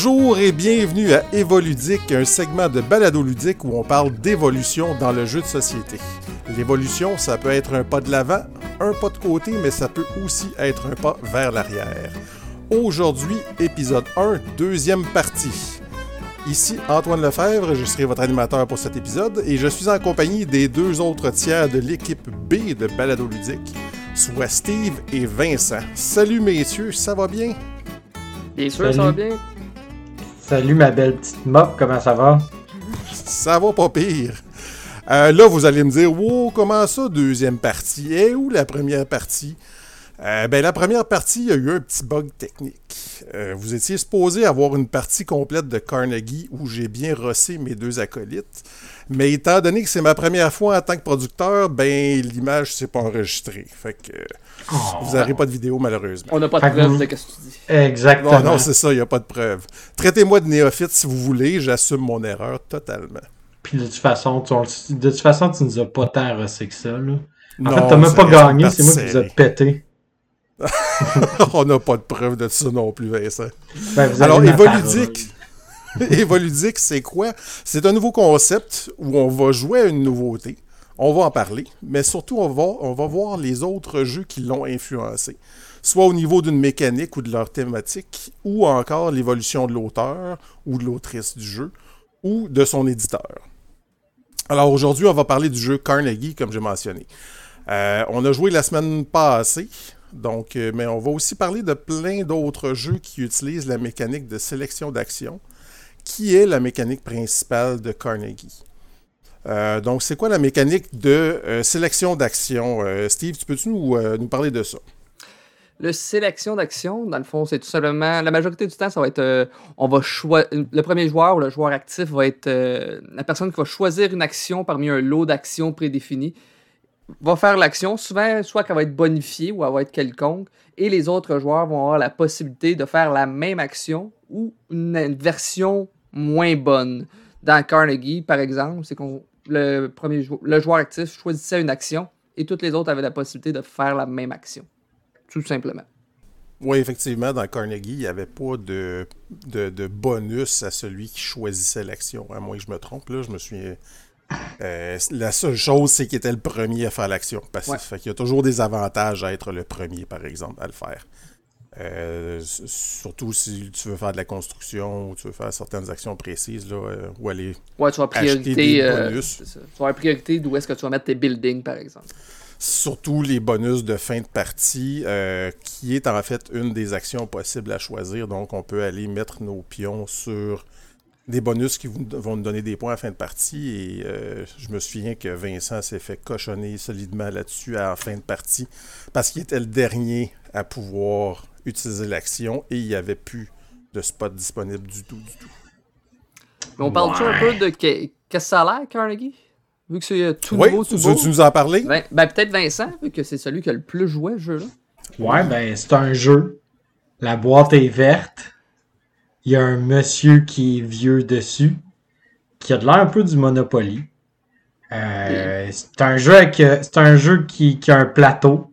Bonjour et bienvenue à Évoludique, un segment de balado ludique où on parle d'évolution dans le jeu de société. L'évolution, ça peut être un pas de l'avant, un pas de côté, mais ça peut aussi être un pas vers l'arrière. Aujourd'hui, épisode 1, deuxième partie. Ici Antoine Lefebvre, je serai votre animateur pour cet épisode et je suis en compagnie des deux autres tiers de l'équipe B de Balado Ludique, soit Steve et Vincent. Salut messieurs, ça va bien? Bien sûr, ça va bien. Salut ma belle petite mop, comment ça va? Ça va pas pire. Euh, là, vous allez me dire, wow, comment ça, deuxième partie? Et où la première partie? Euh, ben, la première partie, il y a eu un petit bug technique. Euh, vous étiez supposé avoir une partie complète de Carnegie où j'ai bien rossé mes deux acolytes. Mais étant donné que c'est ma première fois en tant que producteur, ben l'image s'est pas enregistrée. Fait que oh. vous n'aurez pas de vidéo malheureusement. On n'a pas de preuve de ce que tu dis. Exactement. non, c'est ça, il n'y a pas de preuve. Traitez-moi de néophyte si vous voulez, j'assume mon erreur totalement. Puis de toute façon, tu, de toute façon, tu nous as pas tant rossé que ça. Là. En fait, t'as même pas gagné, c'est moi qui vous ai pété. On n'a pas de preuve de ça non plus, Vincent. Ben, Alors, Evoludique. Evoludique, c'est quoi? C'est un nouveau concept où on va jouer à une nouveauté. On va en parler, mais surtout, on va, on va voir les autres jeux qui l'ont influencé. Soit au niveau d'une mécanique ou de leur thématique, ou encore l'évolution de l'auteur ou de l'autrice du jeu, ou de son éditeur. Alors aujourd'hui, on va parler du jeu Carnegie, comme j'ai mentionné. Euh, on a joué la semaine passée, donc, euh, mais on va aussi parler de plein d'autres jeux qui utilisent la mécanique de sélection d'action, qui est la mécanique principale de Carnegie. Euh, donc, c'est quoi la mécanique de euh, sélection d'action? Steve, tu peux-tu nous, nous, parler de ça? Le sélection d'action, dans le fond, c'est tout simplement, la majorité du temps, ça va être, on va choisir, le premier joueur ou le joueur actif va être la personne qui va choisir une action parmi un lot d'actions prédéfinies va faire l'action, souvent, soit qu'elle va être bonifiée ou elle va être quelconque, et les autres joueurs vont avoir la possibilité de faire la même action ou une, version moins bonne. Dans Carnegie, par exemple, c'est qu'on le premier le joueur actif choisissait une action et toutes les autres avaient la possibilité de faire la même action. Tout simplement. Oui, effectivement, dans Carnegie, il n'y avait pas de, de, de, bonus à celui qui choisissait l'action. À moins que je me trompe, là, je me suis euh, la seule chose, c'est qu'il était le premier à faire l'action passive. Fait qu'il y a toujours des avantages à être le premier, par exemple, à le faire. Euh, surtout si tu veux faire de la construction ou tu veux faire certaines actions précises là, euh, ou aller ouais, tu vas priorité, bonus. tu vas priorité d'où est-ce que tu vas mettre tes buildings, par exemple. Surtout les bonus de fin de partie, qui est en fait une des actions possibles à choisir. Donc, on peut aller mettre nos pions sur des bonus qui vont nous donner des points à la fin de partie. Et euh, je me souviens que Vincent s'est fait cochonner solidement là-dessus à la fin de partie parce qu'il était le dernier à pouvoir utiliser l'action et il n'y avait plus de spot disponible du tout, du tout. Mais on parle-tu un peu de qu'est-ce que ça a l'air, Carnegie? Vu que c'est euh, tout oui, nouveau, tout tu, tu nous en parler? Ben, ben, peut-être Vincent, vu que c'est celui qui a le plus joué ce jeu-là. Ouais, ben c'est un jeu. La boîte est verte il y a un monsieur qui est vieux dessus, qui a de l'air un peu du Monopoly. Euh, c'est un jeu c'est un jeu qui, qui, a un plateau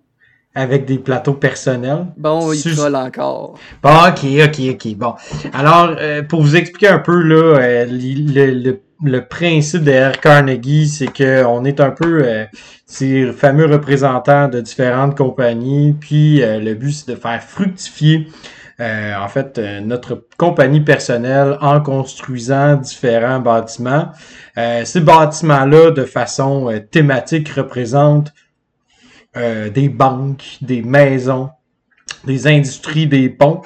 avec des plateaux personnels. Bon, il Sus... encore. Bon, ok, ok, ok. Bon. Alors, euh, pour vous expliquer un peu là, euh, le, le, le, principe de Carnegie, c'est que on est un peu euh, ces fameux représentants de différentes compagnies, puis le but c'est de faire fructifier euh, en fait, euh, notre compagnie personnelle en construisant différents bâtiments. Euh, ces bâtiments-là, de façon thématique, représentent des banques, des maisons, des industries, des ponts.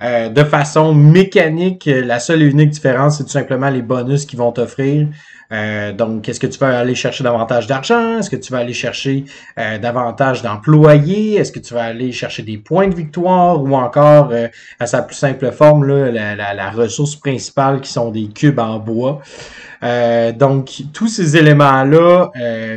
de façon mécanique, la seule et unique différence, c'est tout simplement les bonus qu'ils vont t'offrir. Euh, donc, est-ce que tu vas aller chercher davantage d'argent? Est-ce que tu vas aller chercher euh, davantage d'employés? Est-ce que tu vas aller chercher des points de victoire? Ou encore, euh, à sa plus simple forme, la, ressource principale qui sont des cubes en bois. Donc, tous ces éléments-là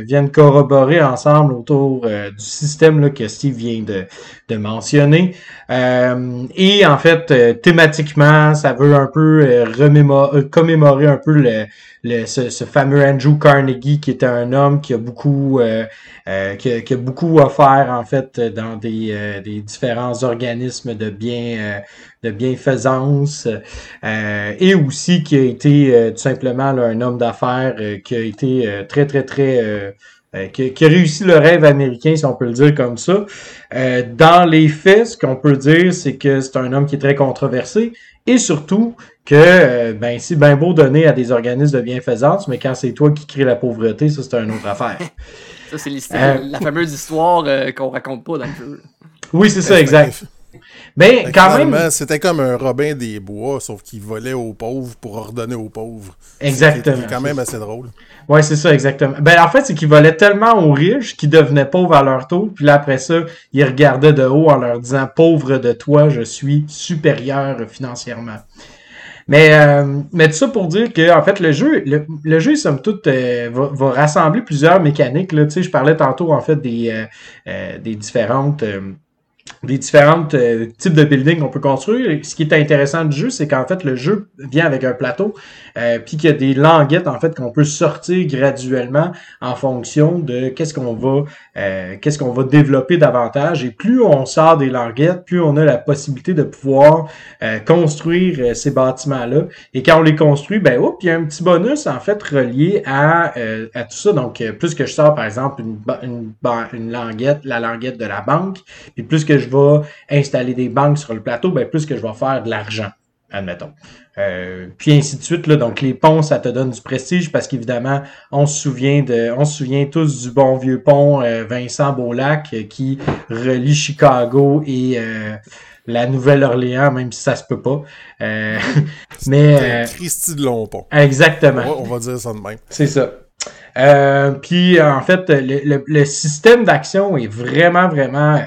viennent corroborer ensemble autour du système là, que Steve vient de, de mentionner. et en fait, euh, thématiquement, ça veut un peu euh, commémorer un peu le, le ce, fameux Andrew Carnegie, qui était un homme qui a beaucoup qui a, qui, a, beaucoup offert en fait dans des, des différents organismes de bien de bienfaisance et aussi qui a été tout simplement un homme d'affaires qui a été très très très euh, qui, a réussi le rêve américain, si on peut le dire comme ça. Euh, dans les faits, ce qu'on peut dire, c'est que c'est un homme qui est très controversé et surtout que euh, ben c'est bien beau donner à des organismes de bienfaisance, mais quand c'est toi qui crée la pauvreté, ça c'est une autre affaire. ça c'est la fameuse histoire qu'on raconte pas dans le jeu. Oui, c'est ça, exact. Ben, quand même. C'était comme un Robin des Bois, sauf qu'il volait aux pauvres pour ordonner aux pauvres. Exactement. C'est quand même assez drôle. Oui, c'est ça, exactement. Ben, en fait, c'est qu'ils volaient tellement aux riches qu'ils devenaient pauvres à leur tour. Puis là, après ça, ils regardaient de haut en leur disant Pauvre de toi, je suis supérieur financièrement. Mais, euh, mais tout ça pour dire que en fait le jeu, le, jeu somme toute euh, va, rassembler plusieurs mécaniques. Là. Tu sais, je parlais tantôt en fait des, euh, des différentes des différents euh, types de buildings qu'on peut construire. ce qui est intéressant du jeu, c'est qu'en fait, le jeu vient avec un plateau, euh, puis qu'il y a des languettes, en fait, qu'on peut sortir graduellement en fonction de qu'est-ce qu'on va euh, qu'est-ce qu'on va développer davantage? Et plus on sort des languettes, plus on a la possibilité de pouvoir construire ces bâtiments-là. Et quand on les construit, ben, oups, il y a un petit bonus, en fait, relié à, à tout ça. Donc, plus que je sors, par exemple, une, une, une languette, la languette de la banque, puis plus que je vais installer des banques sur le plateau, ben, plus que je vais faire de l'argent, admettons. Euh, puis ainsi de suite. Là. Donc les ponts, ça te donne du prestige parce qu'évidemment, on se souvient de, on se souvient tous du bon vieux pont euh, Vincent Beaulac euh, qui relie Chicago et la Nouvelle-Orléans, même si ça se peut pas. mais Christy de long pont. Exactement. On va, dire ça de même. C'est ça. puis en fait, le, le système d'action est vraiment, vraiment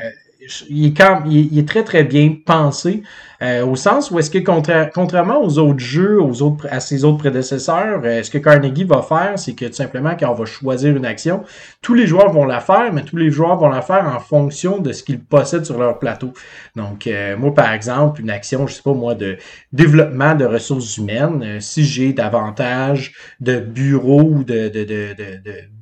il est, quand, il, est très très bien pensé euh, au sens où est-ce que contrairement aux autres jeux, aux autres à ses autres prédécesseurs, euh, ce que Carnegie va faire, c'est que tout simplement quand on va choisir une action, tous les joueurs vont la faire, mais tous les joueurs vont la faire en fonction de ce qu'ils possèdent sur leur plateau. Donc euh, moi par exemple, une action, je sais pas moi de développement de ressources humaines, si j'ai davantage de bureaux ou de de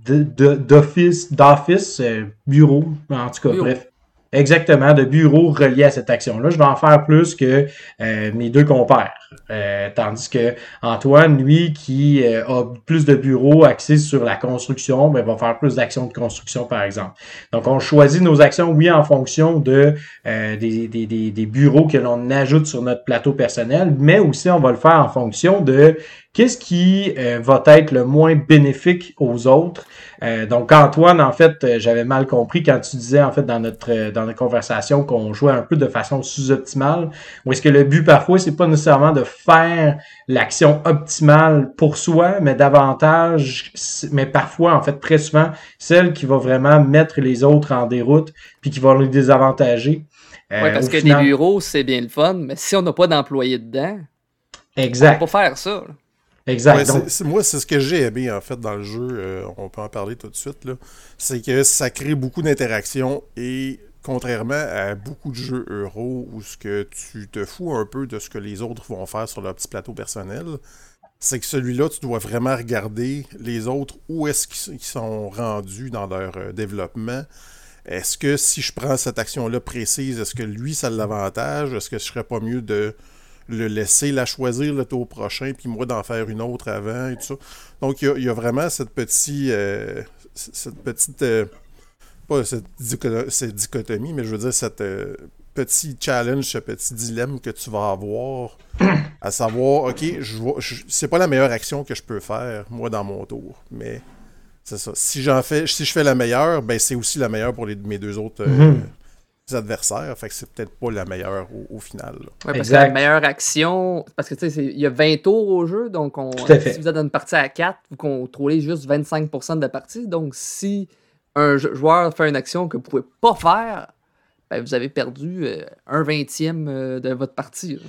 de d'office d'office bureau en tout cas bref exactement de bureaux reliés à cette action-là. Je vais en faire plus que euh, mes deux compères. Euh, tandis que Antoine, lui, qui euh, a plus de bureaux axés sur la construction, ben, va faire plus d'actions de construction, par exemple. Donc, on choisit nos actions, oui, en fonction de des, des, des, bureaux que l'on ajoute sur notre plateau personnel, mais aussi on va le faire en fonction de qu'est-ce qui va être le moins bénéfique aux autres? Euh, donc Antoine, en fait, euh, j'avais mal compris quand tu disais en fait dans notre euh, dans notre conversation qu'on jouait un peu de façon sous-optimale. Ou est-ce que le but parfois c'est pas nécessairement de faire l'action optimale pour soi, mais davantage, mais parfois en fait très souvent celle qui va vraiment mettre les autres en déroute puis qui va les désavantager. oui, parce que les bureaux c'est bien le fun, mais si on n'a pas d'employés dedans, exact. on peut pas faire ça. Exact. moi, c'est ce que j'ai aimé en fait dans le jeu. Euh, on peut en parler tout de suite. C'est que ça crée beaucoup d'interactions et contrairement à beaucoup de jeux euro où ce que tu te fous un peu de ce que les autres vont faire sur leur petit plateau personnel, c'est que celui-là, tu dois vraiment regarder les autres où est-ce qu'ils sont rendus dans leur euh, développement. Est-ce que si je prends cette action-là précise, est-ce que lui, ça l'avantage? Est-ce que je serais pas mieux de le laisser la choisir le tour prochain, puis moi d'en faire une autre avant et tout ça. Donc il y, a, vraiment cette petite. Euh, cette petite. Euh, pas cette, dichotomie, mais je veux dire cette euh, petit challenge, ce petit dilemme que tu vas avoir, à savoir, ok, je, c'est pas la meilleure action que je peux faire, moi, dans mon tour, mais c'est ça. Si j'en fais, si je fais la meilleure, ben c'est aussi la meilleure pour les, mes deux autres. Mm-hmm adversaires. Fait que c'est peut-être pas la meilleure au, final. Oui, parce que la meilleure action, parce que tu sais, il y a 20 tours au jeu, donc on, si vous êtes dans une partie à 4, vous contrôlez juste 25% de la partie. Donc si un joueur fait une action que vous pouvez pas faire, ben, vous avez perdu euh, un vingtième euh, de votre partie.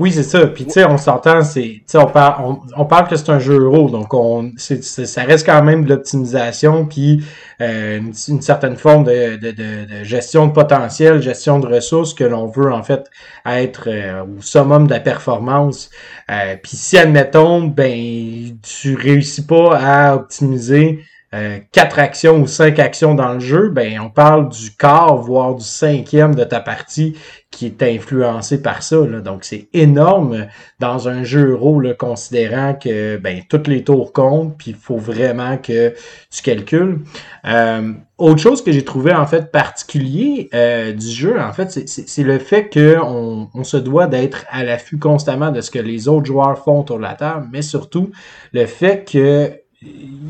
Oui, c'est ça. Puis tu sais, on s'entend, c'est, on parle, on, parle que c'est un jeu euro, donc on, ça reste quand même de l'optimisation, puis euh, une, certaine forme de, de, de, gestion de potentiel, gestion de ressources que l'on veut en fait être euh, au summum de la performance. Euh, puis si admettons, ben tu réussis pas à optimiser euh, quatre actions ou cinq actions dans le jeu, ben on parle du quart, voire du cinquième de ta partie qui est influencé par ça. Donc c'est énorme dans un jeu euro, là, considérant que ben toutes les tours comptent, puis il faut vraiment que tu calcules. Euh, autre chose que j'ai trouvé en fait particulier euh, du jeu, en fait, c'est le fait qu'on on se doit d'être à l'affût constamment de ce que les autres joueurs font autour de la table, mais surtout le fait que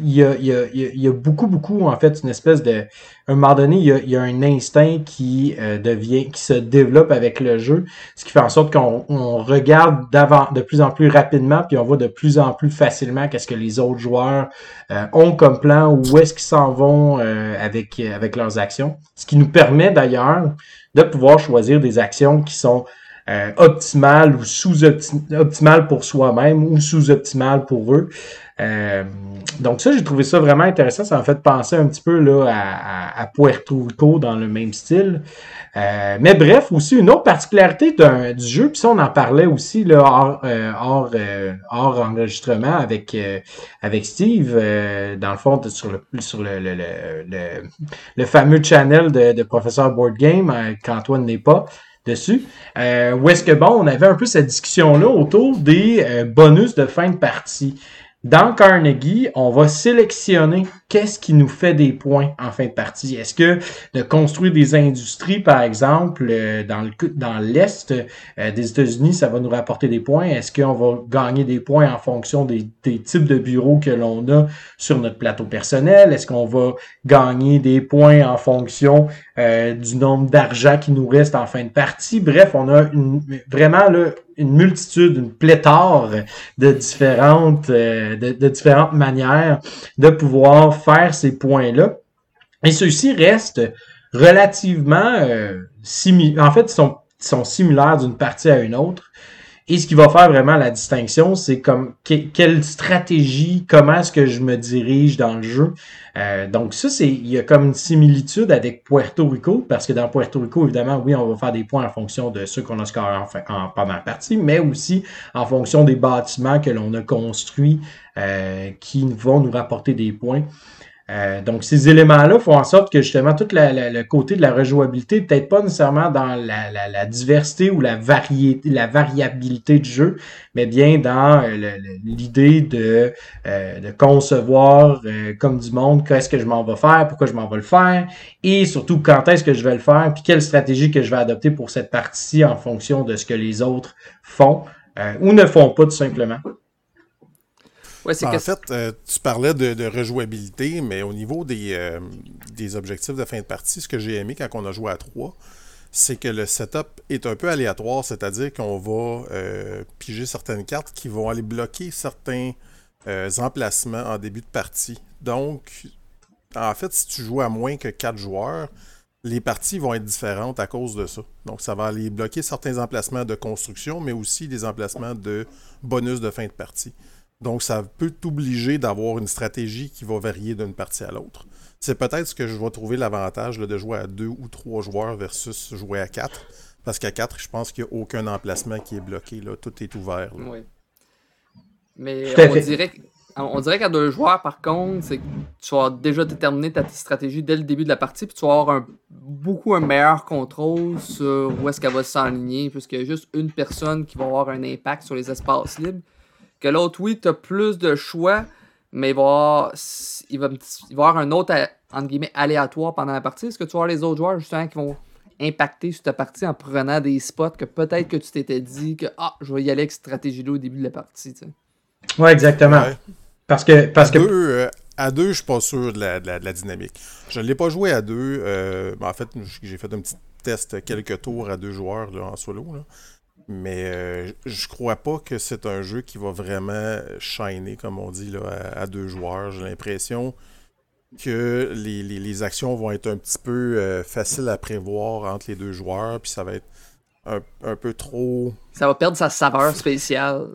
il y, a, il, y a, il y a, beaucoup, beaucoup, en fait, une espèce de. Un moment donné, il y a, il y a un instinct qui euh, devient, qui se développe avec le jeu, ce qui fait en sorte qu'on on regarde d'avant, de plus en plus rapidement, puis on voit de plus en plus facilement qu'est-ce que les autres joueurs euh, ont comme plan, où est-ce qu'ils s'en vont euh, avec, avec leurs actions. Ce qui nous permet d'ailleurs de pouvoir choisir des actions qui sont optimales ou sous-optimales pour soi-même ou sous-optimales pour eux. Euh, donc ça, j'ai trouvé ça vraiment intéressant. Ça m'a fait penser un petit peu là, à, à, Puerto Rico dans le même style. Euh, mais bref, aussi une autre particularité du jeu, puis ça on en parlait aussi là, hors, euh, hors, hors enregistrement avec, avec Steve, dans le fond, sur le sur le, le, le, le, fameux channel de, de Professeur Board Game, qu'Antoine n'est pas dessus. Euh, où est-ce que bon, on avait un peu cette discussion-là autour des bonus de fin de partie. Dans Carnegie, on va sélectionner qu'est-ce qui nous fait des points en fin de partie. Est-ce que de construire des industries, par exemple, euh, dans le dans l'est euh, des États-Unis, ça va nous rapporter des points? Est-ce qu'on va gagner des points en fonction des, types de bureaux que l'on a sur notre plateau personnel? Est-ce qu'on va gagner des points en fonction euh, du nombre d'argent qui nous reste en fin de partie Bref, on a une, vraiment là, une multitude, une pléthore de différentes, euh, de, différentes manières de pouvoir faire ces points-là. Et ceux-ci restent relativement euh. En fait, ils sont, sont similaires d'une partie à une autre. Et ce qui va faire vraiment la distinction, c'est comme quelle stratégie, comment est-ce que je me dirige dans le jeu. Euh, donc ça, c'est il y a comme une similitude avec Puerto Rico, parce que dans Puerto Rico, évidemment, oui, on va faire des points en fonction de ceux qu'on a scoré en, en, pendant la partie, mais aussi en fonction des bâtiments que l'on a construits euh, qui vont nous rapporter des points. Euh, donc, ces éléments-là font en sorte que justement tout le côté de la rejouabilité, peut-être pas nécessairement dans la, diversité ou la, variété, la variabilité du jeu, mais bien dans euh, l'idée de, euh, de concevoir comme du monde qu'est-ce que je m'en vais faire, pourquoi je m'en vais le faire, et surtout quand est-ce que je vais le faire, puis quelle stratégie que je vais adopter pour cette partie en fonction de ce que les autres font ou ne font pas tout simplement. Ben, en fait, euh, tu parlais de, rejouabilité, mais au niveau des, euh, des, objectifs de fin de partie, ce que j'ai aimé quand on a joué à 3, c'est que le setup est un peu aléatoire, c'est-à-dire qu'on va euh, piger certaines cartes qui vont aller bloquer certains emplacements en début de partie. Donc, en fait, si tu joues à moins que 4 joueurs, les parties vont être différentes à cause de ça. Donc, ça va aller bloquer certains emplacements de construction, mais aussi des emplacements de bonus de fin de partie. Donc, ça peut t'obliger d'avoir une stratégie qui va varier d'une partie à l'autre. C'est peut-être ce que je vais trouver l'avantage de jouer à deux ou trois joueurs versus jouer à quatre. Parce qu'à quatre, je pense qu'il n'y a aucun emplacement qui est bloqué. Là. Tout est ouvert. Oui. Mais on dirait, qu'à deux joueurs, par contre, c'est que tu vas déjà déterminer ta stratégie dès le début de la partie, puis tu vas avoir beaucoup un meilleur contrôle sur où est-ce qu'elle va s'enligner, puisqu'il y a juste une personne qui va avoir un impact sur les espaces libres. Que l'autre, oui, tu as plus de choix, mais il va, avoir, il, va, avoir un autre, entre guillemets, aléatoire pendant la partie. Est-ce que tu vas avoir les autres joueurs, justement, qui vont impacter sur ta partie en prenant des spots que peut-être que tu t'étais dit que ah, je vais y aller avec cette stratégie-là au début de la partie. Tu Ouais, exactement. Parce que. Parce à, que... Deux, euh, à deux, je suis pas sûr de la, de la, dynamique. Je ne l'ai pas joué à deux. Euh, en fait, j'ai fait un petit test quelques tours à deux joueurs en solo. Là. Mais euh, je crois pas que c'est un jeu qui va vraiment shiner, comme on dit, là, à, deux joueurs. J'ai l'impression que les, actions vont être un petit peu euh, faciles à prévoir entre les deux joueurs, puis ça va être un, peu trop. Ça va perdre sa saveur spéciale.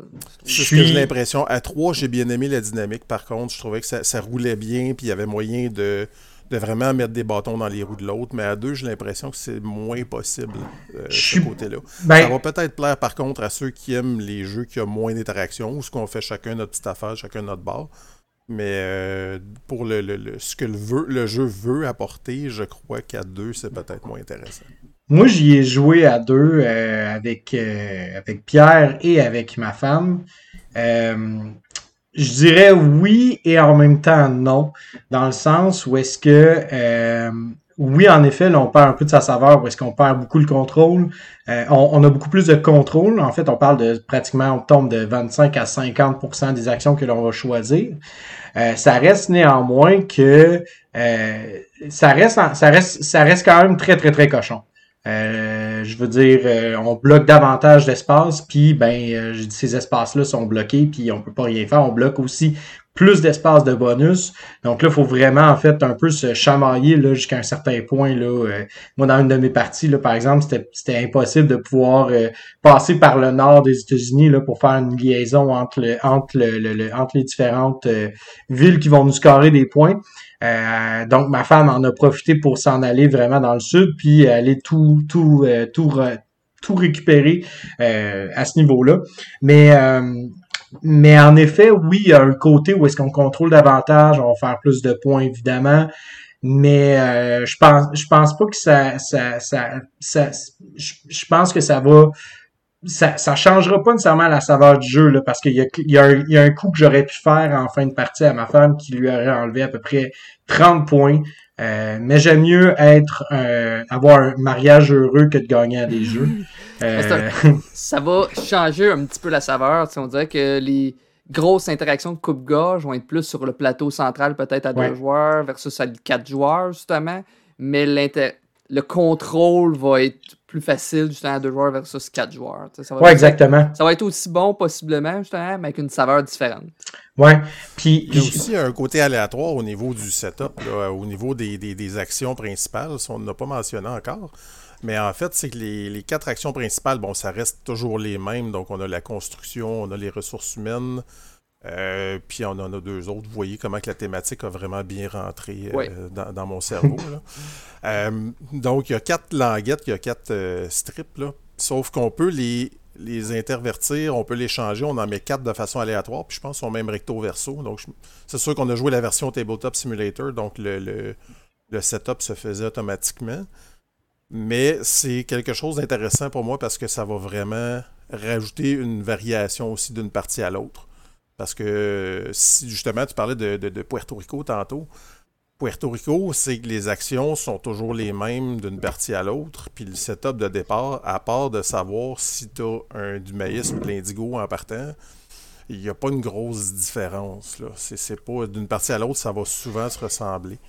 J'ai l'impression. À 3, j'ai bien aimé la dynamique, par contre. Je trouvais que ça, roulait bien, puis il y avait moyen de, de, vraiment mettre des bâtons dans les roues de l'autre. Mais à 2, j'ai l'impression que c'est moins possible, euh, ce côté-là. Ben- ça va peut-être plaire, par contre, à ceux qui aiment les jeux qui ont moins d'interaction, ou ce qu'on fait chacun notre petite affaire, chacun notre bar. Mais euh, pour le, ce que le, le, jeu veut apporter, je crois qu'à 2, c'est peut-être moins intéressant. Moi, j'y ai joué à deux euh, avec, euh, avec Pierre et avec ma femme. Euh, je dirais oui et en même temps non, dans le sens où est-ce que oui, en effet, là, on perd un peu de sa saveur, où est-ce qu'on perd beaucoup le contrôle. on, a beaucoup plus de contrôle. En fait, on parle de pratiquement, on tombe de 25 à 50% des actions que l'on va choisir. ça reste néanmoins que ça reste, ça reste, ça reste quand même très, très, très cochon. Euh, je veux dire, euh, on bloque davantage d'espace, puis ben, euh, ces espaces-là sont bloqués, puis on peut pas rien faire. On bloque aussi plus d'espace de bonus. Donc là, il faut vraiment en fait un peu se chamailler là jusqu'à un certain point. Là. moi, dans une de mes parties, là, par exemple, c'était impossible de pouvoir passer par le nord des États-Unis pour faire une liaison entre, le, entre, le, entre les différentes villes qui vont nous scorer des points. Euh, donc ma femme en a profité pour s'en aller vraiment dans le sud, puis aller tout tout euh, tout tout récupérer euh, à ce niveau-là. Mais mais en effet, oui, il y a un côté où est-ce qu'on contrôle davantage, on va faire plus de points évidemment. Mais je pense je pense pas que ça ça ça, ça je pense que ça va ça, ça changera pas nécessairement la saveur du jeu, là, parce qu'il y a, il y, a un, il y a un coup que j'aurais pu faire en fin de partie à ma femme qui lui aurait enlevé à peu près 30 points. Euh, mais j'aime mieux être euh, avoir un mariage heureux que de gagner à des jeux. Euh... ça va changer un petit peu la saveur. On dirait que les grosses interactions de coupe-gorge vont être plus sur le plateau central, peut-être à deux joueurs, versus à quatre joueurs, justement. Mais le contrôle va être plus facile justement à deux joueurs versus quatre joueurs. Oui, exactement. Ça va être aussi bon possiblement justement, mais avec une saveur différente. Ouais. Puis il y a aussi un côté aléatoire au niveau du setup, au niveau des, actions principales, on n'a pas mentionné encore. Mais en fait, c'est que les, les, quatre actions principales, bon, ça reste toujours les mêmes. Donc, on a la construction, on a les ressources humaines, euh, puis on en a deux autres. Vous voyez comment que la thématique a vraiment bien rentré euh, dans, mon cerveau. Euh, donc, il y a quatre languettes, il y a quatre strips. Là. Sauf qu'on peut les, les intervertir, on peut les changer. On en met quatre de façon aléatoire. Puis je pense sont même recto-verso. Donc, c'est sûr qu'on a joué la version Tabletop Simulator. Donc, le, le, le setup se faisait automatiquement. Mais c'est quelque chose d'intéressant pour moi parce que ça va vraiment rajouter une variation aussi d'une partie à l'autre. Parce que si justement tu parlais de, Puerto Rico tantôt, Puerto Rico, c'est que les actions sont toujours les mêmes d'une partie à l'autre. Puis le setup de départ, à part de savoir si tu as un, du maïs ou de l'indigo en partant, il n'y a pas une grosse différence. C'est, pas d'une partie à l'autre, ça va souvent se ressembler.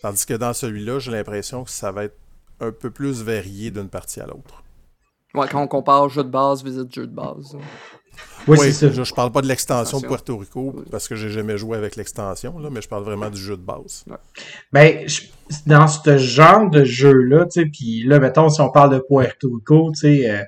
Tandis que dans celui-là, j'ai l'impression que ça va être un peu plus varié d'une partie à l'autre. Ouais, quand on compare jeu de base, visite jeu de base. Oui, Je, ne parle pas de l'extension de Puerto Rico parce que j'ai jamais joué avec l'extension, mais je parle vraiment du jeu de base. Ben, dans ce genre de jeu-là, tu sais, puis là, mettons, si on parle de Puerto Rico, tu sais, euh,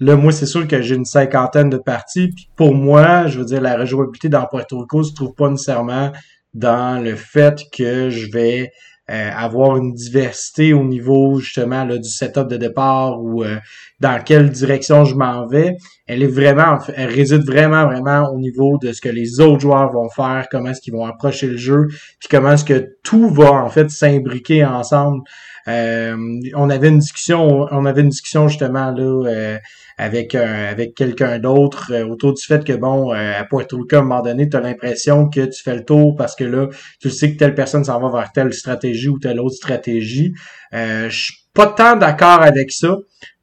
là, moi, c'est sûr que j'ai une cinquantaine de parties, puis pour moi, je veux dire, la rejouabilité dans Puerto Rico se trouve pas nécessairement dans le fait que je vais euh, avoir une diversité au niveau justement là, du setup de départ ou euh, dans quelle direction je m'en vais. Elle est vraiment, elle réside vraiment, vraiment au niveau de ce que les autres joueurs vont faire, comment est-ce qu'ils vont approcher le jeu, puis comment est-ce que tout va en fait s'imbriquer ensemble. Euh, on avait une discussion, on avait une discussion justement là avec avec quelqu'un d'autre euh, autour du fait que bon euh, à Puerto Rico à un moment donné tu as l'impression que tu fais le tour parce que là tu sais que telle personne s'en va vers telle stratégie ou telle autre stratégie. Euh, je suis pas tant d'accord avec ça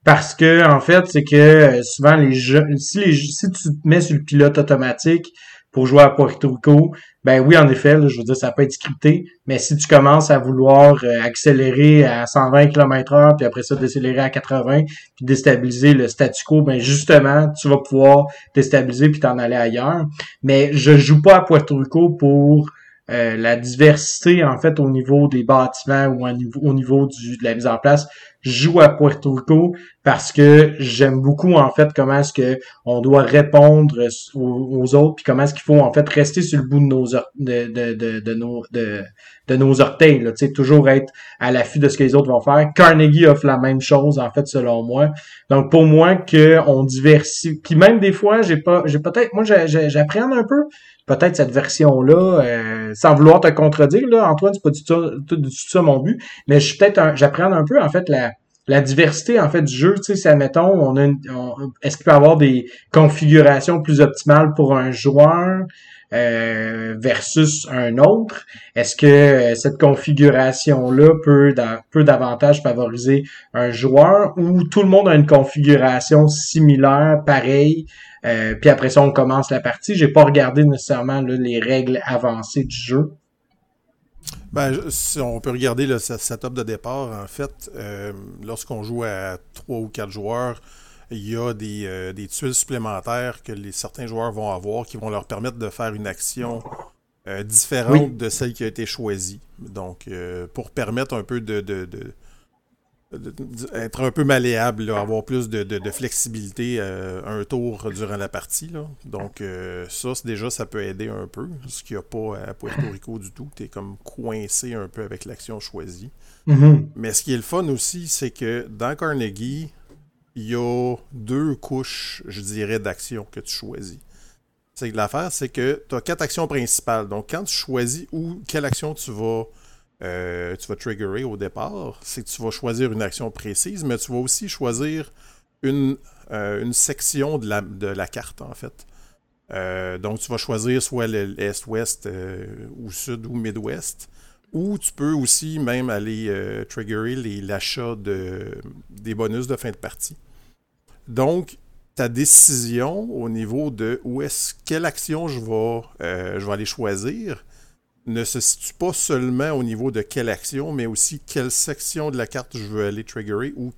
parce que en fait c'est que euh, souvent les jeux si les si tu te mets sur le pilote automatique pour jouer à Puerto Rico, ben oui, en effet, je veux dire, ça peut être scripté, mais si tu commences à vouloir euh, accélérer à 120 km heure, puis après ça, décélérer à 80, puis déstabiliser le statu quo, ben justement, tu vas pouvoir déstabiliser puis t'en aller ailleurs. Mais je joue pas à Puerto Rico pour euh, la diversité, en fait, au niveau des bâtiments ou au niveau, au niveau du, de la mise en place joue à Puerto Rico parce que j'aime beaucoup en fait comment est-ce que on doit répondre aux, autres puis comment est-ce qu'il faut en fait rester sur le bout de nos de, de, de, de nos de, de nos orteils là, toujours être à l'affût de ce que les autres vont faire. Carnegie offre la même chose en fait selon moi. Donc pour moi que on diversifie puis même des fois j'ai pas j'ai peut-être moi j'apprends un peu peut-être cette version-là, euh, sans vouloir te contredire, là, Antoine, c'est pas du tout, du ça mon but, mais je suis peut-être j'apprends un peu en fait la, la diversité en fait du jeu, tu sais, si admettons, on a est-ce qu'il peut avoir des configurations plus optimales pour un joueur? Euh, versus un autre? Est-ce que euh, cette configuration-là peut, davantage favoriser un joueur ou tout le monde a une configuration similaire, pareille, euh, puis après ça, on commence la partie? J'ai pas regardé nécessairement les règles avancées du jeu. Ben, on peut regarder le setup de départ, en fait, lorsqu'on joue à trois ou quatre joueurs, il y a des, euh, tuiles supplémentaires que les, certains joueurs vont avoir qui vont leur permettre de faire une action différente de celle qui a été choisie. Donc, pour permettre un peu de être un peu malléable, avoir plus de, flexibilité euh, un tour durant la partie. Donc euh, ça, déjà, ça peut aider un peu, ce qu'il n'y a pas à Puerto Rico du tout. Tu es comme coincé un peu avec l'action choisie. Mm-hmm. Mais ce qui est le fun aussi, c'est que dans Carnegie, il y a deux couches, je dirais, d'action que tu choisis. C'est l'affaire, c'est que tu as quatre actions principales. Donc, quand tu choisis quelle action tu vas euh, tu vas triggerer au départ, c'est que tu vas choisir une action précise, mais tu vas aussi choisir une, euh, une section de la, de la, carte, en fait. Euh, donc, tu vas choisir soit l'Est-Ouest ou Sud ou Midwest. Ou tu peux aussi même aller triggerer l'achat de, des bonus de fin de partie. Donc, ta décision au niveau de où est-ce quelle action je vais, je vais aller choisir, ne se situe pas seulement au niveau de quelle action, mais aussi quelle section de la carte je veux aller triggerer ou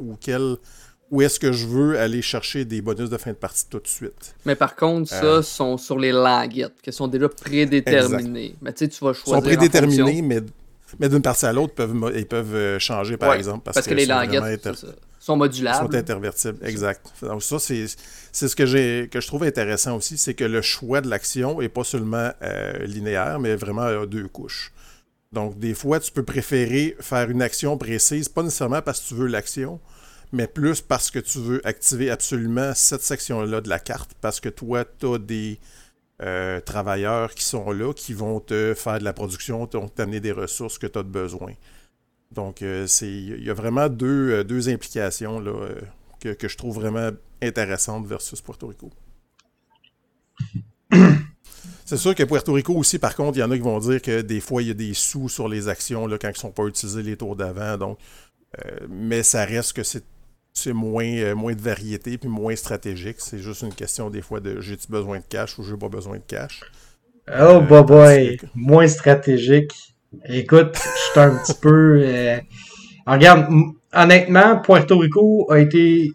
ou quelle où est-ce que je veux aller chercher des bonus de fin de partie tout de suite. Mais par contre, ça, euh. sont sur les languettes, qui sont déjà prédéterminés. Mais tu sais, tu vas choisir. Ils sont prédéterminés, mais, mais d'une partie à l'autre, ils peuvent euh, changer, par exemple. Parce, que, les languettes, sont modulables. Ils sont intervertibles, exact. Donc ça, c'est ce que, j'ai que je trouve intéressant aussi, c'est que le choix de l'action n'est pas seulement euh, linéaire, mais vraiment à deux couches. Donc des fois, tu peux préférer faire une action précise, pas nécessairement parce que tu veux l'action, mais plus parce que tu veux activer absolument cette section-là de la carte, parce que toi, tu as des euh, travailleurs qui sont là, qui vont te faire de la production, t'amener des ressources que tu as besoin. Donc, euh, il y a vraiment deux, euh, deux implications là, euh, que, je trouve vraiment intéressantes versus Puerto Rico. C'est sûr que Puerto Rico aussi, par contre, il y en a qui vont dire que des fois, il y a des sous sur les actions là, quand ils ne sont pas utilisés les tours d'avant. Mais ça reste que c'est moins, moins de variété puis moins stratégique. C'est juste une question des fois de j'ai-tu besoin de cash ou j'ai pas besoin de cash. Oh, boy, boy. Moins stratégique. Écoute, je suis un petit peu. Euh... Regarde, honnêtement, Puerto Rico a été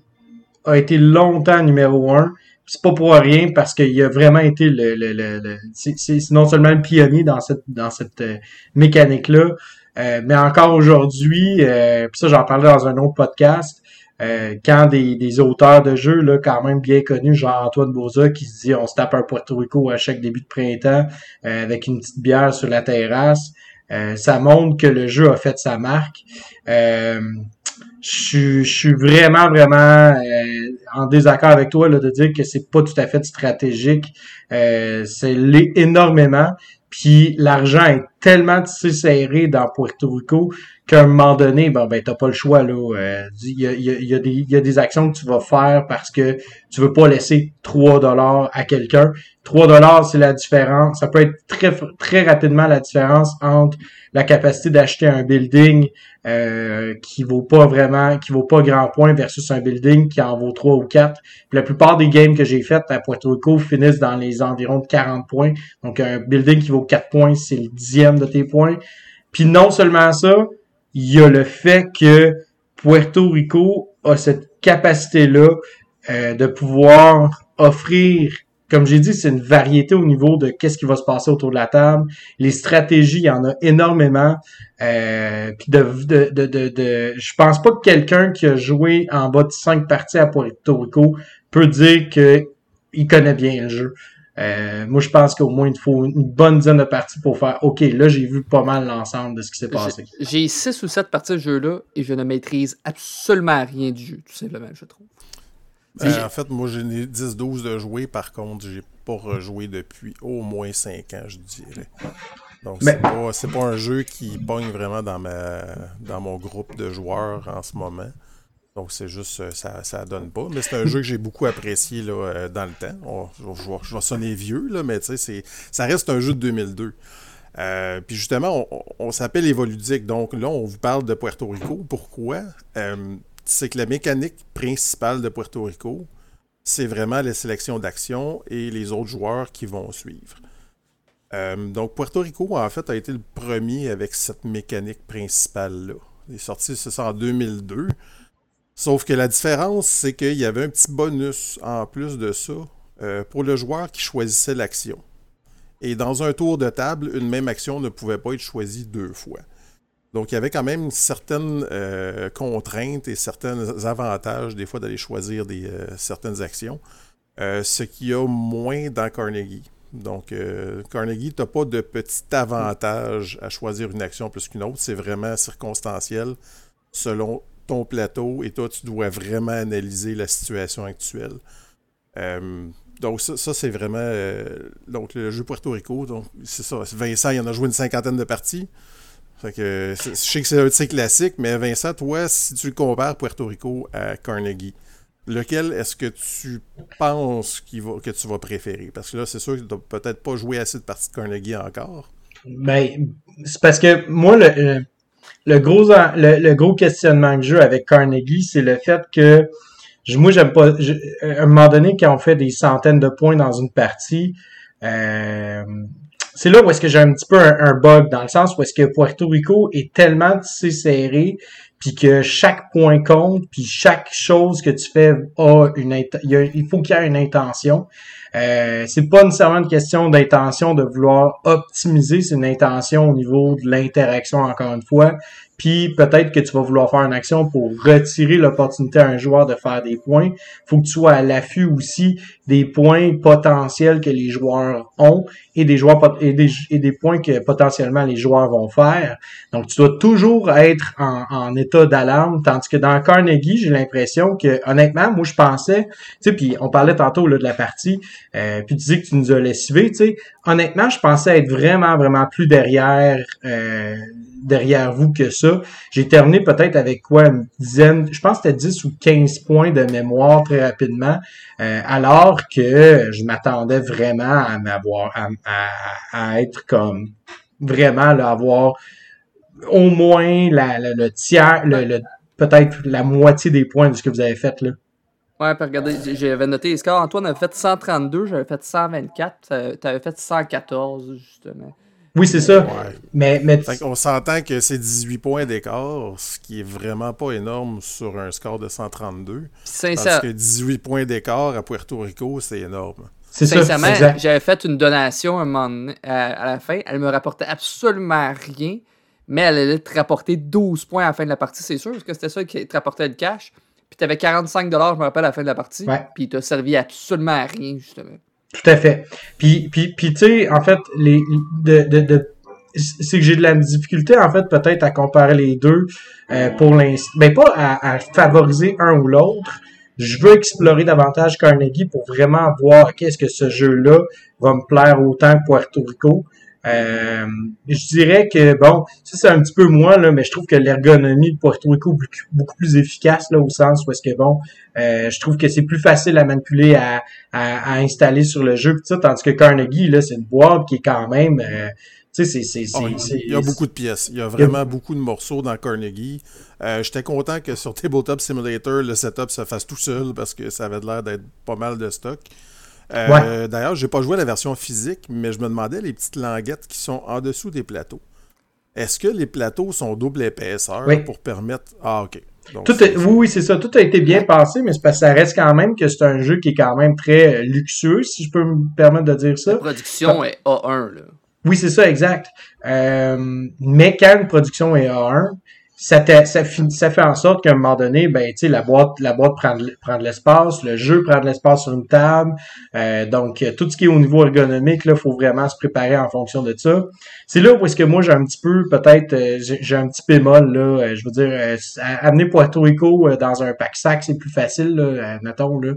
a été longtemps numéro un. C'est pas pour rien parce qu'il a vraiment été le, le, le, c'est non seulement le pionnier dans cette dans cette euh, mécanique là, euh, mais encore aujourd'hui, euh, puis ça j'en parlais dans un autre podcast. Euh, quand des, des, auteurs de jeux là, quand même bien connus, genre Antoine Boza, qui se dit on se tape un Puerto Rico à chaque début de printemps avec une petite bière sur la terrasse, euh, ça montre que le jeu a fait sa marque. Euh, je, suis vraiment, vraiment euh, en désaccord avec toi là, de dire que c'est pas tout à fait stratégique. c'est énormément. Puis l'argent est tellement serré dans Puerto Rico qu'à un moment donné, ben, ben t'as pas le choix là. Il y, a, y, a des, y a des actions que tu vas faire parce que tu veux pas laisser 3 dollars à quelqu'un. 3 dollars, c'est la différence. Ça peut être très très rapidement la différence entre la capacité d'acheter un building euh, qui vaut pas vraiment, qui vaut pas grand point versus un building qui en vaut 3 ou 4. la plupart des games que j'ai faites à Puerto Rico finissent dans les environs de 40 points. Donc un building qui vaut 4 points, c'est le dixième de tes points. Puis non seulement ça, il y a le fait que Puerto Rico a cette capacité-là euh, de pouvoir offrir comme j'ai dit, c'est une variété au niveau de qu'est-ce qui va se passer autour de la table. Les stratégies, il y en a énormément. Euh, puis de, de, de, de, de, je pense pas que quelqu'un qui a joué en bas de cinq parties à Puerto Rico peut dire que il connaît bien le jeu. Euh, moi, je pense qu'au moins, il faut une bonne dizaine de parties pour faire OK, là, j'ai vu pas mal l'ensemble de ce qui s'est passé. J'ai six ou sept parties de jeu-là et je ne maîtrise absolument rien du jeu, tout simplement, je trouve. Euh, en fait, moi, j'ai 10-12 de jouer. Par contre, j'ai pas rejoué depuis au moins 5 ans, je dirais. Donc, c'est pas, pas, un jeu qui pogne vraiment dans, ma, dans mon groupe de joueurs en ce moment. Donc, c'est juste, euh, ça, ça donne pas. Mais c'est un jeu que j'ai beaucoup apprécié là, euh, dans le temps. je, vais, sonner vieux, là, mais ça reste un jeu de 2002. Euh, puis justement, on, s'appelle Evoludique. Donc là, on vous parle de Puerto Rico. Pourquoi? C'est que la mécanique principale de Puerto Rico, c'est vraiment la sélection d'actions et les autres joueurs qui vont suivre. donc Puerto Rico, en fait, a été le premier avec cette mécanique principale-là. Il est sorti, c'est ça, en 2002. Sauf que la différence, c'est qu'il y avait un petit bonus en plus de ça euh, pour le joueur qui choisissait l'action. Et dans un tour de table, une même action ne pouvait pas être choisie deux fois. Donc il y avait quand même certaines euh, contraintes et certains avantages des fois d'aller choisir euh, certaines actions. ce qui a moins dans Carnegie. Donc, Carnegie, tu n'as pas de petit avantage à choisir une action plus qu'une autre. C'est vraiment circonstanciel selon ton plateau et toi, tu dois vraiment analyser la situation actuelle. Euh, donc, ça, c'est vraiment euh, donc, le jeu Puerto Rico. Donc, c'est ça. Vincent, il en a joué une cinquantaine de parties. Que, je sais que c'est un classique, mais Vincent, toi, si tu compares Puerto Rico à Carnegie, lequel est-ce que tu penses que tu vas préférer? Parce que là, c'est sûr que tu n'as peut-être pas joué assez de parties de Carnegie encore. Ben, c'est parce que moi, le, le gros, le, gros questionnement que j'ai avec Carnegie, c'est le fait que moi, j'aime pas. à un moment donné, quand on fait des centaines de points dans une partie, euh, c'est là où est-ce que j'ai un petit peu un, bug, dans le sens où est-ce que Puerto Rico est tellement tissé serré, puis que chaque point compte, puis chaque chose que tu fais a une il faut qu'il y ait une intention. Euh, c'est pas nécessairement une question d'intention de vouloir optimiser, c'est une intention au niveau de l'interaction encore une fois. Puis peut-être que tu vas vouloir faire une action pour retirer l'opportunité à un joueur de faire des points. faut que tu sois à l'affût aussi des points potentiels que les joueurs ont et des joueurs et des, et des points que potentiellement les joueurs vont faire. Donc tu dois toujours être en, état d'alarme, tandis que dans Carnegie, j'ai l'impression que honnêtement, moi je pensais, tu sais, puis on parlait tantôt là, de la partie, euh, puis tu dis que tu nous as lessivé, tu sais, honnêtement, je pensais être vraiment vraiment plus derrière. Euh, derrière vous que ça. J'ai terminé peut-être avec quoi une dizaine, je pense que c'était 10 ou 15 points de mémoire très rapidement, euh, alors que je m'attendais vraiment à m'avoir à, être comme vraiment là, avoir au moins la, le tiers, le, peut-être la moitié des points de ce que vous avez fait là. Ouais, puis regardez, j'avais noté les scores. Antoine avait fait 132, j'avais fait 124, tu avais fait 114, justement. Oui, c'est ça. Mais, mais... on s'entend que c'est 18 points d'écart, ce qui est vraiment pas énorme sur un score de 132. Parce que 18 points d'écart à Puerto Rico, c'est énorme. Sincèrement, j'avais fait une donation un moment à, la fin. Elle me rapportait absolument rien, mais elle allait te rapporter 12 points à la fin de la partie, c'est sûr, parce que c'était ça qui te rapportait le cash. Puis tu avais 45 je me rappelle, à la fin de la partie. Puis il t'a servi absolument à rien, justement. Tout à fait. Puis, puis, puis tu sais, en fait, les, de, de, de c'est que j'ai de la difficulté, en fait, peut-être à comparer les deux euh, pour l'instant. Mais ben, pas à, à, favoriser un ou l'autre. Je veux explorer davantage Carnegie pour vraiment voir qu'est-ce que ce jeu-là va me plaire autant que Puerto Rico. Euh, je dirais que, bon, ça c'est un petit peu moins, là, mais je trouve que l'ergonomie de Puerto Rico est beaucoup, plus efficace, là, au sens où est-ce que, bon, euh, je trouve que c'est plus facile à manipuler, à, à, installer sur le jeu, ça, tandis que Carnegie, là, c'est une boîte qui est quand même... Euh, tu sais, c'est, oh, il y a beaucoup de pièces. Il y a vraiment beaucoup de morceaux dans Carnegie. J'étais content que sur Tabletop Simulator, le setup se fasse tout seul parce que ça avait l'air d'être pas mal de stock. Euh, D'ailleurs, j'ai pas joué à la version physique, mais je me demandais les petites languettes qui sont en dessous des plateaux. Est-ce que les plateaux sont double épaisseur pour permettre. Ah, ok. tout oui, oui, c'est ça. Tout a été bien passé, mais parce que ça reste quand même que c'est un jeu qui est quand même très luxueux, si je peux me permettre de dire ça. La production est A1, là. Oui, c'est ça, exact. Euh, mais quand une production est A1, ça, ça, ça, fait en sorte qu'à un moment donné, ben, la boîte, la boîte prend de, de l'espace, le jeu prend de l'espace sur une table. Euh, donc, tout ce qui est au niveau ergonomique, là, faut vraiment se préparer en fonction de ça. C'est là où est-ce que moi, j'ai un petit peu, peut-être, euh, j'ai un petit bémol, là. Euh, je veux dire, amener Puerto Rico dans un pack-sac, c'est plus facile, là, mettons, là,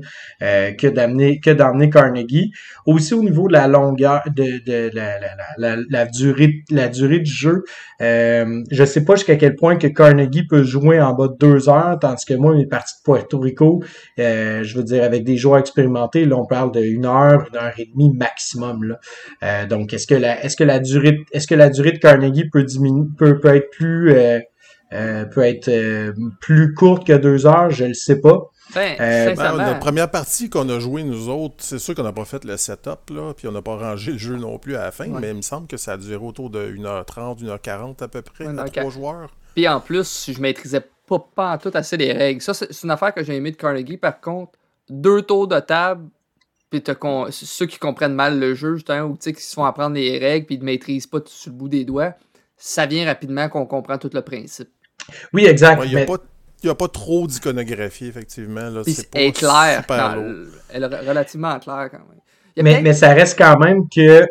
que d'amener, que d'emmener Carnegie. Aussi, au niveau de la longueur, de, de, la, la, la, la, durée, la durée du jeu, je sais pas jusqu'à quel point que Carnegie peut jouer en bas de deux heures, tandis que moi, mes parties de Puerto Rico, euh, je veux dire, avec des joueurs expérimentés, là, on parle de une heure, une heure et demie maximum. Là. Euh, donc, est-ce que la, est-ce que la durée, est-ce que la durée de Carnegie peut diminuer, peut, peut être plus, euh, peut être plus courte que deux heures? Je ne sais pas. Ben, euh, ben, la première partie qu'on a joué, nous autres, c'est sûr qu'on n'a pas fait le setup, là, puis on n'a pas rangé le jeu non plus à la fin, mais il me semble que ça a duré autour de 1h30, 1h40 à peu près, à trois joueurs. Puis en plus, je maîtrisais pas, pas tout assez les règles. Ça, c'est une affaire que j'ai aimé de Carnegie. Par contre, deux tours de table, puis ceux qui comprennent mal le jeu, justement, ou qui se font apprendre les règles, puis ils ne maîtrisent pas tout sur le bout des doigts, ça vient rapidement qu'on comprend tout le principe. Oui, exact. Il n'y a, pas trop d'iconographie, effectivement. Là. C'est pas clair. elle est relativement claire quand même. Mais, mais, ça reste quand même que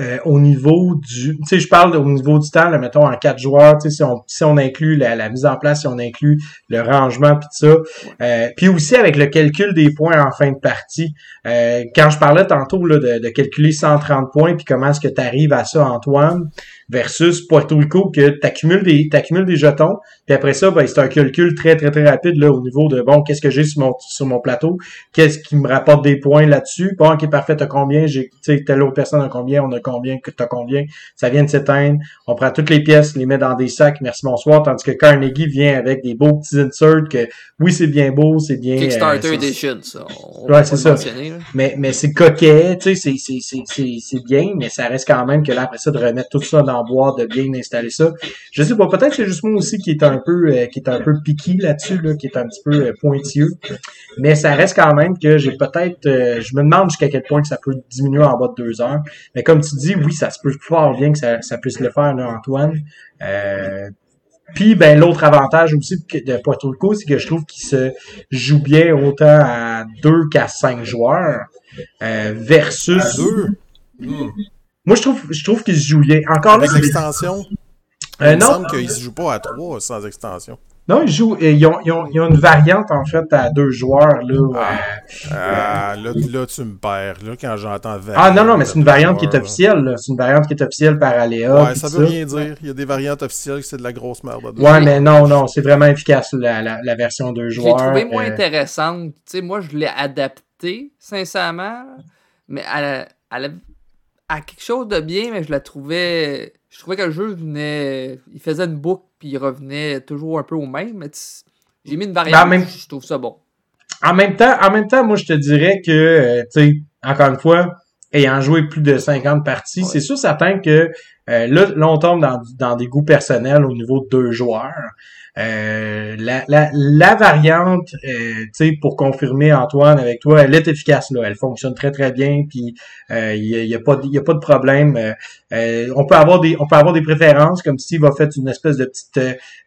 euh, au niveau du, tu sais, je parle au niveau du temps, là, mettons en quatre joueurs, tu sais, si on, si on inclut la, mise en place, si on inclut le rangement puis ça, euh, puis aussi avec le calcul des points en fin de partie. Euh, quand je parlais tantôt là, de, de calculer 130 points puis comment est-ce que tu arrives à ça, Antoine, versus Puerto Rico que tu accumules des, t'accumules des jetons, puis après ça, ben, c'est un calcul très, très, très rapide là, au niveau de bon, qu'est-ce que j'ai sur mon, sur mon plateau, qu'est-ce qui me rapporte des points là-dessus? Bon, ok, parfait, t'as combien, j'ai, tu sais, telle autre personne a combien, on a combien, t'as combien, ça vient de s'éteindre, on prend toutes les pièces, les met dans des sacs, merci bonsoir, tandis que Carnegie vient avec des beaux petits inserts que oui, c'est bien beau, c'est bien. Kickstarter euh, Edition, ça. ouais, c'est ça. Mais, mais c'est coquet, tu sais, c'est, c'est, c'est, c'est bien, mais ça reste quand même que là, après ça, de remettre tout ça dans boire, de bien installer ça. Je sais pas, peut-être c'est juste moi aussi qui est un peu euh, qui est un peu piqué là-dessus, là, qui est un petit peu euh, pointilleux. Mais ça reste quand même que j'ai peut-être euh, je me demande jusqu'à quel point que ça peut diminuer en bas de deux heures. Mais comme tu dis, oui, ça se peut fort bien que ça, puisse le faire, Antoine. puis ben l'autre avantage aussi de Puerto Rico, c'est que je trouve qu'il se joue bien autant à deux qu'à cinq joueurs. versus. Hmm. Moi, je trouve, je trouve qu'il se joue bien. Encore Avec l'extension? Euh, il me semble qu'il se joue pas à trois sans extension. Non, ils jouent. Ils ont, ils, ont, ils ont, une variante en fait à deux joueurs là. Ah, ah là, là, tu me perds là quand j'entends variante. Ah non non, mais c'est une variante qui est officielle. C'est une variante qui est officielle par Aléa. Ouais, ça veut rien dire. Il y a des variantes officielles c'est de la grosse merde. Ouais, mais non non, c'est vraiment efficace la, la, la version deux joueurs. J'ai trouvé moins euh... intéressante. Tu sais, moi je l'ai adapté sincèrement, mais elle, elle, à quelque chose de bien, mais je la trouvais. Je trouvais que le jeu venait. Il faisait une boucle, puis il revenait toujours un peu au même. Mais j'ai mis une variante, même... je trouve ça bon. En même temps, en même temps, moi, je te dirais que, euh, tu sais, encore une fois, ayant joué plus de 50 parties, c'est sûr certain que euh, là, là, on tombe dans, dans des goûts personnels au niveau de deux joueurs. Euh, la, la, la, variante, euh, pour confirmer Antoine avec toi, elle est efficace là, elle fonctionne très très bien, puis il euh, n'y a, pas y a pas de problème. Euh, on peut avoir des on peut avoir des préférences comme Steve a fait une espèce de petite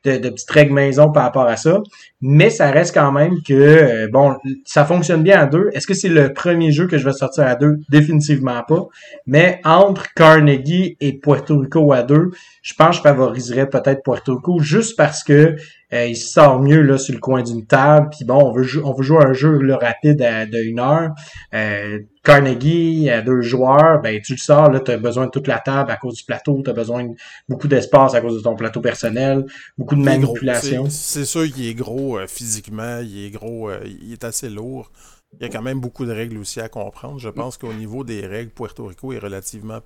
de, de petite règle maison par rapport à ça, mais ça reste quand même que bon, ça fonctionne bien à deux. Est-ce que c'est le premier jeu que je vais sortir à deux? Définitivement pas. Mais entre Carnegie et Puerto Rico à deux, je pense que je favoriserais peut-être Puerto Rico juste parce que euh, il sort mieux là sur le coin d'une table. Puis bon, on veut, on veut jouer un jeu là, rapide à, de une heure. Euh, Carnegie à deux joueurs, ben tu le sors, là, tu as besoin de toute la table à cause du plateau, tu as besoin de beaucoup d'espace à cause de ton plateau personnel, beaucoup de manipulation. C'est sûr qu'il est gros euh, physiquement, il est gros, il est assez lourd. Il y a quand même beaucoup de règles aussi à comprendre. Je pense qu'au niveau des règles, Puerto Rico est relativement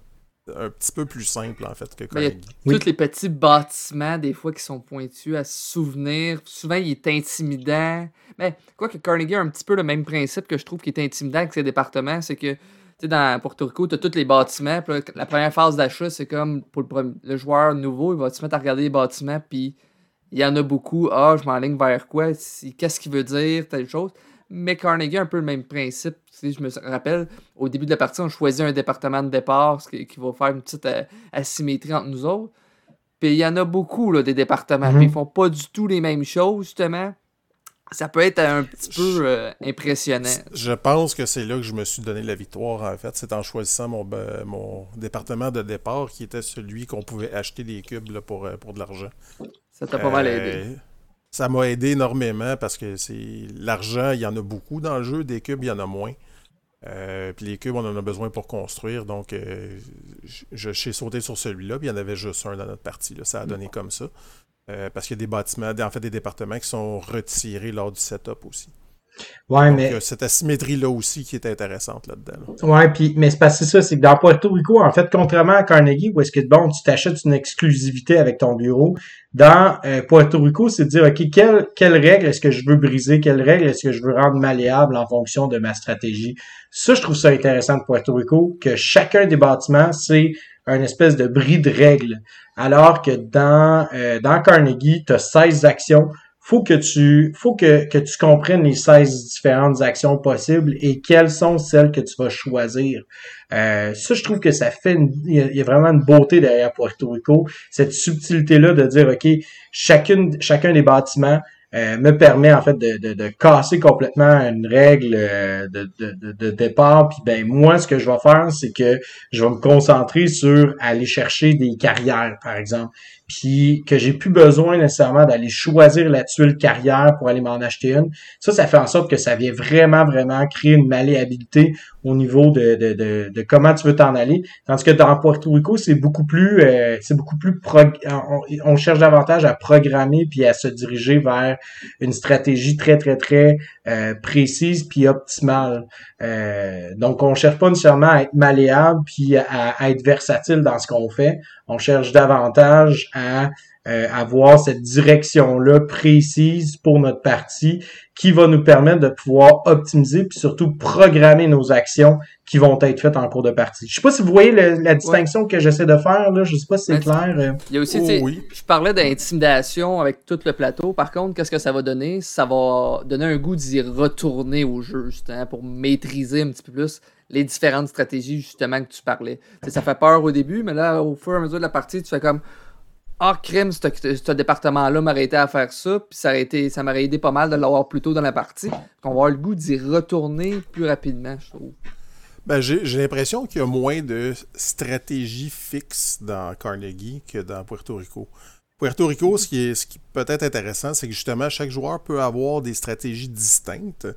un petit peu plus simple en fait que Carnegie. Tous les petits bâtiments des fois qui sont pointus à se souvenir. Souvent il est intimidant. Mais quoi que Carnegie a un petit peu le même principe que je trouve qui est intimidant avec ses départements, c'est que tu sais, dans Porto Rico, tu as tous les bâtiments. la première phase d'achat, c'est comme pour le, joueur nouveau, il va se mettre à regarder les bâtiments, puis il y en a beaucoup. Ah, je m'enligne vers quoi? Qu'est-ce qu'il veut dire? Telle chose. Mais Carnegie a un peu le même principe. Si je me rappelle, au début de la partie, on choisit un département de départ ce qui, va faire une petite euh, asymétrie entre nous autres. Puis il y en a beaucoup, là, des départements. Mm Ils font pas du tout les mêmes choses, justement. Ça peut être un petit peu euh, impressionnant. Je pense que c'est là que je me suis donné la victoire, en fait. C'est en choisissant mon, mon département de départ qui était celui qu'on pouvait acheter des cubes pour, euh, pour de l'argent. Ça t'a pas mal aidé ça m'a aidé énormément parce que c'est l'argent, il y en a beaucoup dans le jeu, des cubes, il y en a moins. Euh, puis les cubes, on en a besoin pour construire. Donc, euh, je, suis sauté sur celui-là, puis il y en avait juste un dans notre partie. Ça a donné comme ça. Euh, parce qu'il y a des bâtiments, en fait, des départements qui sont retirés lors du setup aussi. Ouais, mais. Euh, cette asymétrie-là aussi qui est intéressante là-dedans. Ouais, puis, mais c'est parce que ça, c'est que dans Puerto Rico, en fait, contrairement à Carnegie, où est-ce que, bon, tu t'achètes une exclusivité avec ton bureau, dans euh, Puerto Rico, c'est de dire, OK, quelle, quelle règle est-ce que je veux briser? Quelle règle est-ce que je veux rendre malléable en fonction de ma stratégie? Ça, je trouve ça intéressant de Puerto Rico, que chacun des bâtiments, c'est un espèce de bris de règles. Alors que dans, euh, dans Carnegie, tu as 16 actions faut que tu faut que, que tu comprennes les 16 différentes actions possibles et quelles sont celles que tu vas choisir. Euh, ça, je trouve que ça fait il y, a vraiment une beauté derrière Puerto Rico, cette subtilité-là de dire, OK, chacune, chacun des bâtiments euh, me permet en fait de, de, de, casser complètement une règle euh, de, de, de, départ. Puis ben moi, ce que je vais faire, c'est que je vais me concentrer sur aller chercher des carrières, par exemple puis que j'ai plus besoin nécessairement d'aller choisir la tuile carrière pour aller m'en acheter une. Ça, ça fait en sorte que ça vient vraiment, vraiment créer une malléabilité au niveau de, de, de, de comment tu veux t'en aller. Tandis que dans Puerto Rico, c'est beaucoup plus euh, c'est beaucoup plus on, cherche davantage à programmer puis à se diriger vers une stratégie très, très, très euh, précise puis optimale. Euh, donc, on cherche pas nécessairement à être malléable puis à être versatile dans ce qu'on fait. On cherche davantage à euh, avoir cette direction-là précise pour notre partie qui va nous permettre de pouvoir optimiser puis surtout programmer nos actions qui vont être faites en cours de partie. Je sais pas si vous voyez la distinction que j'essaie de faire là, je sais pas si c'est clair. Euh. Il y a aussi, oh, je parlais d'intimidation avec tout le plateau. Par contre, qu'est-ce que ça va donner? Ça va donner un goût d'y retourner au jeu justement pour maîtriser un petit peu plus les différentes stratégies justement que tu parlais. ça fait peur au début, mais là, au fur et à mesure de la partie, tu fais comme ah, crème, ce département-là m'aurait aidé à faire ça, puis ça, m'aurait aidé pas mal de l'avoir plus tôt dans la partie. qu'on va avoir le goût d'y retourner plus rapidement, je trouve. Ben, j'ai l'impression qu'il y a moins de stratégie fixe dans Carnegie que dans Puerto Rico. Puerto Rico, ce qui, est, ce qui peut être intéressant, c'est que justement, chaque joueur peut avoir des stratégies distinctes.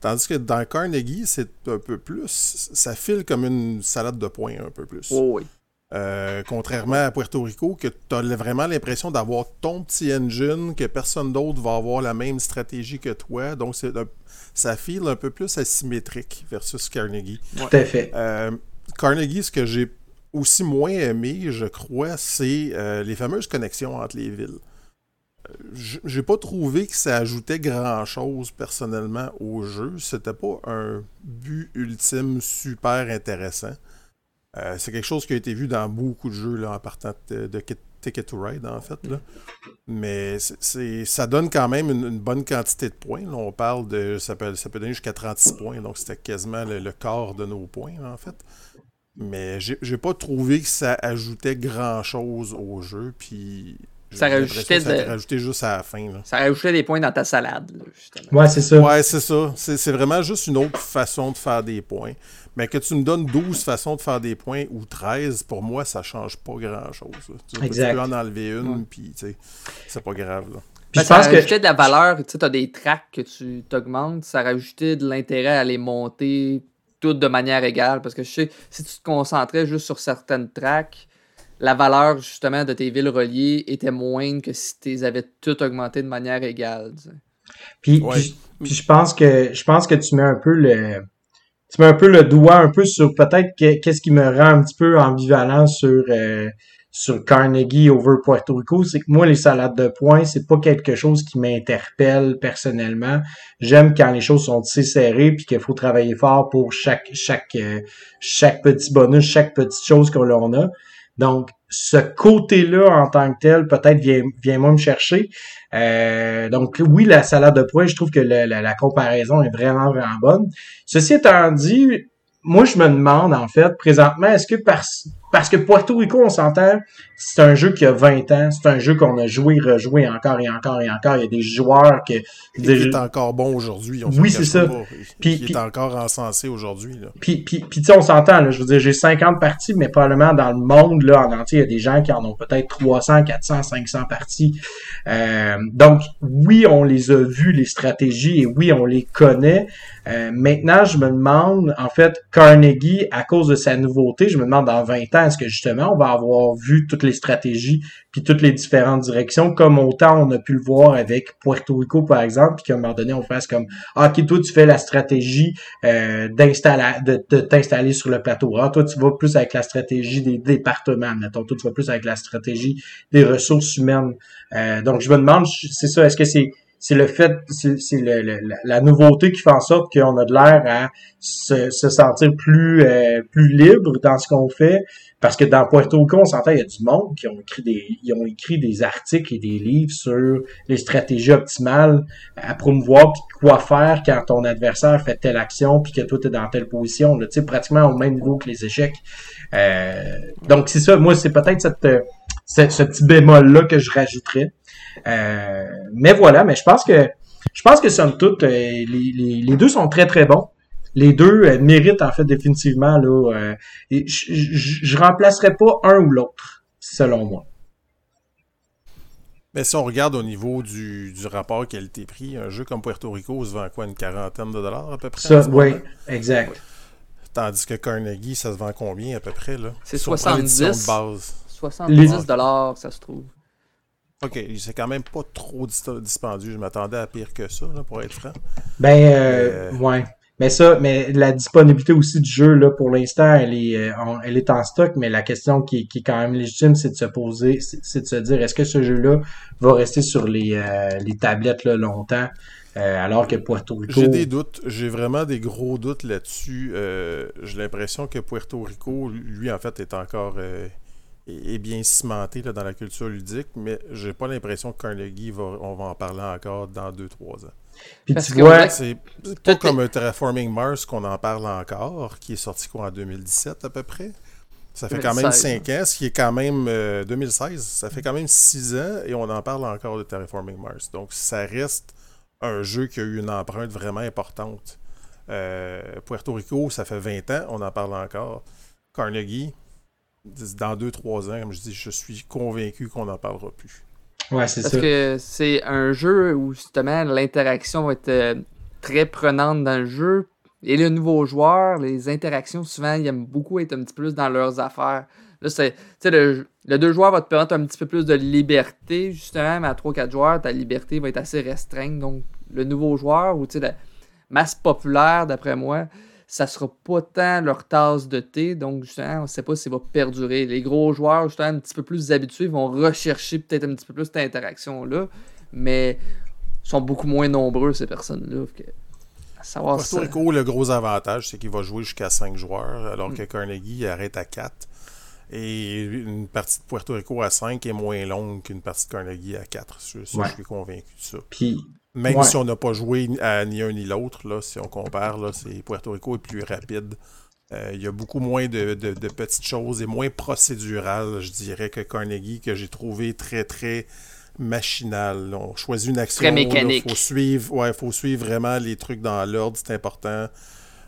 Tandis que dans Carnegie, c'est un peu plus. Ça file comme une salade de poing un peu plus. Oh oui. Euh, contrairement à Puerto Rico, que tu as vraiment l'impression d'avoir ton petit engine, que personne d'autre va avoir la même stratégie que toi. Donc, ça file un peu plus asymétrique versus Carnegie. Tout à fait. Euh, Carnegie, ce que j'ai aussi moins aimé, je crois, c'est euh, les fameuses connexions entre les villes. J'ai pas trouvé que ça ajoutait grand chose personnellement au jeu. C'était pas un but ultime super intéressant. Euh, c'est quelque chose qui a été vu dans beaucoup de jeux là, en partant de, Ticket to Ride, en fait. Là. Mais ça donne quand même une, bonne quantité de points. on parle de. Ça peut, ça peut donner jusqu'à 36 points, donc c'était quasiment le, quart de nos points, en fait. Mais j'ai pas trouvé que ça ajoutait grand chose au jeu. Puis ça rajoutait, rajouté juste à la fin. Ça rajoutait des points dans ta salade. ouais, c'est ça. Ouais, c'est ça. C'est vraiment juste une autre façon de faire des points. Mais que tu me donnes 12 façons de faire des points ou 13, pour moi, ça change pas grand-chose. Tu, peux en enlever une, puis c'est pas grave. Là. Puis ça rajoutait de la valeur. Tu as des tracks que tu t'augmentes. Ça rajoutait de l'intérêt à les monter toutes de manière égale. Parce que je sais, si tu te concentrais juste sur certaines tracks, la valeur justement de tes villes reliées était moindre que si tu les avais toutes augmentées de manière égale. Puis, puis, je pense que je pense que tu mets un peu le tu mets un peu le doigt un peu sur peut-être qu'est-ce qui me rend un petit peu ambivalent sur euh, sur Carnegie over Puerto Rico, c'est que moi les salades de points, c'est pas quelque chose qui m'interpelle personnellement. J'aime quand les choses sont assez serrées puis qu'il faut travailler fort pour chaque chaque euh, chaque petit bonus, chaque petite chose que l'on a. Donc, ce côté-là en tant que tel, peut-être vient, vient moins me chercher. Euh, donc oui, la salade de pois, je trouve que la, la, comparaison est vraiment, vraiment bonne. Ceci étant dit, moi je me demande en fait, présentement, est-ce que par, parce que Puerto Rico, on s'entend, c'est un jeu qui a 20 ans, c'est un jeu qu'on a joué, rejoué encore et encore et encore. Il y a des joueurs que... Qui est encore bon aujourd'hui. Oui, c'est ça. Puis, qui est encore encensé aujourd'hui. Puis, puis, puis on s'entend, là, je veux dire, j'ai 50 parties, mais probablement dans le monde, là, en entier, il y a des gens qui en ont peut-être 300, 400, 500 parties. Euh, donc, oui, on les a vus, les stratégies, et oui, on les connaît. Euh, maintenant, je me demande, en fait, Carnegie, à cause de sa nouveauté, je me demande dans 20 ans, est-ce que justement, on va avoir vu toutes les stratégies puis toutes les différentes directions, comme autant on a pu le voir avec Puerto Rico, par exemple, puis qu'à un moment donné, on fasse comme ah, OK, toi, tu fais la stratégie euh, d'installer de, de t'installer sur le plateau Ah, toi, tu vas plus avec la stratégie des départements, mettons. Toi, tu vas plus avec la stratégie des ressources humaines. Euh, donc, je me demande, c'est ça, est-ce que c'est c'est le fait, c'est la nouveauté qui fait en sorte qu'on a de l'air à se, se, sentir plus euh, plus libre dans ce qu'on fait. Parce que dans Puerto Rico, on s'entend, il y a du monde qui ont écrit des ils ont écrit des articles et des livres sur les stratégies optimales à promouvoir puis quoi faire quand ton adversaire fait telle action puis que toi t'es dans telle position. Sais, pratiquement au même niveau que les échecs. Euh, donc c'est ça, moi c'est peut-être cette, cette, ce petit bémol là que je rajouterais. Euh, mais voilà, mais je pense que je pense que somme toute, euh, les, les, deux sont très très bons. Les deux euh, méritent en fait définitivement là. je, je, remplacerai pas un ou l'autre, selon moi. Mais si on regarde au niveau du, du rapport qualité-prix, un jeu comme Puerto Rico se vend quoi, une quarantaine de dollars à peu près? Ça, oui, exact. Tandis que Carnegie, ça se vend combien à peu près? là? C'est 70. base. 70 dollars, ça se trouve. OK, c'est quand même pas trop dispendieux. Je m'attendais à pire que ça, pour être franc. Ben, euh, euh, ouais. Mais ça, mais la disponibilité aussi du jeu, là, pour l'instant, elle est, euh, elle est en stock, mais la question qui, qui est quand même légitime, c'est de se poser, c'est de se dire, est-ce que ce jeu-là va rester sur les, les tablettes là, longtemps, alors que Puerto Rico... J'ai des doutes, j'ai vraiment des gros doutes là-dessus. j'ai l'impression que Puerto Rico, lui, en fait, est encore est, bien cimenté dans la culture ludique, mais j'ai pas l'impression que Carnegie va, on va en parler encore dans 2-3 ans. Puis tu vois, c'est pas comme un Terraforming Mars qu'on en parle encore, qui est sorti quoi en 2017 à peu près? Ça fait quand même 5 ans, ce qui est quand même 2016. Euh, ça fait quand même 6 ans et on en parle encore de Terraforming Mars. Donc ça reste un jeu qui a eu une empreinte vraiment importante. Euh, Puerto Rico, ça fait 20 ans, on en parle encore. Carnegie, dans 2-3 ans, comme je dis, je suis convaincu qu'on n'en parlera plus. Ouais, c'est ça. Parce que c'est un jeu où justement l'interaction va être euh, très prenante dans le jeu. Et les nouveaux joueurs, les interactions, souvent, ils aiment beaucoup être un petit peu plus dans leurs affaires. Là, c'est, le, le deux joueurs va te permettre un petit peu plus de liberté, justement, mais à 3-4 joueurs, ta liberté va être assez restreinte. Donc, le nouveau joueur, ou tu sais, la masse populaire, d'après moi, ça sera pas tant leur tasse de thé, donc justement, on ne sait pas si ça va perdurer. Les gros joueurs, justement, un petit peu plus habitués, vont rechercher peut-être un petit peu plus cette interaction-là, mais sont beaucoup moins nombreux, ces personnes-là. savoir Puerto Rico, le gros avantage, c'est qu'il va jouer jusqu'à 5 joueurs, alors que mm. Carnegie arrête à 4. Et une partie de Puerto Rico à 5 est moins longue qu'une partie de Carnegie à 4. Je, je suis convaincu de ça. Puis même si on n'a pas joué à ni un ni l'autre, là, si on compare, là, c'est Puerto Rico est plus rapide. Euh, il y a beaucoup moins de, petites choses et moins procédural, je dirais, que Carnegie, que j'ai trouvé très, très machinal. On choisit une action. Très mécanique. Il faut suivre, ouais, faut suivre vraiment les trucs dans l'ordre, c'est important.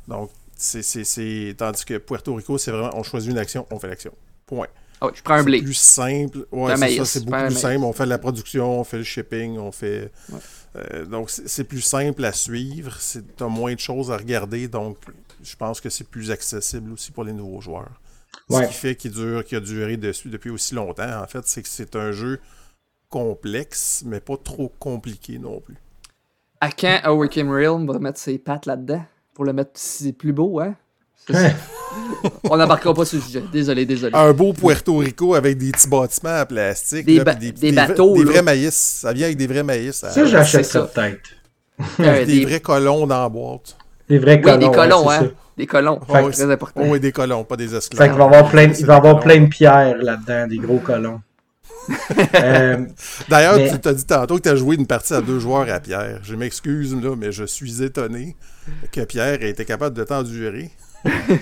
Donc, c'est. Tandis que Puerto Rico, c'est vraiment on choisit une action, on fait l'action. Point. Oh, je prends un blé. C'est plus simple. Ouais, c'est ça, c'est beaucoup plus simple. On fait la production, on fait le shipping, on fait. Euh, donc, c'est plus simple à suivre. Tu as moins de choses à regarder. Donc, je pense que c'est plus accessible aussi pour les nouveaux joueurs. Ce qui fait qu'il dure, a duré dessus depuis aussi longtemps, en fait, c'est que c'est un jeu complexe, mais pas trop compliqué non plus. À quand Awaken Realm va mettre ses pattes là-dedans? Pour le mettre plus beau, hein? On n'embarquera pas sur le sujet. Désolé, désolé. Un beau Puerto Rico avec des petits bâtiments en plastique. Des, des, bateaux. Des, vrais maïs. Ça vient avec des vrais maïs. Ça, j'achète ça peut-être. des, vrais colons dans la boîte. Des vrais colons. Oui, des colons, hein. Des colons. c'est très important. Oui, des colons, pas des esclaves. Fait qu'il va y avoir plein, il va avoir plein de pierres là-dedans, des gros colons. euh, D'ailleurs, tu t'as dit tantôt que tu as joué une partie à deux joueurs à Pierre. Je m'excuse, là, mais je suis étonné que Pierre ait été capable de t'endurer.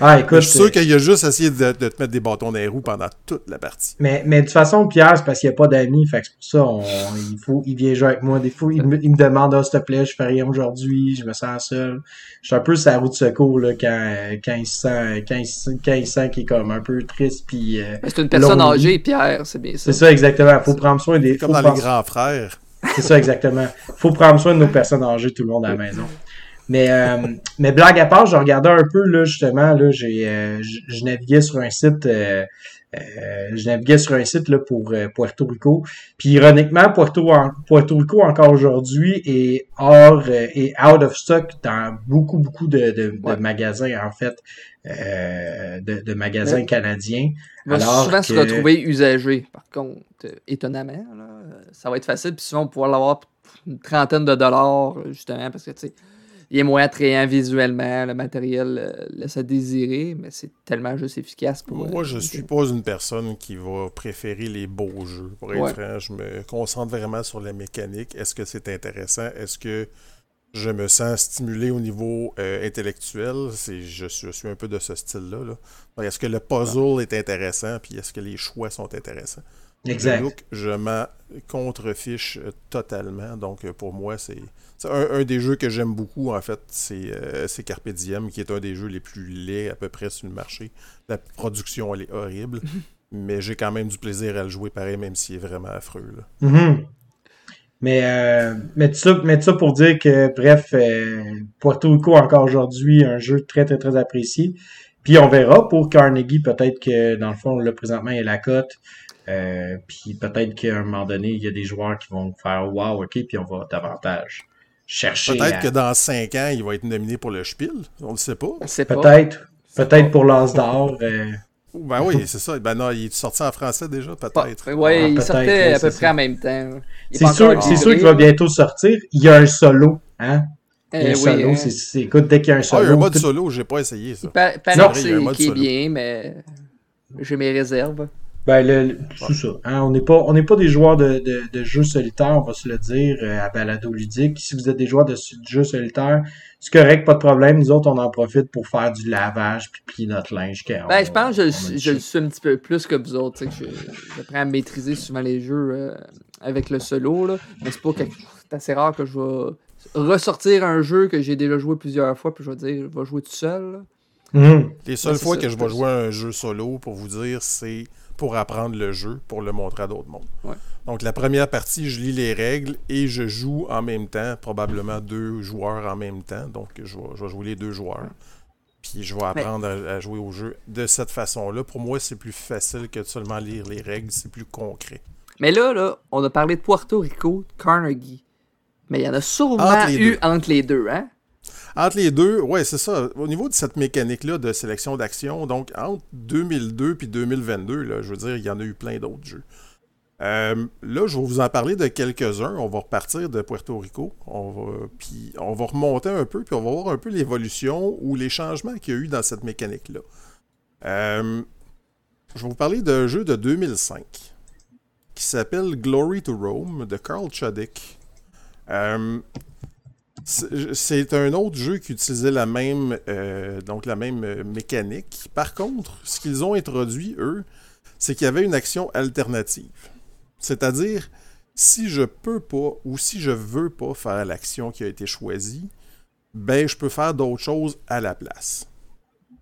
Ah, écoute, je suis sûr qu'il a juste essayé de, te mettre des bâtons dans les roues pendant toute la partie. Mais, mais de toute façon, Pierre, c'est parce qu'il n'y a pas d'amis. Fait que c'est pour ça, il, faut, il vient jouer avec moi. Des fois, il me, il me demande, oh, s'il te plaît, je fais rien aujourd'hui, je me sens seul. Je suis un peu sa roue de secours là, quand, quand, il sent, quand, il, quand il sent qu'il est comme un peu triste. Puis, euh, c'est une personne âgée, Pierre, c'est bien ça. C'est ça, exactement. Il faut prendre soin des. Comme dans les grands frères. C'est ça, exactement. Il faut prendre soin de nos personnes âgées, tout le monde à la maison. Mais, euh, mais blague à part, je regardais un peu, là, justement, là, j'ai, euh, je naviguais sur un site, euh, je naviguais sur un site là, pour Puerto Rico. Puis ironiquement, Puerto, Puerto Rico encore aujourd'hui est hors et out of stock dans beaucoup, beaucoup de, de, magasins, en fait, de, de, magasins canadiens. Il va souvent se retrouver usagé, par contre, étonnamment. Là, ça va être facile, puis souvent on va pouvoir l'avoir une trentaine de dollars, justement, parce que, tu sais, il est moins attrayant visuellement, le matériel euh, laisse à désirer, mais c'est tellement juste efficace pour. Moi, je suis pas une personne qui va préférer les beaux jeux. Pour être franc, je me concentre vraiment sur la mécanique. Est-ce que c'est intéressant? Est-ce que je me sens stimulé au niveau euh, intellectuel? Je, je, suis un peu de ce style-là. Est-ce que le puzzle est intéressant? Puis est-ce que les choix sont intéressants? Exact. je m'en contrefiche totalement. Donc, pour moi, c'est un, des jeux que j'aime beaucoup, en fait, euh, c'est Carpe Diem, qui est un des jeux les plus laids à peu près sur le marché. La production, elle est horrible, mais j'ai quand même du plaisir à le jouer pareil, même s'il est vraiment affreux. Mm-hmm. Mais, euh, mais, ça, mais ça pour dire que, bref, euh, Puerto Rico, encore aujourd'hui, un jeu très, très, très apprécié. Puis on verra pour Carnegie, peut-être que, dans le fond, là, présentement, il y a la cote. Euh, puis peut-être qu'à un moment donné, il y a des joueurs qui vont faire Wow, ok, puis on va davantage chercher. Peut-être que dans 5 ans, il va être nominé pour le Spiel. On ne sait pas. Peut-être. Peut-être pour l'As d'or. Euh. Ben oui, c'est ça. Ben non, il est sorti en français déjà, peut-être. Oui, ah, il sortait à peu près en même temps. C'est sûr, sûr qu'il va bientôt sortir. Il y a un solo, hein? Il y a un eh solo, hein. c'est, écoute, dès qu'il y a un solo. Ah, il y a un mode solo, j'ai pas essayé ça. Il non, c'est qui est bien, mais j'ai mes réserves. Ben, le, c'est ça. Hein, on n'est pas, on n'est pas des joueurs de, de, de, jeux solitaires, on va se le dire, euh, à balado ludique. Si vous êtes des joueurs de, jeux solitaires, c'est correct, pas de problème. Nous autres, on en profite pour faire du lavage puis plier notre linge. Ben, je pense que je, je, le suis un petit peu plus que vous autres. Que je, je prends à maîtriser souvent les jeux euh, avec le solo, là. Mais c'est pas quelque... c'est assez rare que je vais ressortir un jeu que j'ai déjà joué plusieurs fois puis je vais dire, je vais jouer tout seul. Mmh. Les seules fois que je vais jouer un jeu solo, pour vous dire, c'est pour apprendre le jeu, pour le montrer à d'autres mondes. Donc la première partie, je lis les règles et je joue en même temps, probablement deux joueurs en même temps. Donc je vais, jouer les deux joueurs. Puis je vais apprendre à, jouer au jeu de cette façon-là. Pour moi, c'est plus facile que de seulement lire les règles, c'est plus concret. Mais là, là, on a parlé de Puerto Rico, de Carnegie. Mais il y en a sûrement eu entre les deux, hein? Entre les deux, ouais, c'est ça. Au niveau de cette mécanique-là de sélection d'action, donc entre 2002 puis 2022, là, je veux dire, il y en a eu plein d'autres jeux. Euh, là, je vais vous en parler de quelques-uns. On va repartir de Puerto Rico. On va, puis on va remonter un peu, puis on va voir un peu l'évolution ou les changements qu'il y a eu dans cette mécanique-là. Euh, je vais vous parler d'un jeu de 2005 qui s'appelle Glory to Rome de Carl Chuddick. Euh, c'est un autre jeu qui utilisait la même, euh, euh, mécanique. Par contre, ce qu'ils ont introduit, eux, c'est qu'il y avait une action alternative. C'est-à-dire, si je peux pas ou si je veux pas faire l'action qui a été choisie, ben je peux faire d'autres choses à la place.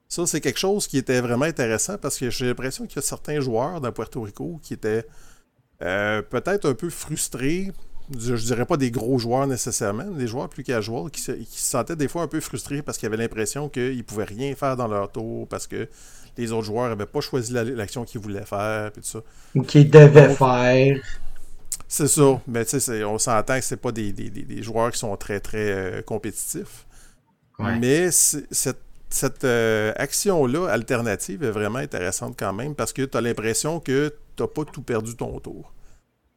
Ça, c'est quelque chose qui était vraiment intéressant parce que j'ai l'impression qu'il y a certains joueurs dans Puerto Rico qui étaient euh, peut-être un peu frustrés je, dirais pas des gros joueurs nécessairement, des joueurs plus casual qui se, qui se sentaient des fois un peu frustrés parce qu'ils avaient l'impression qu'ils pouvaient rien faire dans leur tour parce que les autres joueurs n'avaient pas choisi l'action qu'ils voulaient faire et tout ça. Ou qu'ils devaient faire. C'est ça. Mais tu sais, on s'entend que c'est pas des, joueurs qui sont très très euh, compétitifs. Mais cette, cette euh, action-là, alternative, est vraiment intéressante quand même parce que tu as l'impression que tu n'as pas tout perdu ton tour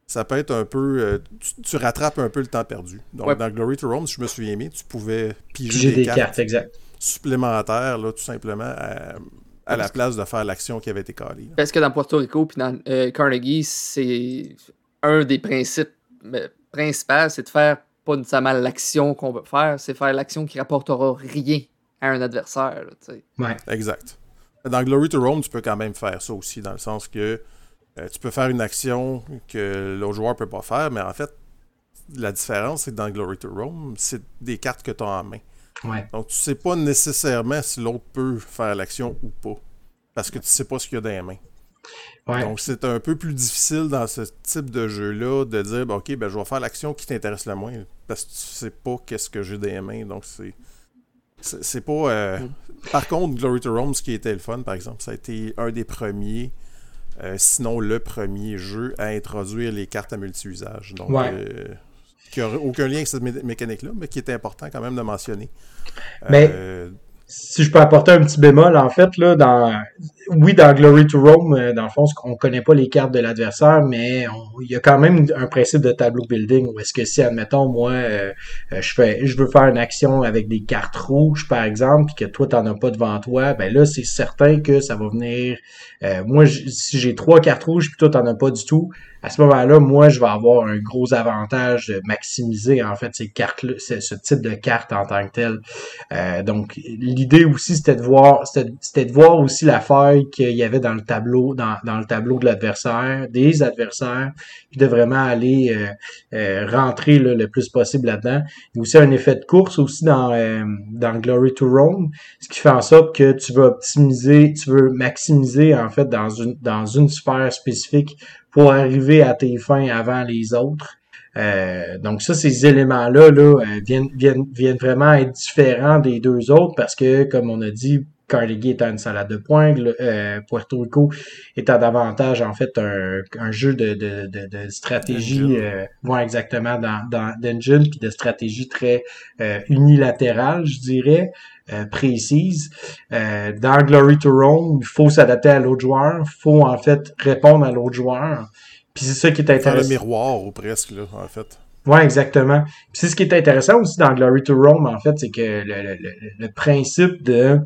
ça peut être un peu. Euh, tu, rattrapes un peu le temps perdu. Donc, dans Glory to Rome, si je me souviens bien, tu pouvais piger, des, cartes. exact. supplémentaire, là, tout simplement, à, la place de faire l'action qui avait été calée. Parce que dans Puerto Rico puis dans euh, Carnegie, c'est un des principes principaux, c'est de faire pas nécessairement l'action qu'on veut faire, c'est faire l'action qui rapportera rien à un adversaire. ouais. Exact. Dans Glory to Rome, tu peux quand même faire ça aussi, dans le sens que euh, tu peux faire une action que l'autre joueur peut pas faire, mais en fait, la différence, c'est que dans Glory to Rome, c'est des cartes que tu as en main. Donc, tu sais pas nécessairement si l'autre peut faire l'action ou pas. Parce que tu sais pas ce qu'il y a dans les mains. Donc, c'est un peu plus difficile dans ce type de jeu-là de dire, OK, ben, je vais faire l'action qui t'intéresse le moins. Parce que tu sais pas qu'est-ce que j'ai dans les mains. Donc, c'est. C'est pas. Euh, mm. Par contre, Glory to Rome, ce qui était le fun, par exemple, ça a été un des premiers, euh, sinon le premier jeu à introduire les cartes à multi-usage. Donc, euh, qui aucun lien avec cette mécanique-là, mais qui est important quand même de mentionner. Mais euh, si je peux apporter un petit bémol, en fait, là, dans oui, dans Glory to Rome, euh, dans le fond, on connaît pas les cartes de l'adversaire, mais il y a quand même un principe de tableau building où est-ce que si, admettons, moi, euh, je fais je veux faire une action avec des cartes rouges, par exemple, puis que toi, t'en as pas devant toi, ben là, c'est certain que ça va venir. moi, si j'ai trois cartes rouges, puis toi, t'en as pas du tout, à ce moment-là, moi, je vais avoir un gros avantage de maximiser en fait ces cartes ce type de carte en tant que tel. Euh, donc, l'idée aussi, c'était de voir, c'était de voir aussi la faille qu'il y avait dans le tableau, dans, dans le tableau de l'adversaire, des adversaires, puis de vraiment aller euh, euh, rentrer le plus possible là-dedans. Il y a aussi un effet de course aussi dans, dans Glory to Rome, ce qui fait en sorte que tu veux optimiser, tu veux maximiser en fait dans une dans une sphère spécifique pour arriver à tes fins avant les autres. Euh, donc ça, ces éléments-là là, euh, viennent, viennent, viennent vraiment être différents des deux autres parce que, comme on a dit, Carnegie est une salade de points, euh, Puerto Rico est davantage en fait un, un jeu de, de, de, de stratégie, euh, exactement dans, dans d'engine puis de stratégie très euh, unilatérale, je dirais. Euh, précise. Euh, dans Glory to Rome, il faut s'adapter à l'autre joueur, il faut en fait répondre à l'autre joueur. Puis c'est ça qui est intéressant. Faire le miroir ou presque là, en fait. Ouais, exactement. Puis c'est ce qui est intéressant aussi dans Glory to Rome, en fait, c'est que le, le, le, principe de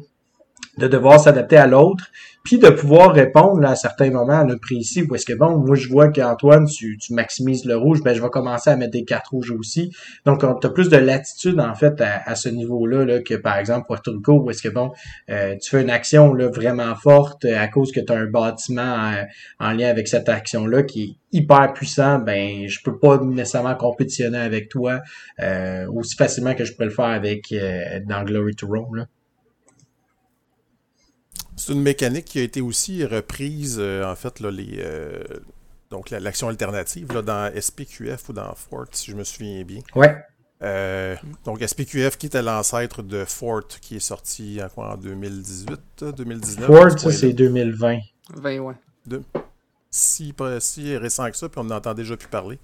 de devoir s'adapter à l'autre, puis de pouvoir répondre à certains moments à notre précis où est-ce que bon, moi je vois qu'Antoine, tu, tu maximises le rouge, ben je vais commencer à mettre des cartes rouges aussi. Donc tu as plus de latitude en fait à, ce niveau-là là, que par exemple Puerto Rico où est-ce que bon, euh, tu fais une action là, vraiment forte à cause que tu as un bâtiment en, lien avec cette action-là qui est hyper puissant, ben je peux pas nécessairement compétitionner avec toi euh, aussi facilement que je pourrais le faire avec euh, dans Glory to Rome. Là. C'est une mécanique qui a été aussi reprise, euh, en fait, là, les, euh, donc l'action alternative là, dans SPQF ou dans Fort, si je me souviens bien. Ouais. Euh, donc SPQF qui était l'ancêtre de Fort qui est sorti en, quoi, en 2018, 2019. Fort, ça c'est 2020. 20, ouais. De, si, si récent que ça, puis on n'entend déjà plus parler.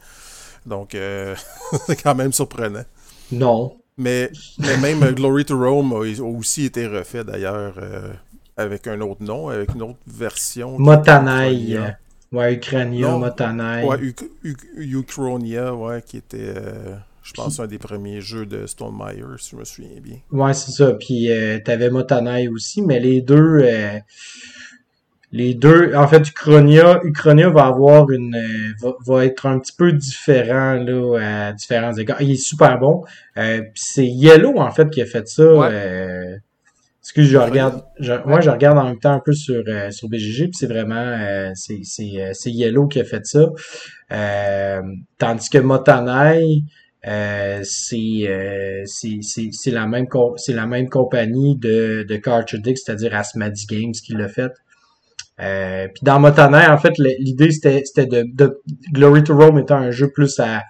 Donc c'est quand même surprenant. Non. Mais, mais même Glory to Rome a, aussi été refait d'ailleurs avec un autre nom, avec une autre version. Motanai. Ouais, Ukrainia, Motanai. Ouais, Ukronia, ouais, qui était, euh, je pense, un des premiers jeux de Stone Meyer, si je me souviens bien. Ouais, c'est ça. Puis euh, t'avais Motanai aussi, mais les deux. Euh, les deux, en fait, Uchronia, Uchronia va avoir une, va, être un petit peu différent là à différents égards. Il est super bon. puis c'est Yellow en fait qui a fait ça. Ouais. Excuse, je regarde. moi, je regarde en même temps un peu sur, euh, sur BGG, puis c'est vraiment euh, c'est, c'est, euh, c'est Yellow qui a fait ça. tandis que Motanai, c'est, c'est, c'est, c'est la même c'est la même compagnie de, de Cartridge, c'est-à-dire Asmadi Games qui l'a fait. puis dans Motanai, en fait, l'idée c'était, c'était de, de Glory to Rome étant un jeu plus à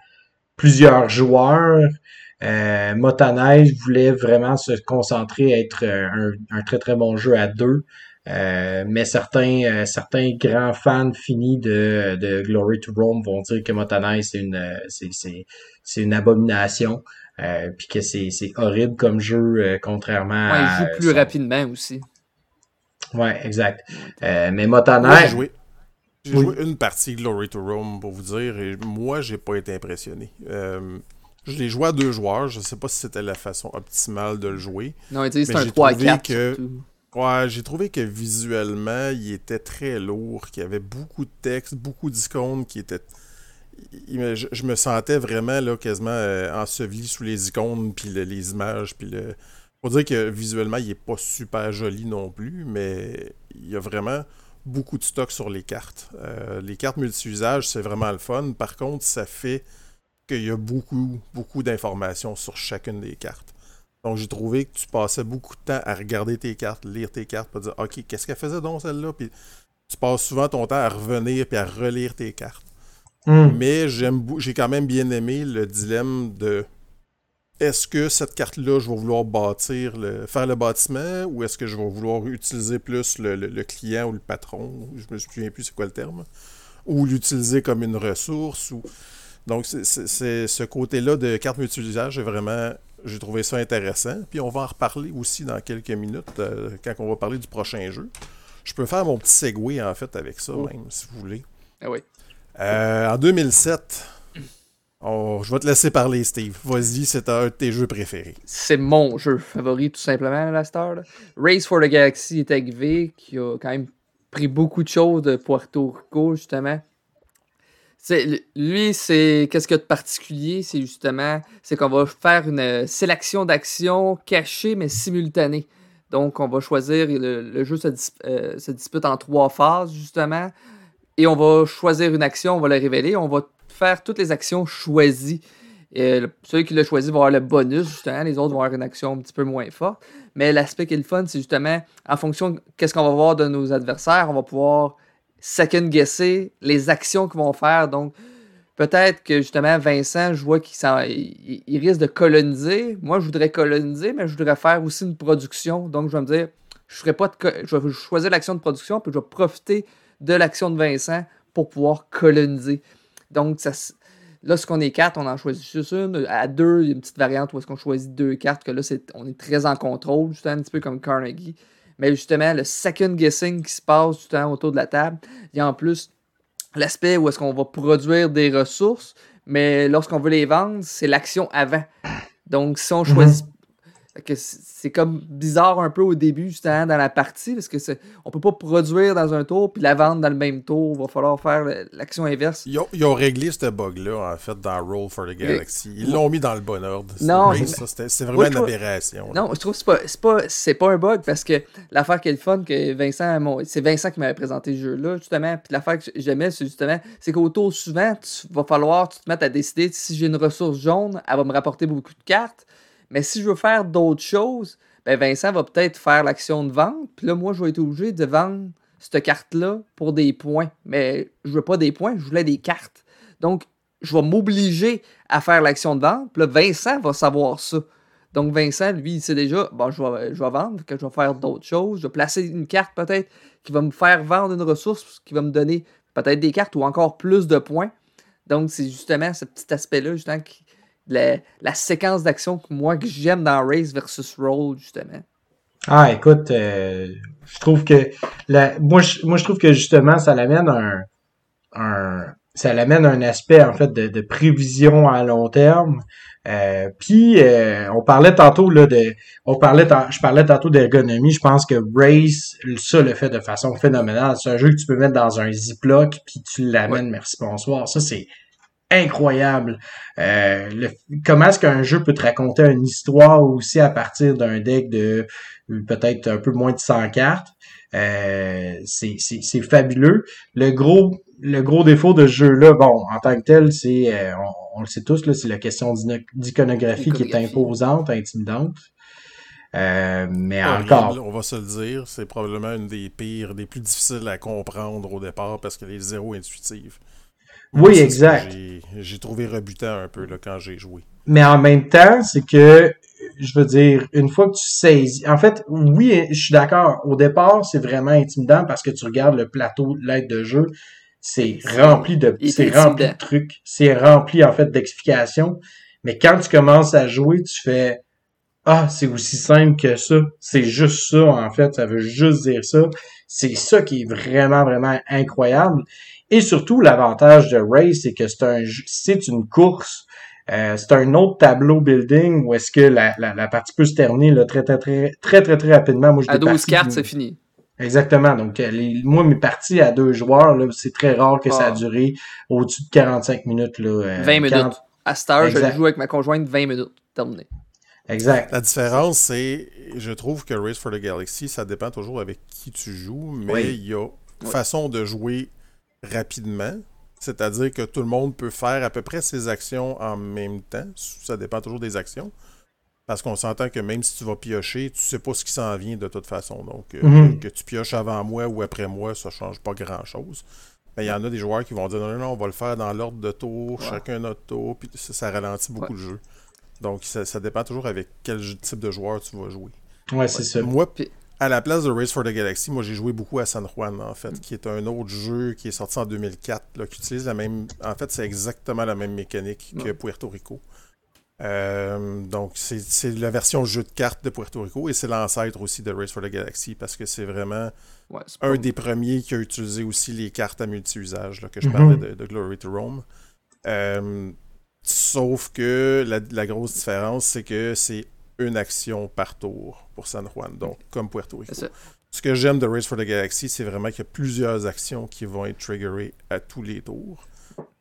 plusieurs joueurs. Euh, Motanai voulait vraiment se concentrer à être euh, un, très très bon jeu à deux. Euh, mais certains euh, certains grands fans finis de, de Glory to Rome vont dire que Motanai c'est une c'est, c'est, c'est une abomination euh, puis que c'est, c'est horrible comme jeu contrairement ouais, à il joue plus rapidement aussi. Ouais exact. Mais j'ai joué, j'ai joué une partie Glory to Rome pour vous dire et moi j'ai pas été impressionné Je l'ai joué à deux joueurs. Je sais pas si c'était la façon optimale de le jouer. Non, c'est un 3 4 que... Ouais, j'ai trouvé que visuellement, il était très lourd, qu'il y avait beaucoup de texte, beaucoup d'icônes qui étaient. Je, me sentais vraiment là, quasiment euh, enseveli sous les icônes, puis les images, puis le. Faut dire que visuellement, il est pas super joli non plus, mais il y a vraiment beaucoup de stock sur les cartes. Euh, les cartes multi-usage, c'est vraiment le fun. Par contre, ça fait qu'il y a beaucoup, beaucoup d'informations sur chacune des cartes. Donc, j'ai trouvé que tu passais beaucoup de temps à regarder tes cartes, lire tes cartes, pour dire OK, qu'est-ce qu'elle faisait donc celle-là? Puis tu passes souvent ton temps à revenir puis à relire tes cartes. Hmm. Mais j'aime, j'ai quand même bien aimé le dilemme de est-ce que cette carte-là, je vais vouloir bâtir, le, faire le bâtiment ou est-ce que je vais vouloir utiliser plus le, client ou le patron? Je me souviens plus c'est quoi le terme. Ou l'utiliser comme une ressource. Ou... Donc, c'est, ce côté-là de carte multi-usage, vraiment j'ai trouvé ça intéressant. Puis on va en reparler aussi dans quelques minutes euh, quand on va parler du prochain jeu. Je peux faire mon petit segway en fait avec ça, oh. même, si vous voulez. Ah oui. Euh, en 2007, je vais te laisser parler, Steve. Vas-y, c'est un de tes jeux préférés. C'est mon jeu favori, tout simplement, la star. Race for the Galaxy est arrivé, qui a quand même pris beaucoup de choses de Puerto Rico, justement lui, c'est qu'est-ce qu'il y a de particulier, c'est justement, c'est qu'on va faire une euh, sélection d'actions cachées mais simultanées. Donc, on va choisir, le, jeu euh, se, dispute en trois phases, justement, et on va choisir une action, on va la révéler, on va faire toutes les actions choisies. Et celui qui l'a choisi va avoir le bonus, justement, les autres vont avoir une action un petit peu moins forte. Mais l'aspect qui est le fun, c'est justement, en fonction de qu'est-ce qu'on va voir de nos adversaires, on va pouvoir second guesser les actions qu'ils vont faire. Donc, peut-être que justement, Vincent, je vois qu'il risque de coloniser. Moi, je voudrais coloniser, mais je voudrais faire aussi une production. Donc, je vais me dire, je, ferai pas je vais choisir l'action de production, puis je vais profiter de l'action de Vincent pour pouvoir coloniser. Donc, ça, là, ce qu'on est quatre, on en choisit juste une. À deux, il y a une petite variante où est-ce qu'on choisit deux cartes, que là, on est très en contrôle, justement, un petit peu comme Carnegie mais justement, le second guessing qui se passe du temps autour de la table. Il y a en plus l'aspect où est-ce qu'on va produire des ressources, mais lorsqu'on veut les vendre, c'est l'action avant. Donc, si on choisit c'est comme bizarre un peu au début, justement, dans la partie, parce que on peut pas produire dans un tour puis la vendre dans le même tour. Il va falloir faire l'action inverse. Ils ont, réglé ce bug-là, en fait, dans Roll for the Galaxy. Ils l'ont mis dans le bon ordre. Non, c'est vraiment une aberration. Non, je trouve que c'est pas, c'est pas, c'est pas un bug parce que l'affaire qui est le fun, que Vincent, c'est Vincent qui m'avait présenté ce jeu-là, justement. Puis l'affaire que j'aimais, c'est justement, c'est qu'au tour suivant, tu vas falloir tu te mettre à décider si j'ai une ressource jaune, elle va me rapporter beaucoup de cartes. Mais si je veux faire d'autres choses, ben Vincent va peut-être faire l'action de vente. Puis là, moi, je vais être obligé de vendre cette carte-là pour des points. Mais je veux pas des points, je voulais des cartes. Donc, je vais m'obliger à faire l'action de vente. Puis là, Vincent va savoir ça. Donc, Vincent, lui, il sait déjà, bon, je vais, je vais vendre, que je vais faire d'autres choses. Je vais placer une carte peut-être qui va me faire vendre une ressource qui va me donner peut-être des cartes ou encore plus de points. Donc, c'est justement ce petit aspect-là, justement, qui, la, séquence d'action que moi que j'aime dans Race versus Roll, justement. Ah, écoute, euh, je trouve que la, moi, je, moi, je trouve que justement, ça l'amène un, un, ça l'amène un aspect en fait de, prévision à long terme. Euh, puis euh, on parlait tantôt là de, on parlait, je parlais tantôt d'ergonomie. Je pense que Race, ça le fait de façon phénoménale. C'est un jeu que tu peux mettre dans un ziploc puis tu l'amènes. Merci bonsoir. Ça c'est incroyable. Euh, comment est-ce qu'un jeu peut te raconter une histoire aussi à partir d'un deck de peut-être un peu moins de 100 cartes? Euh, c'est fabuleux. Le gros le gros défaut de ce jeu-là, bon, en tant que tel, c'est, euh, on, le sait tous, c'est la question d'iconographie qui est imposante, intimidante. mais encore. on va se le dire, c'est probablement une des pires, des plus difficiles à comprendre au départ parce qu'elle est zéro intuitive. Oui, exact. J'ai trouvé rebutant un peu là, quand j'ai joué. Mais en même temps, c'est que, je veux dire, une fois que tu saisis... En fait, oui, je suis d'accord. Au départ, c'est vraiment intimidant parce que tu regardes le plateau l'aide de jeu, c'est rempli de, c'est rempli de trucs. C'est rempli, en fait, d'explications. Mais quand tu commences à jouer, tu fais, ah, c'est aussi simple que ça. C'est juste ça, en fait. Ça veut juste dire ça. C'est ça qui est vraiment, vraiment incroyable. Et surtout, l'avantage de Race, c'est que c'est un, c'est une course. Euh, c'est un autre tableau building où est-ce que la, la, partie peut se terminer là, très, très, très, très, très, très rapidement. Moi, à 12 cartes, c'est fini. Exactement. Donc, les, moi, mes parties à deux joueurs, là, c'est très rare que ça a ah. duré au-dessus de 45 minutes. Là, 20 minutes. À cette heure, je joue avec ma conjointe 20 minutes. Terminé. Exact. La différence, c'est, je trouve que Race for the Galaxy, ça dépend toujours avec qui tu joues, mais il y a façon de jouer rapidement. C'est-à-dire que tout le monde peut faire à peu près ses actions en même temps. Ça dépend toujours des actions. Parce qu'on s'entend que même si tu vas piocher, tu sais pas ce qui s'en vient de toute façon. Donc, euh, mhm. que tu pioches avant moi ou après moi, ça change pas grand-chose. Mais il y en a des joueurs qui vont dire non, non, on va le faire dans l'ordre de tour, chacun notre tour, puis ça, ralentit beaucoup le jeu. Donc, ça, dépend toujours avec quel type de joueur tu vas jouer. Ouais, c'est ça. Moi, à la place de Race for the Galaxy, moi j'ai joué beaucoup à San Juan en fait, qui est un autre jeu qui est sorti en 2004, là, qui utilise la même. En fait, c'est exactement la même mécanique que Puerto Rico. Euh, donc, c'est la version jeu de cartes de Puerto Rico et c'est l'ancêtre aussi de Race for the Galaxy parce que c'est vraiment un des premiers qui a utilisé aussi les cartes à multi-usage que je mhm. parlais de, Glory to Rome. Euh, sauf que la, grosse différence, c'est que c'est une action par tour pour San Juan, donc comme Puerto Rico. Ce que j'aime de Race for the Galaxy, c'est vraiment qu'il y a plusieurs actions qui vont être triggerées à tous les tours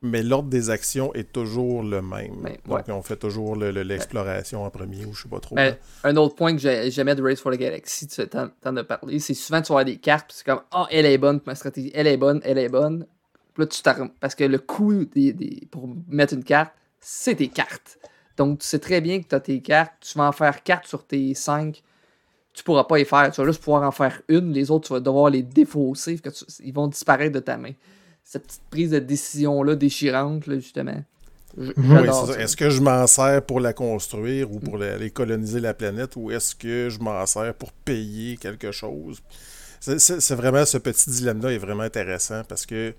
mais l'ordre des actions est toujours le même. Ben, Donc, on fait toujours l'exploration en premier ou je sais pas trop. Ben, un autre point que j'aimais de Race for the Galaxy, tu en as parlé, c'est souvent tu vas des cartes, c'est comme Ah, oh, elle est bonne, ma stratégie, elle est bonne, elle est bonne. Puis là, tu Parce que le coût des, pour mettre une carte, c'est tes cartes. Donc, tu sais très bien que tu as tes cartes, tu vas en faire 4 sur tes 5 tu pourras pas y faire. Tu vas juste pouvoir en faire une. Les autres, tu vas devoir les défausser. ils vont disparaître de ta main cette petite prise de décision-là déchirante, justement. Oui, Est-ce que je m'en sers pour la construire ou pour aller coloniser la planète? Ou est-ce que je m'en sers pour payer quelque chose? C'est vraiment ce petit dilemme-là est vraiment intéressant parce que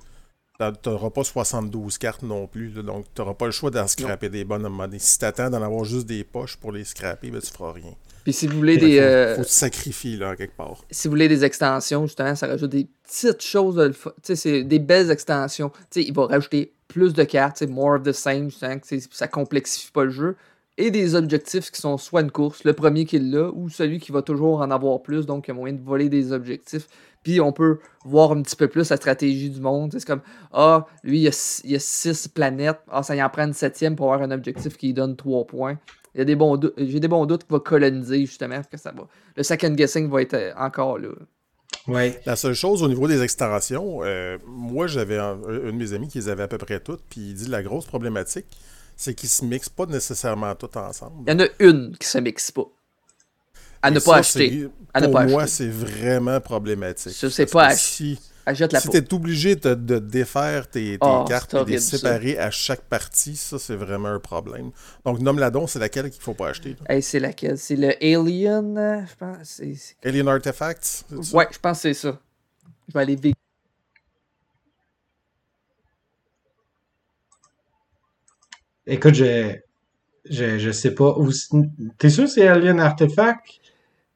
tu n'auras pas 72 cartes non plus. donc, tu n'auras pas le choix d'en scraper des bonnes à un moment donné. Si tu attends d'en avoir juste des poches pour les scraper, ben, tu feras rien. Puis si vous voulez des. Euh, faut, sacrifier là, quelque part. Si vous voulez des extensions, justement, ça rajoute des petites choses. De, c'est des belles extensions. sais, il va rajouter plus de cartes, more of the same, justement, ça complexifie pas le jeu. Et des objectifs qui sont soit une course, le premier qui est là, ou celui qui va toujours en avoir plus, donc il y a moyen de voler des objectifs. Puis on peut voir un petit peu plus la stratégie du monde. C'est comme, ah, lui, il y, a, il y a six planètes. Ah, ça y en prend une septième pour avoir un objectif qui donne trois points. Il y a des bons J'ai des bons doutes qu'il va coloniser justement que ça va. Le second guessing va être euh, encore là. Ouais. La seule chose au niveau des extensions, euh, moi j'avais un, de mes amis qui les avait à peu près toutes, puis il dit la grosse problématique, c'est qu'ils se mixent pas nécessairement toutes ensemble. Il y en a une qui se mixe pas. À ne pas acheter. pour moi, c'est vraiment problématique. Je sais pas acheter. Achète la si tu es obligé de, de, défaire tes, tes oh, cartes et de les séparer à chaque partie, ça, c'est vraiment un problème. Donc, nomme-la donc, c'est laquelle qu'il ne faut pas acheter? c'est laquelle? C'est le Alien, euh, je pense. Alien Artifacts? Ouais, je pense que c'est ça. Je vais aller vite. Écoute, je, je, je sais pas. T'es sûr que c'est Alien Artifact?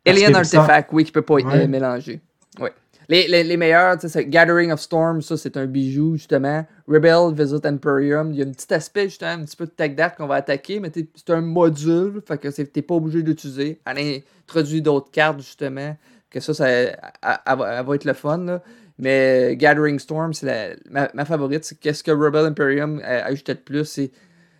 Alien Artifact, oui, qui peut pas être mélangé. Oui. Les, les, les meilleurs, c'est Gathering of Storm, ça c'est un bijou justement. Rebel Visit Imperium, il y a un petit aspect justement, un petit peu de tech dart qu'on va attaquer, mais c'est un module, fait que t'es pas obligé d'utiliser. Elle introduit d'autres cartes justement, que ça, ça elle, va être le fun. Là. Mais Gathering Storm, c'est ma, ma, favorite. C'est qu'est-ce que Rebel Imperium a ajouté de plus, c'est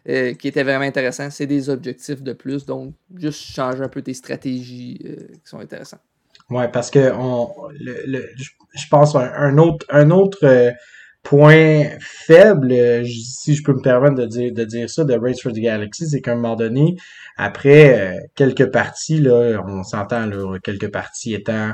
euh, qui était vraiment intéressant. C'est des objectifs de plus, donc juste changer un peu tes stratégies euh, qui sont intéressantes. Ouais, parce que on, le, je pense un, un autre, un autre euh, point faible, si je peux me permettre de dire, de dire ça, de Race for the Galaxy, c'est qu'à un moment donné, après quelques parties, là, on s'entend quelques parties étant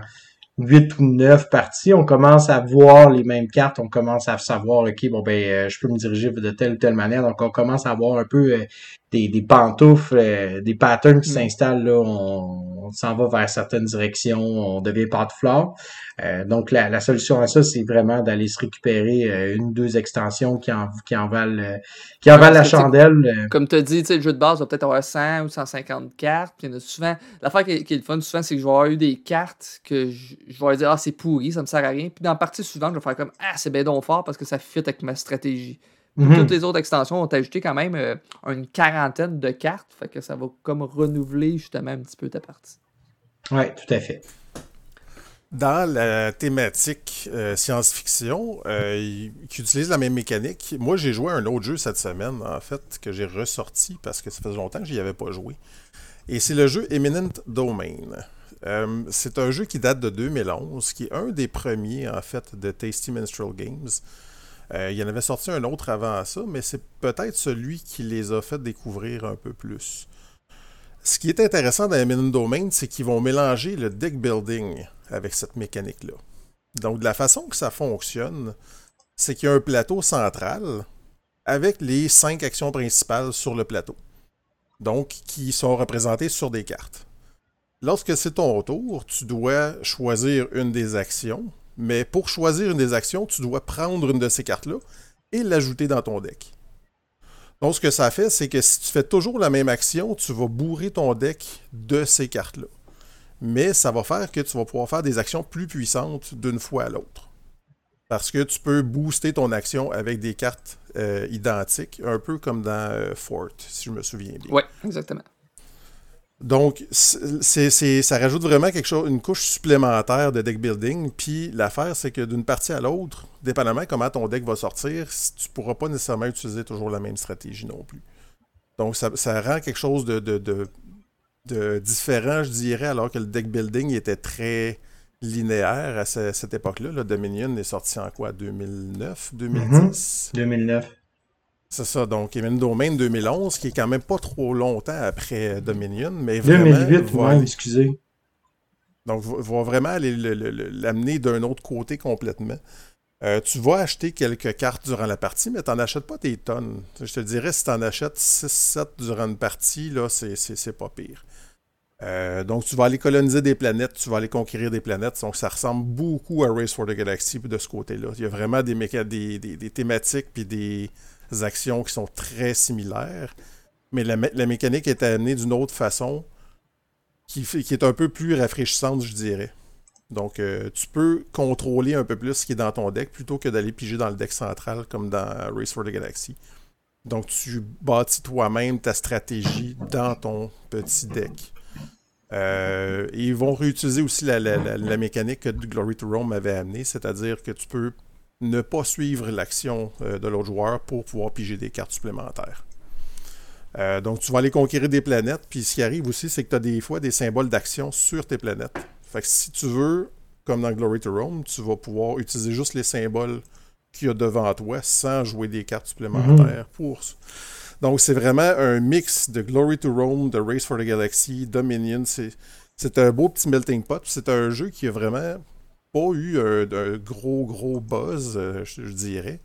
huit ou neuf parties, on commence à voir les mêmes cartes, on commence à savoir, ok, bon ben, je peux me diriger de telle ou telle manière, donc on commence à voir un peu des, des pantoufles, des patterns qui mm. s'installent là, on, on s'en va vers certaines directions, on devient pas de flore. Euh, donc la, solution à ça, c'est vraiment d'aller se récupérer euh, une ou deux extensions qui en, qui en valent, euh, qui en valent la chandelle. Comme tu as dit, le jeu de base va peut-être avoir 100 ou 150 cartes. Puis il y en a souvent. L'affaire qui, qui, est le fun souvent, c'est que je vais avoir eu des cartes que je, vais dire Ah, c'est pourri, ça me sert à rien. Puis dans la partie suivante, je vais faire comme Ah, c'est bien donc fort parce que ça fit avec ma stratégie. Mhm. Toutes les autres extensions ont ajouté quand même euh, une quarantaine de cartes. Fait que ça va comme renouveler justement un petit peu ta partie. Oui, tout à fait. Dans la thématique euh, science-fiction, euh, qui utilise la même mécanique, moi j'ai joué à un autre jeu cette semaine, en fait, que j'ai ressorti parce que ça faisait longtemps que j'y avais pas joué. Et c'est le jeu Eminent Domain. c'est un jeu qui date de 2011, qui est un des premiers, en fait, de Tasty Minstrel Games. Euh, il y en avait sorti un autre avant ça, mais c'est peut-être celui qui les a fait découvrir un peu plus. Ce qui est intéressant dans Eminent Domain, c'est qu'ils vont mélanger le deck building avec cette mécanique-là. Donc, de la façon que ça fonctionne, c'est qu'il y a un plateau central avec les cinq actions principales sur le plateau. Donc, qui sont représentées sur des cartes. Lorsque c'est ton tour, tu dois choisir une des actions mais pour choisir une des actions, tu dois prendre une de ces cartes-là et l'ajouter dans ton deck. Donc, ce que ça fait, c'est que si tu fais toujours la même action, tu vas bourrer ton deck de ces cartes-là. Mais ça va faire que tu vas pouvoir faire des actions plus puissantes d'une fois à l'autre. Parce que tu peux booster ton action avec des cartes euh, identiques, un peu comme dans euh, Fort, si je me souviens bien. Oui, exactement. Donc, c'est, ça rajoute vraiment quelque chose, une couche supplémentaire de deck building. Puis l'affaire, c'est que d'une partie à l'autre, dépendamment comment ton deck va sortir, tu ne pourras pas nécessairement utiliser toujours la même stratégie non plus. Donc, ça, rend quelque chose de, de, différent, je dirais, alors que le deck building était très linéaire à cette, époque-là. Le Dominion est sorti en quoi? 2009 2010 2009. C'est ça, donc Emin Domain 2011, qui est quand même pas trop longtemps après Dominion, mais vraiment... 2008, excusez. Donc, va vraiment aller l'amener d'un autre côté complètement. Euh, tu vas acheter quelques cartes durant la partie, mais tu n'en achètes pas des tonnes. Je te dirais, si tu en achètes 6-7 durant une partie, là, c'est pas pire. Euh, donc, tu vas aller coloniser des planètes, tu vas aller conquérir des planètes. Donc, ça ressemble beaucoup à Race for the Galaxy de ce côté-là. Il y a vraiment des, des, des thématiques puis des, actions qui sont très similaires, mais la, mécanique est amenée d'une autre façon qui, est un peu plus rafraîchissante, je dirais. Donc, euh, tu peux contrôler un peu plus ce qui est dans ton deck plutôt que d'aller piger dans le deck central comme dans Race for the Galaxy. Donc, tu bâtis toi-même ta stratégie dans ton petit deck. Euh, ils vont réutiliser aussi la, mécanique que Glory to Rome avait amenée, c'est-à-dire que tu peux ne pas suivre l'action euh, de l'autre joueur pour pouvoir piger des cartes supplémentaires. Euh, donc, tu vas aller conquérir des planètes. Puis, ce qui arrive aussi, c'est que tu as des fois des symboles d'action sur tes planètes. Fait que si tu veux, comme dans Glory to Rome, tu vas pouvoir utiliser juste les symboles qu'il y a devant toi sans jouer des cartes supplémentaires mhm. pour. Donc, c'est vraiment un mix de Glory to Rome, de Race for the Galaxy, Dominion. C'est un beau petit melting pot. C'est un jeu qui a vraiment pas eu un, gros, gros buzz, euh, je, dirais.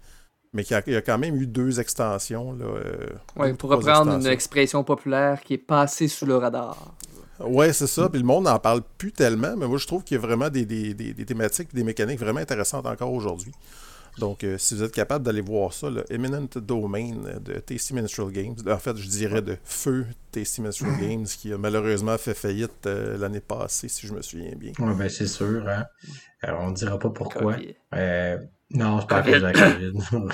Mais il y, a, quand même eu deux extensions. Là, euh, pour reprendre une expression populaire qui est passée sous le radar. Ouais, c'est ça. Puis le monde n'en parle plus tellement, mais moi je trouve qu'il y a vraiment des, des, des, des thématiques, des mécaniques vraiment intéressantes encore aujourd'hui. Donc, euh, si vous êtes capable d'aller voir ça, le Eminent Domain de Tasty Minstrel Games, en fait, je dirais de feu Tasty Minstrel Games, qui a malheureusement fait faillite euh, l'année passée, si je me souviens bien. Oui, ben c'est sûr. Hein? Alors, on ne dira pas pourquoi. Euh, non, c'est pas à cause de la COVID.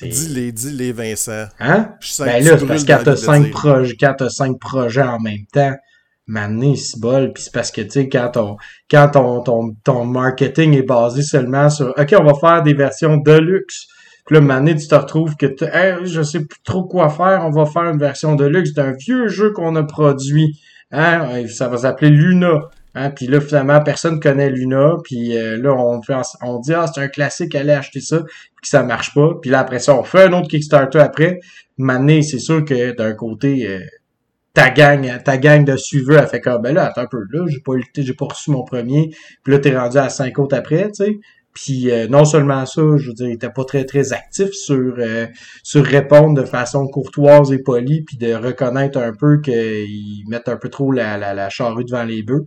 Dis-les, dis-les, Vincent. Hein? ben là, c'est parce que quand tu as cinq projets en même temps, m'amener si bol puis c'est parce que tu sais quand ton quand ton, ton, ton marketing est basé seulement sur OK, on va faire des versions de luxe. Puis là, maintenant, tu te retrouves que tu hey, je sais plus trop quoi faire, on va faire une version de luxe d'un vieux jeu qu'on a produit. Hein? Ça va s'appeler Luna. Hein? Puis là, finalement, personne connaît Luna. Puis euh, là, on, on dit Ah, c'est un classique, allez acheter ça, puis ça marche pas. Puis là, après ça, on fait un autre Kickstarter après. Maintenant, c'est sûr que d'un côté, euh, ta gang, ta gang de suiveurs a fait comme ben là, attends un peu, là, j'ai pas j'ai pas reçu mon premier, puis là, t'es rendu à cinq autres après, tu sais. Puis euh, non seulement ça, je veux dire, il était pas très très actif sur euh, sur répondre de façon courtoise et polie, puis de reconnaître un peu qu'ils mettent un peu trop la, la, la charrue devant les bœufs.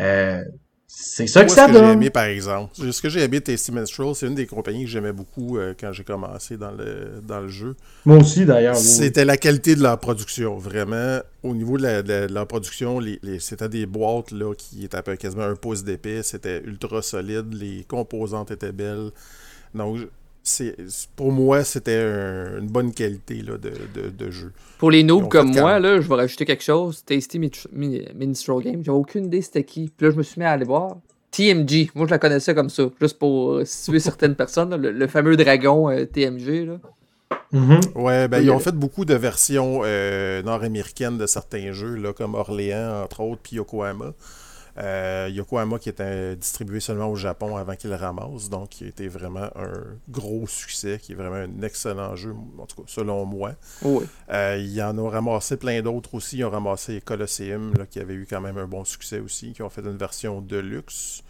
Euh, c'est ça que ça ce que j'ai aimé, par exemple. Ce que j'ai aimé de Tasty Minstrel, c'est une des compagnies que j'aimais beaucoup euh, quand j'ai commencé dans le, dans le jeu. Moi aussi, d'ailleurs. C'était la qualité de leur production. Vraiment, au niveau de, la, leur production, les, c'était des boîtes là, qui étaient à peu, quasiment un pouce d'épais. C'était ultra solide. Les composantes étaient belles. Donc, pour moi, c'était une bonne qualité là, de, jeu. Pour les noobs comme moi, là, je vais rajouter quelque chose. Tasty Minstrel Game. J'avais aucune idée c'était qui. Puis là, je me suis mis à aller voir. TMG. Moi, je la connaissais comme ça. Juste pour situer certaines personnes. le, fameux dragon euh, TMG. Là. Mm-hmm. Ouais, ben, ils ont fait beaucoup de versions euh, nord-américaines de certains jeux, là, comme Orléans, entre autres, puis Yokohama. Euh, Yokohama qui était distribué seulement au Japon avant qu'il le ramasse, donc qui a été vraiment un gros succès, qui est vraiment un excellent jeu, en tout cas selon moi. Oui. Euh, il en a ramassé plein d'autres aussi. Ils ont ramassé Colosseum, là, qui avait eu quand même un bon succès aussi, qui ont fait une version de luxe.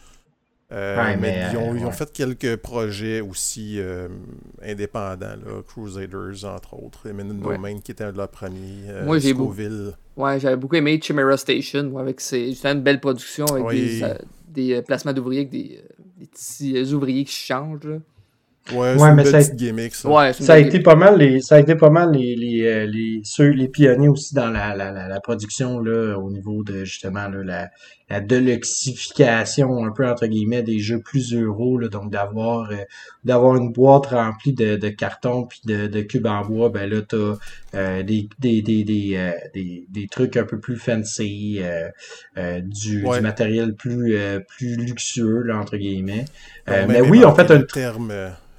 Euh, mais, ils, ont, fait quelques projets aussi indépendants, là, Crusaders entre autres, Eminent Domain qui était un de leurs premiers, Moi, j'ai Ouais, j'avais beaucoup aimé Chimera Station, avec ses, une belle production, avec des, des euh, placements d'ouvriers, avec des, euh, des, petits euh, ouvriers qui changent. Là. Ouais, ouais mais ça a, gimmick, ça. Ouais, ça, a été pas mal les, ça a été pas mal les, les, euh, les, ceux, les pionniers aussi dans la, la, la, production là, au niveau de justement là, la, la deluxification un peu entre guillemets des jeux plus euros là, donc d'avoir euh, d'avoir une boîte remplie de, de carton puis de, de cubes en bois ben là t'as euh, des, des, des, des, des, des, trucs un peu plus fancy du, du matériel plus plus luxueux là, entre guillemets. Mais, oui en fait un terme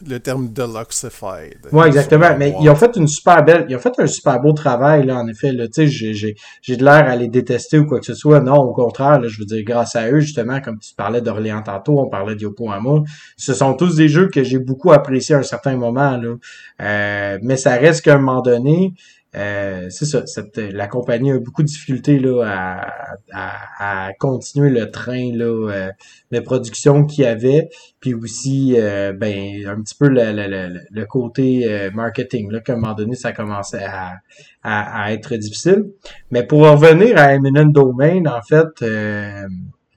le terme deluxified. Oui, exactement. Mais ils ont fait une super belle, ils ont fait un super beau travail, là, en effet. Là, j'ai, j'ai, j'ai de l'air à les détester ou quoi que ce soit. Non, au contraire, là, je veux dire, grâce à eux, justement, comme tu parlais d'Orléans tantôt, on parlait de Yokohama, ce sont tous des jeux que j'ai beaucoup appréciés à un certain moment. Là. Euh, mais ça reste qu'à un moment donné, euh, c'est ça, cette, la compagnie a beaucoup de difficultés là, à, à, à continuer le train là, euh, de production qu'il y avait, puis aussi euh, ben, un petit peu le, le, le, côté marketing, là, qu'à un moment donné, ça commençait à, à, à, être difficile. Mais pour revenir à Eminent Domain, en fait,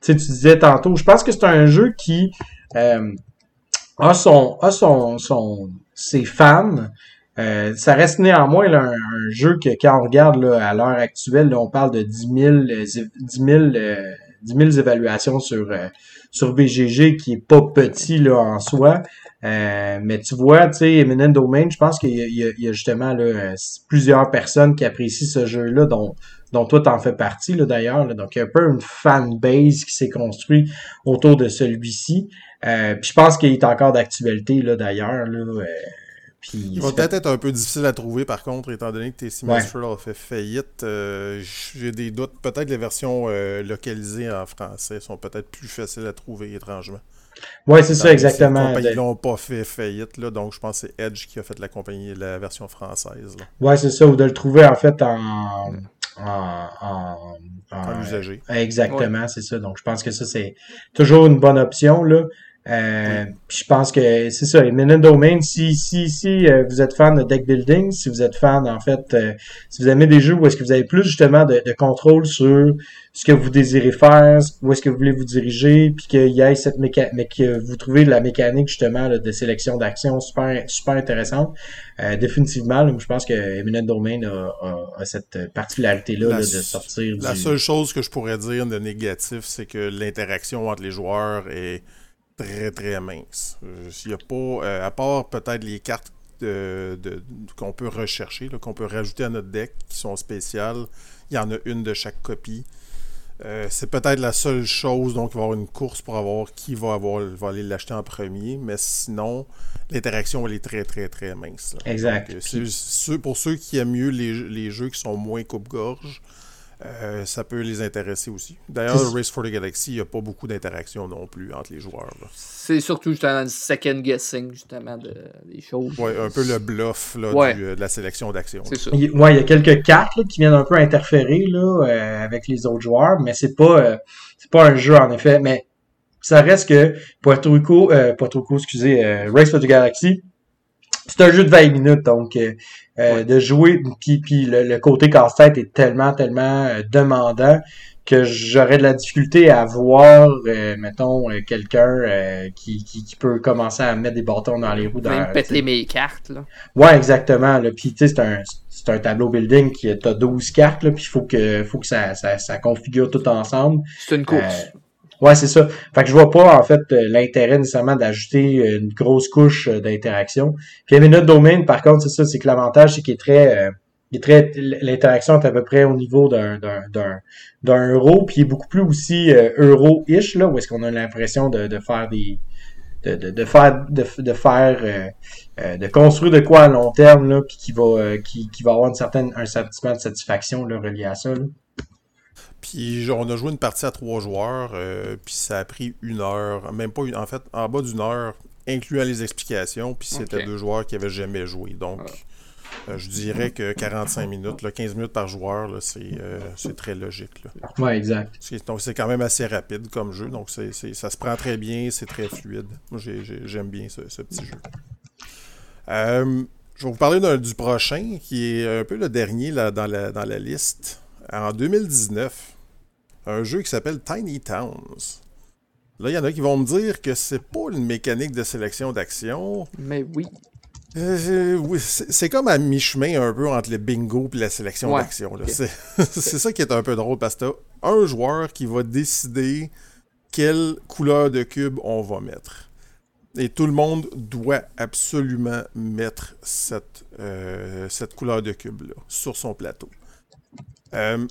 tu disais tantôt, je pense que c'est un jeu qui a son a son, son ses fans, euh, ça reste néanmoins un, jeu que quand on regarde là, à l'heure actuelle, on parle de 10 000, 10 000, évaluations sur, euh, sur BGG, qui est pas petit là, en soi. Euh, mais tu vois, tu sais, Eminent Domain, je pense qu'il y, y, a justement là, plusieurs personnes qui apprécient ce jeu-là, dont, dont toi t'en fais partie là, d'ailleurs. Donc il y a un peu une fan base qui s'est construit autour de celui-ci. puis je pense qu'il est encore d'actualité là d'ailleurs. Là, il va peut-être être un peu difficile à trouver, par contre, étant donné que Tasty ouais. a fait faillite. Euh, j'ai des doutes. Peut-être les versions euh, localisées en français sont peut-être plus faciles à trouver, étrangement. Oui, c'est ça, exactement. Ils n'ont pas fait faillite, là, donc je pense que c'est Edge qui a fait la compagnie, la version française. Oui, c'est ça, ou de le trouver en fait en. En, en, en, usager. Exactement, c'est ça. Donc, je pense que ça, c'est toujours une bonne option. Là. Euh, je pense que c'est ça. Eminent Domain, si, si, si euh, vous êtes fan de deck building, si vous êtes fan, en fait, euh, si vous aimez des jeux où est-ce que vous avez plus justement de, de, contrôle sur ce que vous désirez faire, où est-ce que vous voulez vous diriger, puis qu'il y ait cette mécanique, mais que vous trouvez la mécanique justement de sélection d'action super, super intéressante, définitivement, je pense que Eminent Domain a, a, cette particularité-là de sortir La seule chose que je pourrais dire de négatif, c'est que l'interaction entre les joueurs est très très mince. Il n'y a pas, euh, à part peut-être les cartes de, qu'on peut rechercher, qu'on peut rajouter à notre deck qui sont spéciales, il y en a une de chaque copie. Euh, c'est peut-être la seule chose, donc il va y avoir une course pour avoir qui va avoir va aller l'acheter en premier, mais sinon, l'interaction elle est très très très mince. Exact. pour ceux qui aiment mieux les, les jeux qui sont moins coupe-gorge, euh, ça peut les intéresser aussi. D'ailleurs, Race for the Galaxy, il n'y a pas beaucoup d'interaction non plus entre les joueurs. C'est surtout justement le second guessing justement de, des choses. Oui, un peu le bluff là, euh, de la sélection d'actions. C'est ça. Il, ouais, il y a quelques cartes qui viennent un peu interférer là, euh, avec les autres joueurs, mais c'est pas c'est pas un jeu en effet. Mais ça reste que Puerto Rico, Puerto Rico, excusez, Race for the Galaxy, c'est un jeu de 20 minutes, donc euh, euh, de jouer, puis, puis le, côté casse-tête est tellement, tellement euh, demandant que j'aurais de la difficulté à voir, mettons, quelqu'un qui, qui, peut commencer à mettre des bâtons dans les roues. Dans, péter mes cartes, là. Ouais, exactement. Là. Puis, tu sais, c'est un, c'est un tableau building qui a 12 cartes, là, puis il faut que, faut que ça, ça, ça configure tout ensemble. C'est une course. Ouais, c'est ça. Fait que je vois pas, en fait, euh, l'intérêt nécessairement d'ajouter une grosse couche d'interaction. Puis Minute Domain, par contre, c'est ça, c'est que l'avantage, c'est qu'il est très, il est très, l'interaction est à peu près au niveau d'un, d'un, d'un, euro, puis il est beaucoup plus aussi euro-ish, là, où est-ce qu'on a l'impression de, faire des, de, de, de, faire de, de faire euh, euh, de construire de quoi à long terme là puis qui va euh, qui, qui va avoir une certaine un sentiment de satisfaction là, relié à ça là. Puis on a joué une partie à trois joueurs, puis ça a pris une heure, même pas une, en fait, en bas d'une heure, incluant les explications, puis c'était deux joueurs qui avaient jamais joué. Donc, euh, je dirais que 45 minutes, là, 15 minutes par joueur, euh, c'est très logique. Là. Ouais, exact. Donc c'est quand même assez rapide comme jeu, donc ça se prend très bien, c'est très fluide. Moi j'aime bien ce, petit jeu. Euh, je vais vous parler du prochain, qui est un peu le dernier là, dans, la, dans la liste. En 2019, un jeu qui s'appelle Tiny Towns. Là, il y en a qui vont me dire que c'est pas une mécanique de sélection d'action. Mais oui. Euh, oui, c'est comme à mi-chemin un peu entre le bingo et la sélection d'action. C'est ça qui est un peu drôle parce que t'as un joueur qui va décider quelle couleur de cube on va mettre. Et tout le monde doit absolument mettre cette, euh, cette couleur de cube-là sur son plateau. Euh,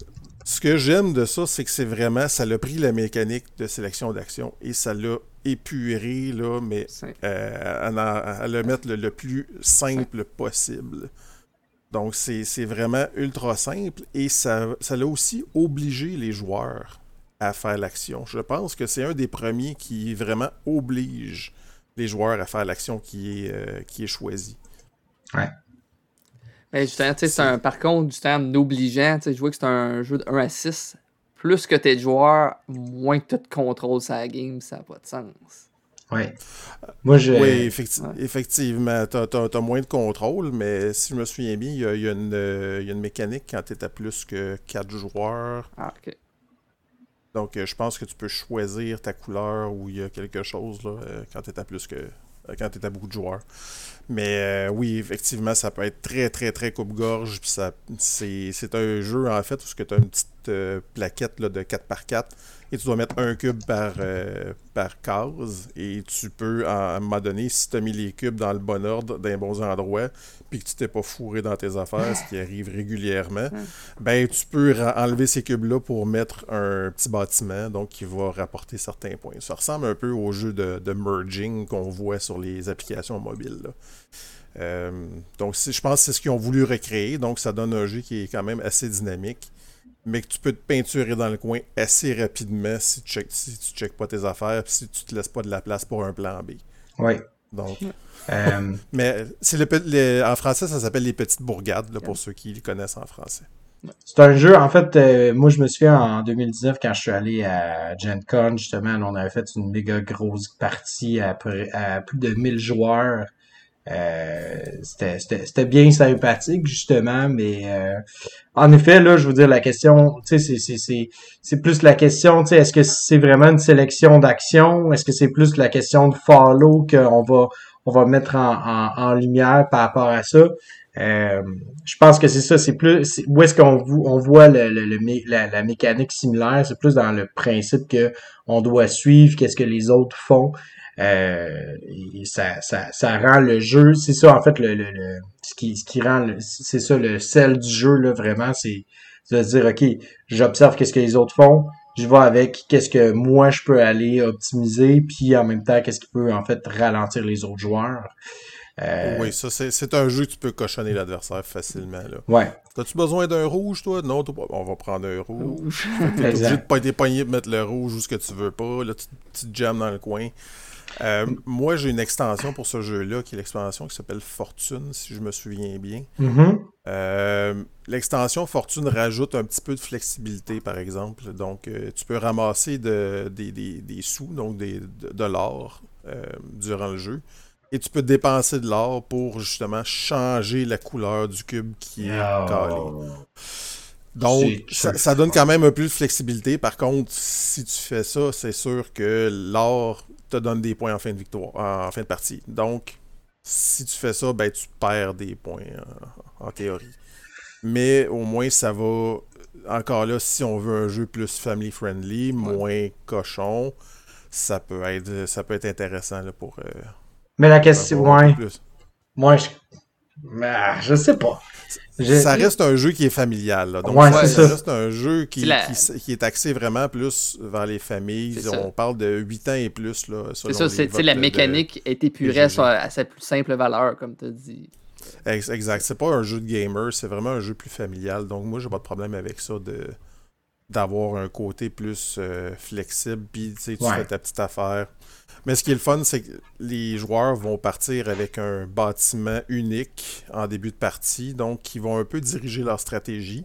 ce que j'aime de ça, c'est que c'est vraiment, ça l'a pris la mécanique de sélection d'action et ça l'a épuré, là, mais euh, à, le mettre le, plus simple possible. Donc, c'est vraiment ultra simple et ça l'a aussi obligé les joueurs à faire l'action. Je pense que c'est un des premiers qui vraiment oblige les joueurs à faire l'action qui est, euh, qui est choisie. Ouais. Mais justement, c'est un, par contre, du terme obligeant, je vois que c'est un jeu de 1 à 6 plus que t'es joueur, moins que tu te contrôles sa game, ça n'a pas de sens. Ouais. Moi, je... Oui, effectivement, tu as, moins de contrôle, mais si je me souviens bien, il y a, y a, une, mécanique quand tu es à plus que 4 joueurs. Ah, ok. Donc, euh, je pense que tu peux choisir ta couleur ou il y a quelque chose là, euh, quand tu es à plus que. Euh, quand tu à beaucoup de joueurs. Mais oui, effectivement, ça peut être très, très, très coupe-gorge. C'est, un jeu, en fait, où tu as une petite euh, plaquette là, de 4x4 et tu dois mettre un cube par, euh, par case. Et tu peux, à un moment donné, si tu as mis les cubes dans le bon ordre, dans les bons endroits, puis que tu t'es pas fourré dans tes affaires, ce qui arrive régulièrement, ben tu peux enlever ces cubes-là pour mettre un petit bâtiment, donc qui va rapporter certains points. Ça ressemble un peu au jeu de, merging qu'on voit sur les applications mobiles. Euh, donc, je pense que c'est ce qu'ils ont voulu recréer. Donc, ça donne un jeu qui est quand même assez dynamique mais que tu peux te peinturer dans le coin assez rapidement si tu checkes si tu checkes pas tes affaires si tu te laisses pas de la place pour un plan B. Oui. Donc. Euh, mais c'est le, en français, ça s'appelle les petites bourgades, pour ceux qui le connaissent en français. C'est un jeu, en fait, euh, moi je me souviens en 2019 quand je suis allé à Gen Con, justement, on avait fait une méga grosse partie à, à plus de 1000 joueurs euh, c'était bien sympathique justement mais euh, en effet là je veux dire la question tu sais c'est plus la question tu sais est-ce que c'est vraiment une sélection d'actions est-ce que c'est plus la question de follow qu'on va on va mettre en, en, lumière par rapport à ça? Euh, je pense que c'est ça c'est plus où est-ce qu'on on voit le, le, la, la mécanique similaire c'est plus dans le principe que on doit suivre qu'est-ce que les autres font euh, et ça, ça, ça rend le jeu, c'est ça en fait le, le, ce qui ce qui rend c'est ça le sel du jeu là vraiment c'est de se dire ok j'observe qu'est-ce que les autres font je vais avec qu'est-ce que moi je peux aller optimiser puis en même temps qu'est-ce qui peut en fait ralentir les autres joueurs euh... Oui, ça, c'est un jeu que tu peux cochonner l'adversaire facilement. Là. Ouais. As-tu besoin d'un rouge, toi? Non, on va prendre un rouge. T'es obligé de pas être de mettre le rouge où ce que tu veux pas. Là, tu, tu te jammes dans le coin. Euh, moi, j'ai une extension pour ce jeu-là, qui est l'extension qui s'appelle Fortune, si je me souviens bien. Mm-hmm. Euh, l'extension Fortune rajoute un petit peu de flexibilité, par exemple. Donc, euh, tu peux ramasser des, sous, donc des, de, l'or, durant le jeu. Et tu peux dépenser de l'or pour justement changer la couleur du cube qui est oh. calé. Donc, ça, donne quand même un peu de flexibilité. Par contre, si tu fais ça, c'est sûr que l'or te donne des points en fin de victoire, en fin de partie. Donc, si tu fais ça, ben tu perds des points en, théorie. Mais au moins, ça va encore là, si on veut un jeu plus family friendly, moins cochon, ça peut être ça peut être intéressant là, pour. Euh, mais la question, ouais. Moi, je, ah, je sais pas. Ça reste un jeu qui est familial. Là. Donc, ça, reste un jeu qui, qui, est axé vraiment plus vers les familles. On parle de 8 ans et plus. C'est ça, c'est la mécanique est épurée à sa, plus simple valeur, comme tu as dit. Exact. C'est pas un jeu de gamer, c'est vraiment un jeu plus familial. Donc, moi, j'ai pas de problème avec ça de d'avoir un côté plus euh, flexible, puis tu fais ta petite affaire. Mais ce qui est le fun, c'est que les joueurs vont partir avec un bâtiment unique en début de partie, donc qui vont un peu diriger leur stratégie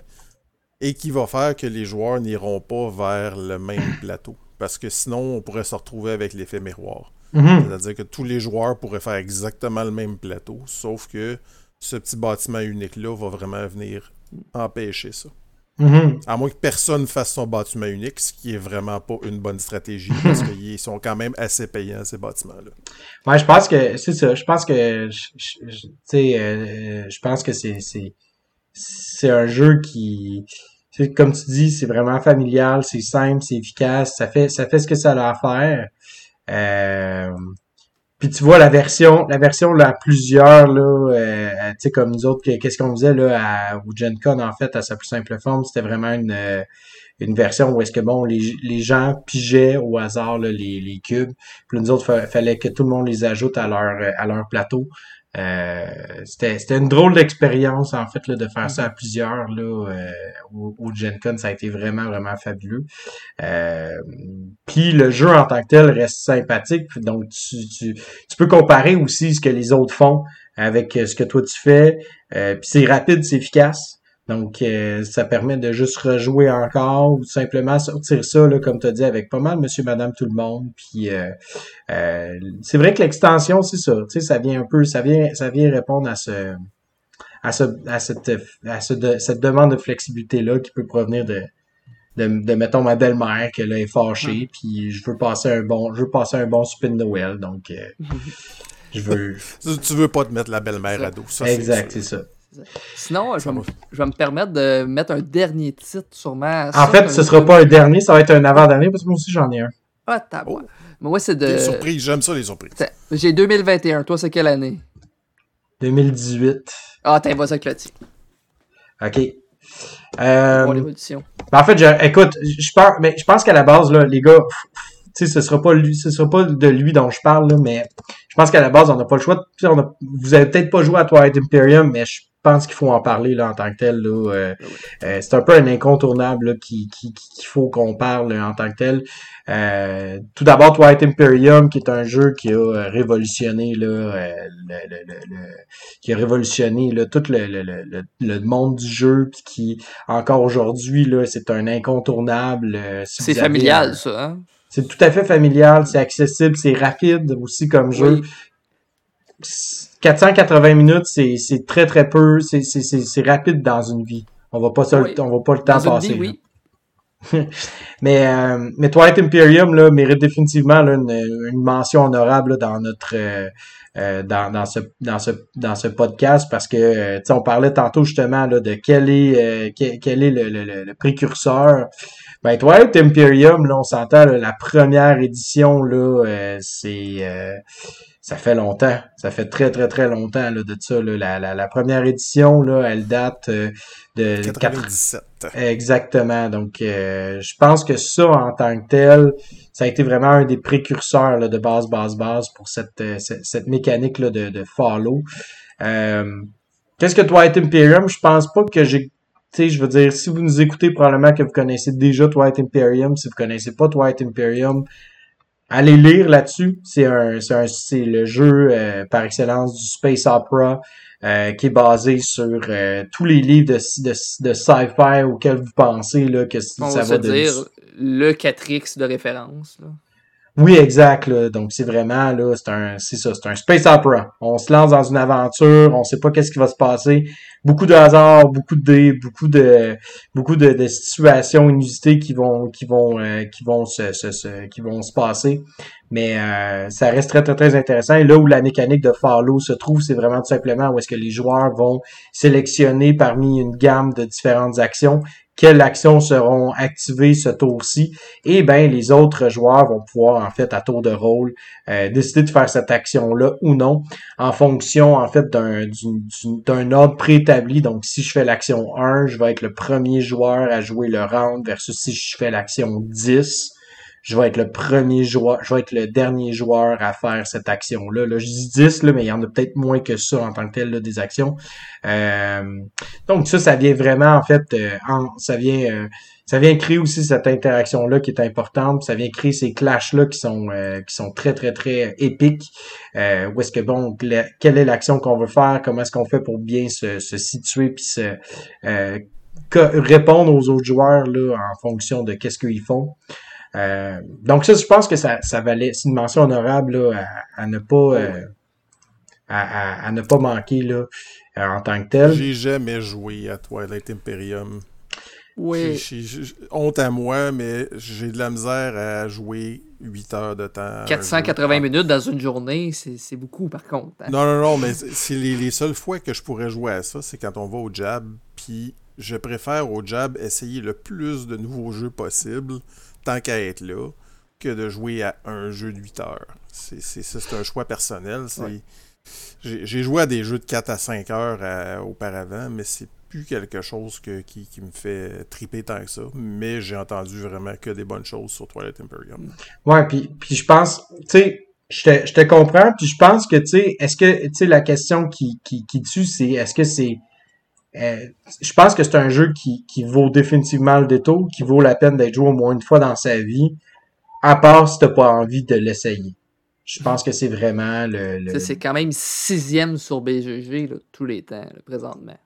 et qui va faire que les joueurs n'iront pas vers le même plateau. Parce que sinon, on pourrait se retrouver avec l'effet miroir. Mhm. C'est-à-dire que tous les joueurs pourraient faire exactement le même plateau, sauf que ce petit bâtiment unique-là va vraiment venir empêcher ça. Mm-hmm. À moins que personne fasse son bâtiment unique, ce qui est vraiment pas une bonne stratégie parce qu'ils sont quand même assez payants, ces bâtiments-là. Ouais, je pense que c'est ça. Je pense que tu sais, euh, je pense que c'est c'est un jeu qui comme tu dis, c'est vraiment familial, c'est simple, c'est efficace, ça fait ça fait ce que ça a à faire. Euh, puis tu vois la version, la version là, à plusieurs, là, euh, tu sais, comme nous autres, qu'est-ce qu'on faisait là à, au Gen Con, en fait, à sa plus simple forme, c'était vraiment une, euh, une version où est-ce que bon, les, les gens pigeaient au hasard là, les, les cubes. Puis nous autres, fallait que tout le monde les ajoute à leur à leur plateau. Euh, c'était une drôle d'expérience en fait là, de faire ça à plusieurs là euh, au, au, Gen Con. Ça a été vraiment vraiment fabuleux. Euh, puis le jeu en tant que tel reste sympathique. Donc tu, tu, tu peux comparer aussi ce que les autres font avec ce que toi tu fais. Euh, puis c'est rapide c'est efficace donc, euh, ça permet de juste rejouer encore ou simplement sortir ça, là, comme tu as dit, avec pas mal monsieur, madame, tout le monde. Puis euh, euh, c'est vrai que l'extension, c'est ça. Tu sais, ça vient un peu, ça vient, ça vient répondre à ce à ce à cette à cette demande de flexibilité-là qui peut provenir de, de, de mettons ma belle-mère qui est fâchée, puis je veux passer un bon je veux passer un bon spin de Noël. Donc je veux. tu veux pas te mettre la belle-mère à dos. Ça, exact, c'est ça. Sinon, je vais, me, permettre de mettre un dernier titre sûrement. En fait, ce sera pas un dernier, ça va être un avant-dernier parce que moi aussi j'en ai un. Ah, t'as oh. Mais moi, c'est de. Des surprises, j'aime ça les surprises. J'ai 2021. Toi, c'est quelle année? 2018. Ah, t'as ça avec le Ok. Euh... Bon, l'évolution. Ben, en fait, je, écoute, je pense, mais je pense qu'à la base, là, les gars, tu sais, ce sera pas lui, ce sera pas de lui dont je parle, là, mais je pense qu'à la base, on n'a pas le choix. On a, vous avez peut-être pas joué à Twilight Imperium, mais je pense qu'il faut en parler là, en tant que tel. Là, euh, ah euh, c'est un peu un incontournable qu'il qui, qui, faut qu'on parle en tant que tel. Euh, tout d'abord, Twilight Imperium, qui est un jeu qui a révolutionné là, le, qui a révolutionné là, tout le, monde du jeu, puis qui encore aujourd'hui là, c'est un incontournable. c'est familial, ça. Hein? C'est tout à fait familial, c'est accessible, c'est rapide aussi comme jeu. 480 minutes, c'est très très peu, c'est rapide dans une vie. On va pas on va pas le temps passer. oui. mais euh, mais Twilight Imperium là mérite définitivement là, une, mention honorable dans notre euh, euh, dans, dans ce dans ce dans ce podcast parce que euh, on parlait tantôt justement là, de quel est quel, est le, le, le, précurseur ben Twilight Imperium là on s'entend la première édition là c'est ça fait longtemps. Ça fait très, très, très longtemps là, de ça. Là. La, la, première édition, là, elle date euh, de... 97. Exactement. Donc, euh, je pense que ça, en tant que tel, ça a été vraiment un des précurseurs là, de base, base, base pour cette, euh, cette, mécanique là, de, de follow. Qu'est-ce que Twilight Imperium? Je pense pas que j'ai sais, je veux dire, si vous nous écoutez, probablement que vous connaissez déjà Twilight Imperium. Si vous connaissez pas Twilight Imperium, allez lire là-dessus. C'est un, c'est un, c'est le jeu euh, par excellence du space opera euh, qui est basé sur euh, tous les livres de, de, de sci-fi auxquels vous pensez là que On ça va, dire le 4X de référence. Là. Oui, exact. Donc c'est vraiment là, c'est un, c'est ça, c'est un space opera. On se lance dans une aventure, on sait pas qu'est-ce qui va se passer, beaucoup de hasard, beaucoup de dés, beaucoup de beaucoup de, situations inusitées qui vont qui vont euh, qui vont se, se, qui vont se passer. Mais euh, ça reste très, très, très intéressant. Et là où la mécanique de follow se trouve, c'est vraiment tout simplement où est-ce que les joueurs vont sélectionner parmi une gamme de différentes actions quelles actions seront activées ce tour-ci. Et ben les autres joueurs vont pouvoir, en fait, à tour de rôle, euh, décider de faire cette action-là ou non, en fonction, en fait, d'un, ordre Donc, si je fais l'action 1, je vais être le premier joueur à jouer le round versus si je fais l'action 10 je vais être le premier joueur, je vais être le dernier joueur à faire cette action-là. Là, je dis 10, là, mais il y en a peut-être moins que ça en tant que tel, là, des actions. Euh, donc ça, ça vient vraiment, en fait, euh, ça vient euh, ça vient créer aussi cette interaction-là qui est importante. Ça vient créer ces clashs-là qui sont qui sont très, très, très épiques. où est-ce que, bon, quelle est l'action qu'on veut faire? Comment est-ce qu'on fait pour bien se, se situer puis se répondre aux autres joueurs là, en fonction de qu'est-ce qu'ils font? Euh, donc ça, je pense que ça, ça valait, c'est une mention honorable là, à, ne pas euh, à, à, ne pas manquer là, euh, en tant que tel. J'ai jamais joué à Twilight Imperium. Oui. honte à moi, mais j'ai de la misère à jouer 8 heures de temps. 480 minutes dans une journée, c'est beaucoup par contre. Hein. Non, non, non, mais c'est les, les, seules fois que je pourrais jouer à ça, c'est quand on va au jab, puis je préfère au jab essayer le plus de nouveaux jeux possible tant qu'à être là que de jouer à un jeu de 8 heures. C'est, un choix personnel. J'ai, joué à des jeux de 4 à 5 heures euh, auparavant, mais c'est plus quelque chose que, qui, me fait triper tant que ça. Mais j'ai entendu vraiment que des bonnes choses sur Twilight Imperium. Ouais, puis, puis je pense, tu sais, je te, je te comprends, puis je pense que, tu sais, est-ce que, tu sais, la question qui, qui, qui tue, c'est est-ce que c'est euh, je pense que c'est un jeu qui, qui vaut définitivement le détour, qui vaut la peine d'être joué au moins une fois dans sa vie, à part si t'as pas envie de l'essayer. Je pense que c'est vraiment le. C'est quand même sixième sur BGG tous les temps, présentement.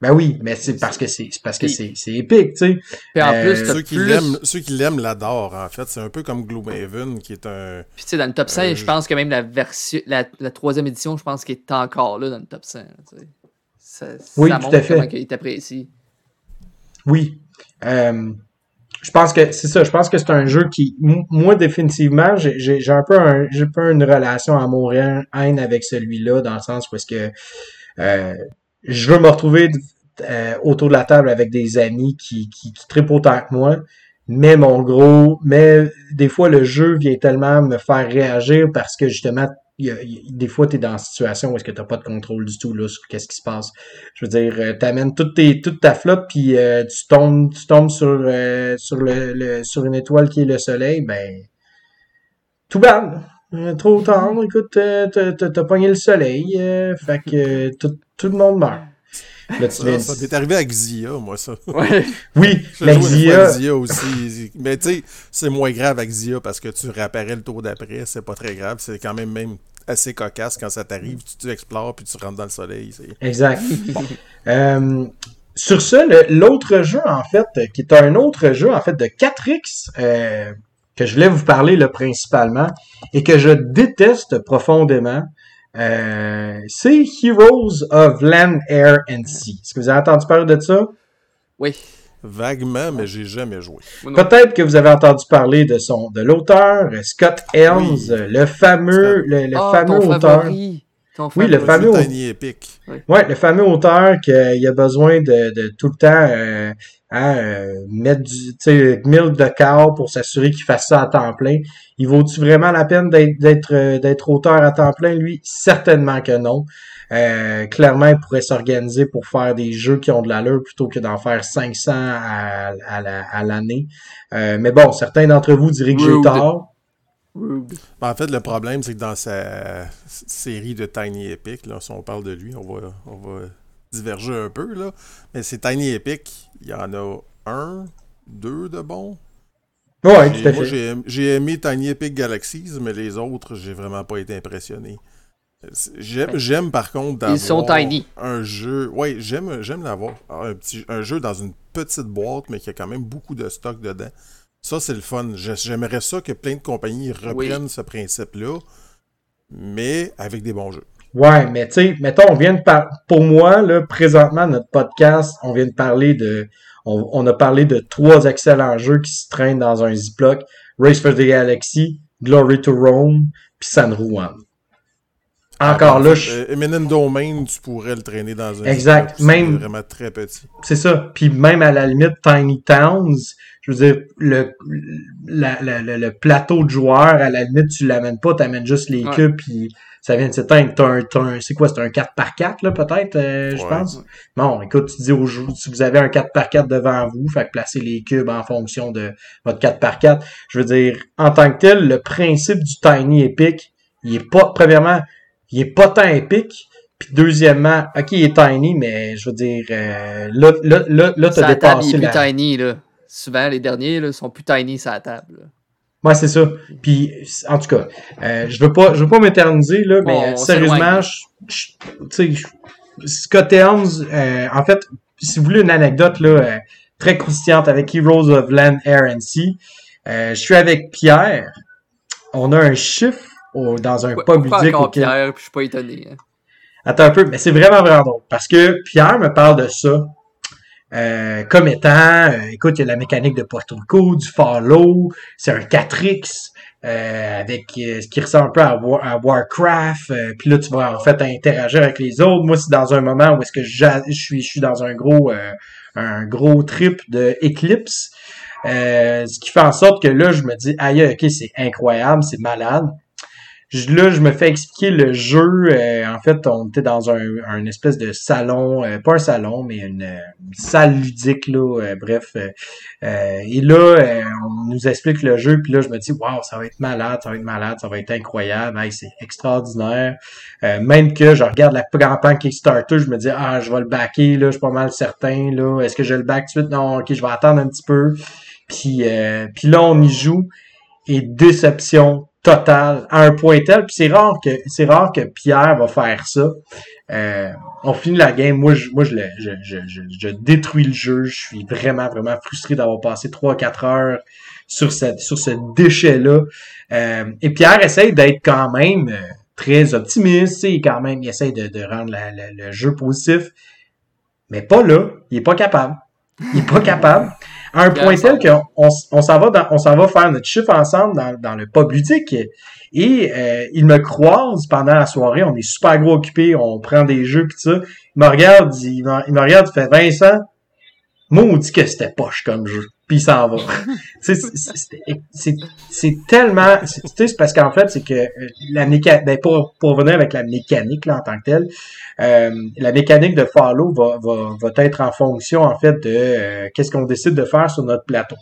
Ben oui, mais c'est parce que c'est parce que c'est épique, tu sais. en plus, euh, ceux qui l'aiment ceux qui l'aiment l'adorent en fait, c'est un peu comme Gloomhaven qui est un Puis tu sais dans le top 5, je pense que même la version la, la troisième édition, je pense qu'il est encore là dans le top 5, oui, tout à fait. il t'apprécie. Oui. Euh, je pense que c'est ça. Je pense que c'est un jeu qui, moi, définitivement, j'ai un peu un, j'ai peu une relation amour-haine avec celui-là, dans le sens où est-ce que euh, je veux me retrouver euh, autour de la table avec des amis qui, qui, qui trippent autant que moi. Mais mon gros, mais des fois le jeu vient tellement me faire réagir parce que justement des fois, tu es dans une situation où est-ce que tu pas de contrôle du tout là, sur qu'est-ce qui se passe. Je veux dire, euh, tu amènes toute, tes, toute ta flotte, puis euh, tu tombes, tu tombes sur, euh, sur, le, sur une étoile qui est le soleil, ben tout bad. Trop tard, écoute, t'as pogné le soleil, fait que tout, tout le monde meurt. Là, tu ça, t'es arrivé à Xia, moi, ça. Ouais. oui, la Xia. Xia aussi. Mais tu sais, c'est moins grave à Xia parce que tu réapparais le tour d'après. C'est pas très grave. C'est quand même même assez cocasse quand ça t'arrive. Tu, tu, explores puis tu rentres dans le soleil. Exact. euh, sur ce, l'autre jeu, en fait, qui est un autre jeu, en fait, de 4X, euh, que je voulais vous parler là, principalement, et que je déteste profondément, euh, c'est Heroes of Land, Air and Sea. Est-ce que vous avez entendu parler de ça? Oui. Vaguement, mais j'ai jamais joué. Peut-être que vous avez entendu parler de son de l'auteur Scott Helms, le fameux le, ah, fameux auteur. Oui, le fameux. Ouais, le fameux auteur qu'il a besoin de, de tout le temps euh, à euh, mettre du tu mille de corps pour s'assurer qu'il fasse ça à temps plein. Il vaut-tu vraiment la peine d'être euh, d'être auteur à temps plein? Lui Certainement que non. Euh, clairement, il pourrait s'organiser pour faire des jeux qui ont de l'allure plutôt que d'en faire 500 à, à l'année. euh, mais bon, certains d'entre vous diraient que j'ai tort. Ben, en fait, le problème, c'est que dans sa série de Tiny Epic, là, si on parle de lui, on va, on va diverger un peu, là. Mais c'est Tiny Epic, il y en a un, deux de bons. Ouais, tout à fait. j'ai aimé Tiny Epic Galaxies, mais les autres, j'ai vraiment pas été impressionné. J'aime par contre d'avoir Ils sont tiny. un jeu. Ouais, j'aime j'aime l'avoir un petit un jeu dans une petite boîte mais qui a quand même beaucoup de stock dedans. Ça c'est le fun. J'aimerais ça que plein de compagnies reprennent ce principe là mais avec des bons jeux. Ouais, mais tu sais, mettons, on vient de par... pour moi, là, présentement, notre podcast, on vient de parler de, on, a parlé de trois excellents jeux qui se traînent dans un Ziploc. Race for the Galaxy, Glory to Rome, puis San Juan. Encore là, je... Euh, Eminent Domain, tu pourrais le traîner dans un Exact, même vraiment très petit. C'est ça. Puis même à la limite Tiny Towns, je veux dire le le plateau de joueurs à la limite tu l'amènes pas, tu amènes juste les cubes puis ça vient de s'éteindre. T'as un, c'est quoi, c'est un 4 par 4 là peut-être, euh, je pense? Bon, écoute, tu dis aux si vous avez un 4 par 4 devant vous, fait que placez les cubes en fonction de votre 4 par 4 Je veux dire, en tant que tel, le principe du tiny epic, il est pas premièrement il est pas tant épique. Puis deuxièmement, ok, il est tiny, mais je veux dire, euh, là, là, là, là t'as dépassé il est plus tiny, là. Souvent, les derniers, là, sont plus tiny sur la table. Ouais, c'est ça. Puis, en tout cas, euh, je veux pas, je veux pas m'éterniser, là, mais sérieusement, tu sais, Scott Helms, euh, en fait, si vous voulez une anecdote, là, très croustillante avec Heroes of Land, Air and Sea, je suis avec Pierre. On a un chiffre dans un pub ludique. Encore Pierre, puis je suis pas étonné. Hein. Attends un peu, mais c'est vraiment vraiment drôle. Parce que Pierre me parle de ça euh, comme étant, euh, écoute, il y a la mécanique de Puerto Rico, du follow, c'est un 4X. Euh, avec ce qui ressemble un peu à, Warcraft, puis là tu vas en fait interagir avec les autres. Moi, c'est dans un moment où est-ce que je suis, je suis dans un gros, un gros trip de Eclipse, ce qui fait en sorte que là je me dis, aïe, ok, c'est incroyable, c'est malade là, je me fais expliquer le jeu. Euh, en fait, on était dans un, un espèce de salon, euh, pas un salon, mais une, salle ludique, là, euh, bref. et là, on nous explique le jeu, puis là, je me dis, waouh, ça va être malade, ça va être malade, ça va être incroyable, c'est extraordinaire. même que je regarde la campagne Kickstarter, je me dis, ah, je vais le backer, là, je suis pas mal certain, là. Est-ce que je le back tout de suite? Non, ok, je vais attendre un petit peu. Puis, puis là, on y joue. Et déception total à un point tel. Puis c'est rare que c'est rare que Pierre va faire ça. Euh, on finit la game. Moi, je, moi, je, je, je, je, détruis le jeu. Je suis vraiment, vraiment frustré d'avoir passé 3-4 heures sur cette, sur ce déchet-là. Euh, et Pierre essaye d'être quand même euh, très optimiste. Quand même, il essaye de, de rendre le jeu positif. Mais pas là. Il est pas capable. Il est pas capable à un point tel qu'on on, s'en va on s'en va faire notre chiffre ensemble dans, dans le pub ludique. Et euh, il me croise pendant la soirée. On est super gros occupé on prend des jeux pis ça. Il me regarde il me, il me regarde il fait Vincent moi on dit que c'était poche comme jeu puis il s'en va. c'est tellement... C'est parce qu'en fait, c'est que euh, la mécanique... Ben, pour, pour revenir avec la mécanique là, en tant que telle, euh, la mécanique de follow va, va, va être en fonction en fait de euh, qu'est-ce qu'on décide de faire sur notre plateau.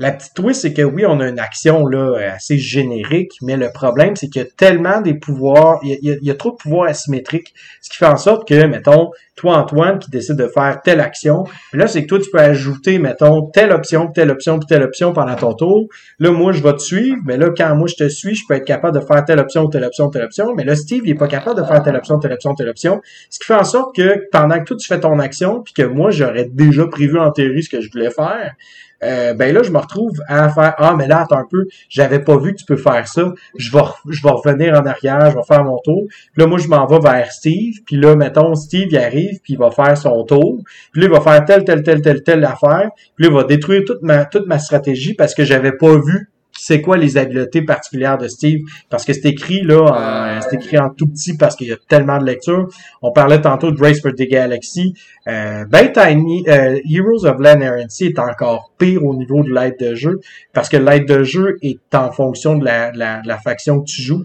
La petite twist, c'est que oui, on a une action là assez générique, mais le problème, c'est qu'il y a tellement des pouvoirs, il y, a, il y, a, trop de pouvoirs asymétriques, ce qui fait en sorte que, mettons, toi, Antoine, qui décide de faire telle action, là, c'est que toi, tu peux ajouter, mettons, telle option, telle option, puis telle option pendant ton tour. Là, moi, je vais te suivre, mais là, quand moi, je te suis, je peux être capable de faire telle option, telle option, telle option, mais là, Steve, il est pas capable de faire telle option, telle option, telle option, ce qui fait en sorte que pendant que toi, tu fais ton action, puis que moi, j'aurais déjà prévu en théorie ce que je voulais faire, euh, ben là, je me retrouve à faire Ah, mais là, attends un peu, j'avais pas vu que tu peux faire ça. Je vais, je vais revenir en arrière, je vais faire mon tour. Puis là, moi, je m'en vais vers Steve. Puis là, mettons, Steve, il arrive, puis il va faire son tour. Puis là, il va faire telle, telle, telle, telle, telle affaire. Puis là, il va détruire toute ma, toute ma stratégie parce que j'avais pas vu c'est quoi les habiletés particulières de Steve? Parce que c'est écrit là c'est écrit en tout petit parce qu'il y a tellement de lectures. On parlait tantôt de Race for the Galaxy euh, ben Tiny euh, Heroes of Land est encore pire au niveau de l'aide de jeu parce que l'aide de jeu est en fonction de la, la, la faction que tu joues.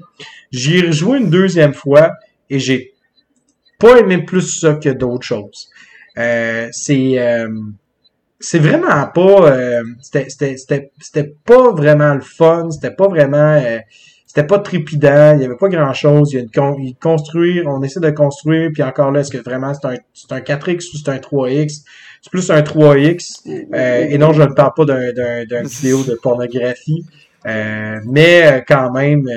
J'y ai rejoué une deuxième fois et j'ai pas aimé plus ça que d'autres choses. Euh, c'est euh, c'est vraiment pas euh, c'était pas vraiment le fun c'était pas vraiment euh, c'était pas trépidant il y avait pas grand chose il y a une construire on essaie de construire puis encore là est-ce que vraiment c'est un c'est un 4x ou c'est un 3x c'est plus un 3x euh, et non je ne parle pas d'un d'un vidéo de pornographie euh, mais quand même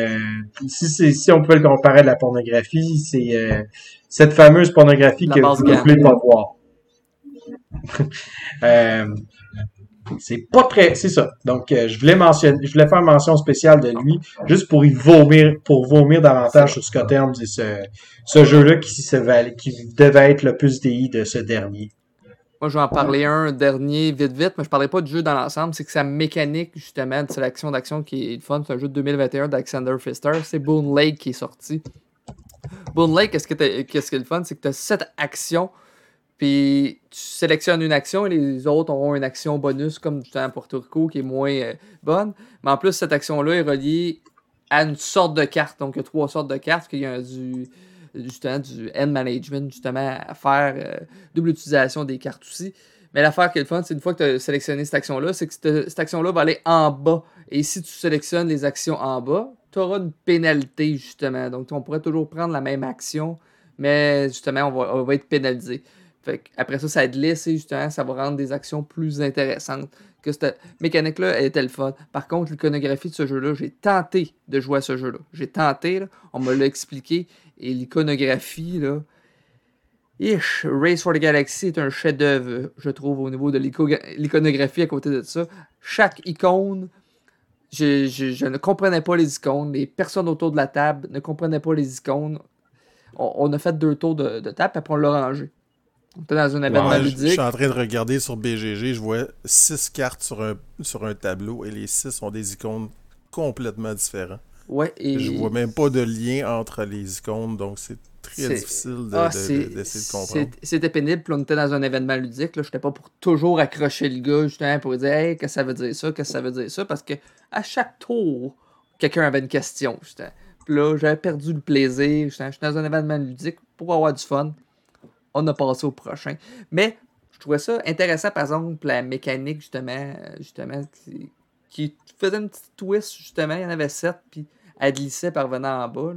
si si on peut le comparer à la pornographie c'est cette fameuse pornographie que vous ne voulez pas voir euh, c'est pas très, c'est ça. Donc, euh, je voulais faire mention spéciale de lui, juste pour y vomir, pour vomir davantage sur Scott Helms et ce, ce jeu-là qui, devait être le plus DI de ce dernier. Moi, je vais en parler un dernier vite vite, mais je ne parlerai pas du jeu dans l'ensemble. C'est que sa mécanique, justement, de sélection d'action qui est fun, c'est un jeu de 2021 d'Alexander Pfister. C'est Boone Lake qui est sorti. Boone Lake, qu'est-ce qui est le fun? C'est que tu as sept actions puis tu sélectionnes une action et les autres auront une action bonus, comme du temps Puerto Rico, qui est moins euh, bonne. Mais en plus, cette action-là est reliée à une sorte de carte. Donc, il y a trois sortes de cartes. Il y a du, justement, du end management, justement, à faire euh, double utilisation des cartes aussi. Mais l'affaire qui est le fun, c'est une fois que tu as sélectionné cette action-là, c'est que cette, action-là va aller en bas. Et si tu sélectionnes les actions en bas, tu auras une pénalité, justement. Donc, on pourrait toujours prendre la même action, mais justement, on va être pénalisé après ça, ça glisse et justement, ça va rendre des actions plus intéressantes. Que cette mécanique-là, elle était le fun. Par contre, l'iconographie de ce jeu-là, j'ai tenté de jouer à ce jeu-là. J'ai tenté, on me l'a expliqué. Et l'iconographie, là. Race for the Galaxy est un chef-d'œuvre, je trouve, au niveau de l'iconographie à côté de ça. Chaque icône, je, ne comprenais pas les icônes. Les personnes autour de la table ne comprenaient pas les icônes. On, a fait deux tours de, de table, après on l'a rangé. On dans un événement ludique. Je suis en train de regarder sur BGG, je vois six cartes sur un, sur un tableau et les six ont des icônes complètement différentes. Ouais, et... Je vois même pas de lien entre les icônes, donc c'est très difficile ah, d'essayer de, comprendre. C'était pénible, puis on était dans un événement ludique. Je n'étais pas pour toujours accrocher le gars, justement, pour dire Hey, qu'est-ce que ça veut dire ça, qu'est-ce que ça veut dire ça, parce que à chaque tour, quelqu'un avait une question. Puis là, j'avais perdu le plaisir. J'étais dans un événement ludique pour avoir du fun on a passé au prochain. Mais je trouvais ça intéressant, par exemple, la mécanique, justement, euh, justement qui, faisait une petite twist, justement. Il y en avait sept, puis elle glissait par venant en bas.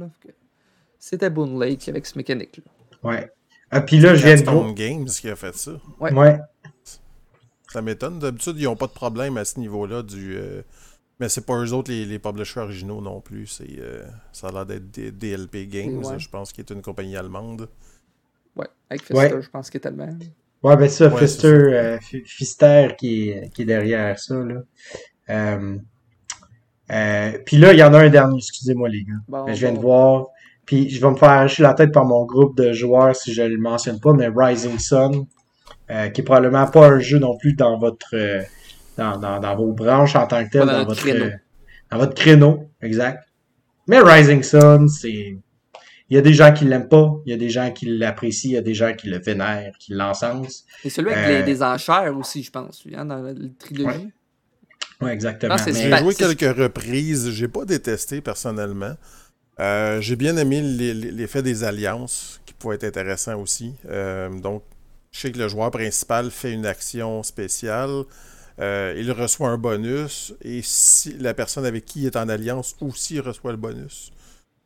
C'était Boone Lake avec ce mécanique-là. Ouais. Ah, puis là, je viens de. Games qui a fait ça. Ouais. ouais. Ça m'étonne. D'habitude, ils n'ont pas de problème à ce niveau-là du. Euh, mais c'est pas eux autres les, les publishers originaux non plus. C'est, euh, ça a l'air d'être DLP Games, je pense, qui est une compagnie allemande. Ouais, avec Fister, je pense qu'il est tellement. Ouais, ben ça, Fister, euh, Fister qui est, qui est derrière ça, là. Euh, euh, puis là, il y en a un dernier, excusez-moi les gars. Ben, je viens de voir. Puis je vais me faire arracher la tête par mon groupe de joueurs si je le mentionne pas, mais Rising Sun, qui est probablement pas un jeu non plus dans votre dans, dans, dans vos branches en tant que tel, dans, votre dans votre créneau, exact. Mais Rising Sun, c'est il y a des gens qui l'aiment pas, il y a des gens qui l'apprécient, il y a des gens qui le vénèrent, qui l'encensent. Et celui avec les, euh, enchères aussi, je pense, hein, dans la trilogie. Oui, exactement. J'ai joué quelques reprises, j'ai pas détesté personnellement. Euh, j'ai bien aimé l'effet des alliances, qui pourrait être intéressant aussi. Euh, donc, je sais que le joueur principal fait une action spéciale. il reçoit un bonus. Et si la personne avec qui il est en alliance aussi reçoit le bonus.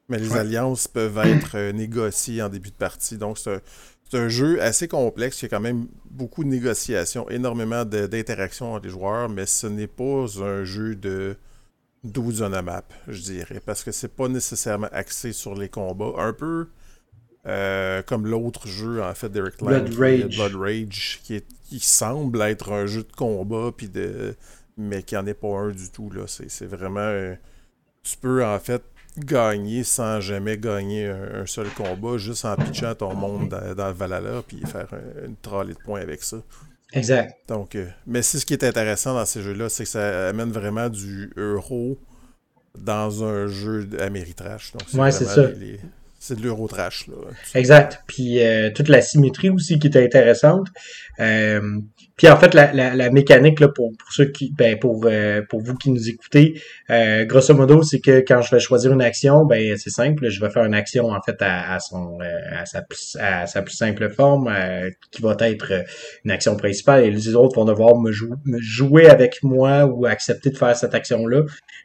Mais les alliances peuvent être euh, négociées en début de partie. Donc, c'est un, jeu assez complexe. Il y a quand même beaucoup de négociations, énormément d'interactions entre les joueurs, mais ce n'est pas un jeu de 12 on a map, je dirais, parce que c'est pas nécessairement axé sur les combats. Un peu euh, comme l'autre jeu, en fait, d'Eric Blood Rage. Blood Rage, qui, qui semble être un jeu de combat, puis de... mais qui n'en est pas un du tout. là. C'est vraiment... Euh, tu peux, en fait, gagner sans jamais gagner un, seul combat, juste en pitchant ton monde dans, le Valhalla, puis faire une trolley de points avec ça. Exact. Donc, euh, mais c'est ce qui est intéressant dans ces jeux-là, c'est que ça amène vraiment du euro dans un jeu d'Améritrash. Ouais, c'est ça. c'est de l'euro-trash. Exact. Puis euh, toute la symétrie aussi qui est intéressante. Euh, puis en fait, la, la, la mécanique là, pour, pour ceux qui, ben pour euh, pour vous qui nous écoutez, euh, grosso modo, c'est que quand je vais choisir une action, ben c'est simple, je vais faire une action en fait à, à son euh, à sa plus à sa plus simple forme, qui va être une action principale, et les autres vont devoir me, me jouer avec moi ou accepter de faire cette action là,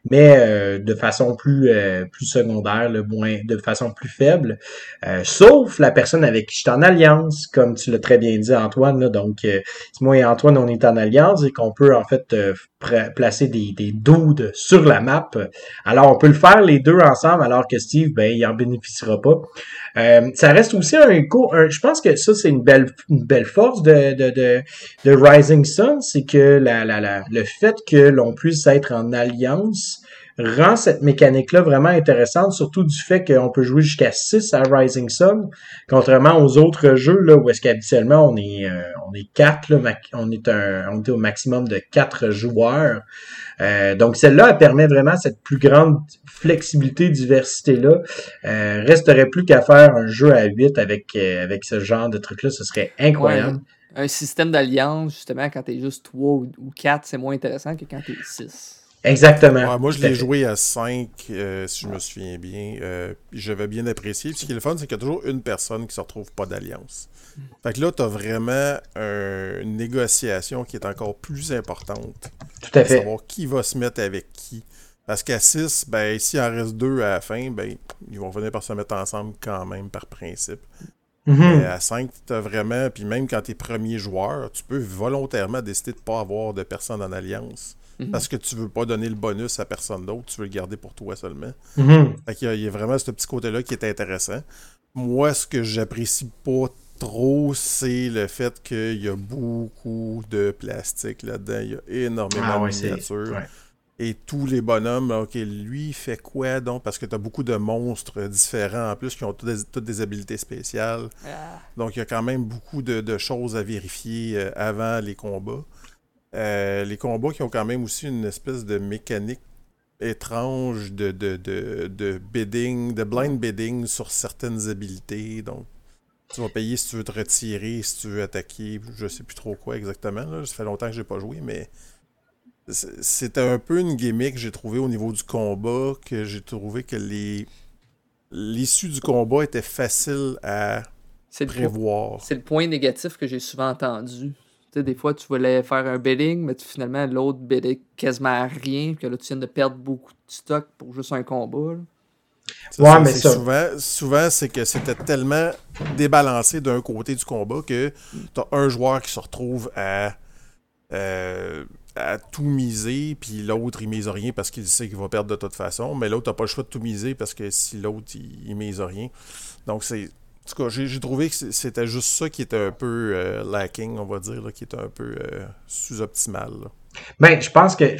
mais de façon plus plus secondaire, le moins de façon plus faible, euh, sauf la personne avec qui je suis en alliance, comme tu l'as très bien dit Antoine. Là, donc, si moi et Antoine, on est en alliance et qu'on peut en fait placer des, des doudes sur la map, alors on peut le faire les deux ensemble, alors que Steve, ben, il en bénéficiera pas. ça reste aussi un coup, je pense que ça, c'est une belle, une belle force de, de, de, de Rising Sun, c'est que la, la, la, le fait que l'on puisse être en alliance rend cette mécanique-là vraiment intéressante, surtout du fait qu'on peut jouer jusqu'à 6 à Rising Sun, contrairement aux autres jeux là, où est-ce qu'habituellement on est euh, on est 4, on est un on est au maximum de 4 joueurs. Euh, donc celle-là elle permet vraiment cette plus grande flexibilité, diversité-là. Euh, resterait plus qu'à faire un jeu à 8 avec, avec ce genre de truc-là, ce serait incroyable. un système d'alliance, justement, quand t'es juste 3 ou 4, c'est moins intéressant que quand t'es 6. Exactement. moi, je l'ai joué à 5, euh, si je me souviens bien. Euh, J'avais bien apprécié. ce qui est le fun, c'est qu'il y a toujours une personne qui se retrouve pas d'alliance. Fait que là, tu as vraiment une négociation qui est encore plus importante. Tout à fait. Savoir qui va se mettre avec qui. Parce qu'à 6, ben, s'il en reste deux à la fin, ben, ils vont venir par se mettre ensemble quand même, par principe. Mm-hmm. à 5, tu as vraiment, puis même quand tu es premier joueur, tu peux volontairement décider de ne pas avoir de personne en alliance. Mhm. Parce que tu veux pas donner le bonus à personne d'autre, tu veux le garder pour toi seulement. Mhm. il, y a, vraiment ce petit côté-là qui est intéressant. Moi, ce que j'apprécie pas trop, c'est le fait qu'il y a beaucoup de plastique là-dedans. Il y a énormément ah de miniatures. Et tous les bonhommes, ok, lui, fait quoi donc? Parce que tu as beaucoup de monstres différents en plus qui ont toutes des, habiletés spéciales. Ah. Donc il y a quand même beaucoup de, choses à vérifier euh, avant les combats. Euh, les combats qui ont quand même aussi une espèce de mécanique étrange de, de, de, de bidding, de blind bidding sur certaines habilités. Donc, tu vas payer si tu veux te retirer, si tu veux attaquer, je sais plus trop quoi exactement. Là. Ça fait longtemps que j'ai pas joué, mais c'était un peu une gimmick que j'ai trouvé au niveau du combat, que j'ai trouvé que les l'issue du combat était facile à prévoir. C'est le point négatif que j'ai souvent entendu sais, des fois, tu voulais faire un bidding, mais finalement, l'autre biddait quasiment rien, puis que là, tu viens de perdre beaucoup de stock pour juste un combat. Ouais, mais Souvent, souvent c'est que c'était tellement débalancé d'un côté du combat que tu as un joueur qui se retrouve à, euh, à tout miser, puis l'autre, il mise rien parce qu'il sait qu'il va perdre de toute façon, mais l'autre n'a pas le choix de tout miser parce que si l'autre, il, il mise rien. Donc, c'est en tout cas, j'ai trouvé que c'était juste ça qui était un peu euh, lacking, on va dire, qui était un peu euh, sous-optimal. Ben, je pense que,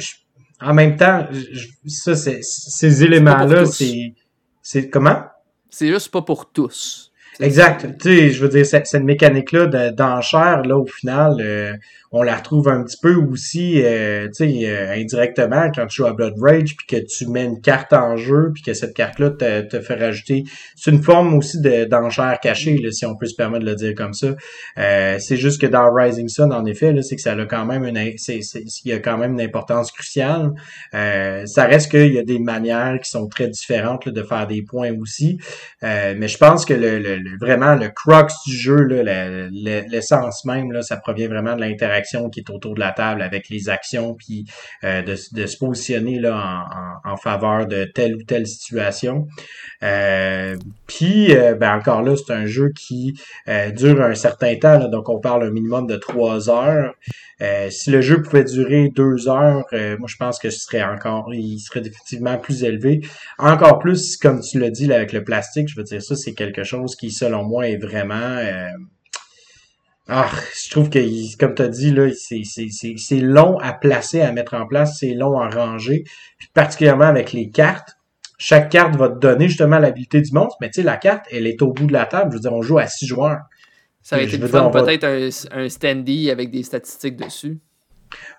en même temps, ça, ces éléments-là, c'est. C'est comment? C'est juste pas pour tous. Exact. Tu sais, je veux dire, cette, cette mécanique-là d'enchère, là, au final, euh, on la retrouve un petit peu aussi, euh, tu sais, euh, indirectement quand tu joues à Blood Rage, puis que tu mets une carte en jeu, puis que cette carte-là te, te fait rajouter. C'est une forme aussi d'enchère cachée, là, si on peut se permettre de le dire comme ça. Euh, c'est juste que dans Rising Sun, en effet, là, c'est que ça a quand même une, c'est, il y a quand même une importance cruciale. ça reste qu'il y a des manières qui sont très différentes de faire des points aussi. mais je pense que le, le, vraiment le crux du jeu, l'essence même, là, ça provient vraiment de l'interaction qui est autour de la table avec les actions, puis euh, de, se positionner là en, faveur de telle ou telle situation. Euh, puis, euh, ben encore là, c'est un jeu qui dure un certain temps, donc on parle un minimum de trois heures. si le jeu pouvait durer deux heures, moi je pense que ce serait encore, il serait définitivement plus élevé. Encore plus, comme tu l'as dit avec le plastique, je veux dire ça, c'est quelque chose qui, selon moi, est vraiment ah, je trouve que, comme tu as dit, là, c'est long à placer, à mettre en place, c'est long à ranger. Puis particulièrement avec les cartes. Chaque carte va te donner justement l'habilité du monstre, mais tu sais, la carte, elle est au bout de la table. Je veux dire, on joue à six joueurs. Ça aurait été peut-être un, un standy avec des statistiques dessus.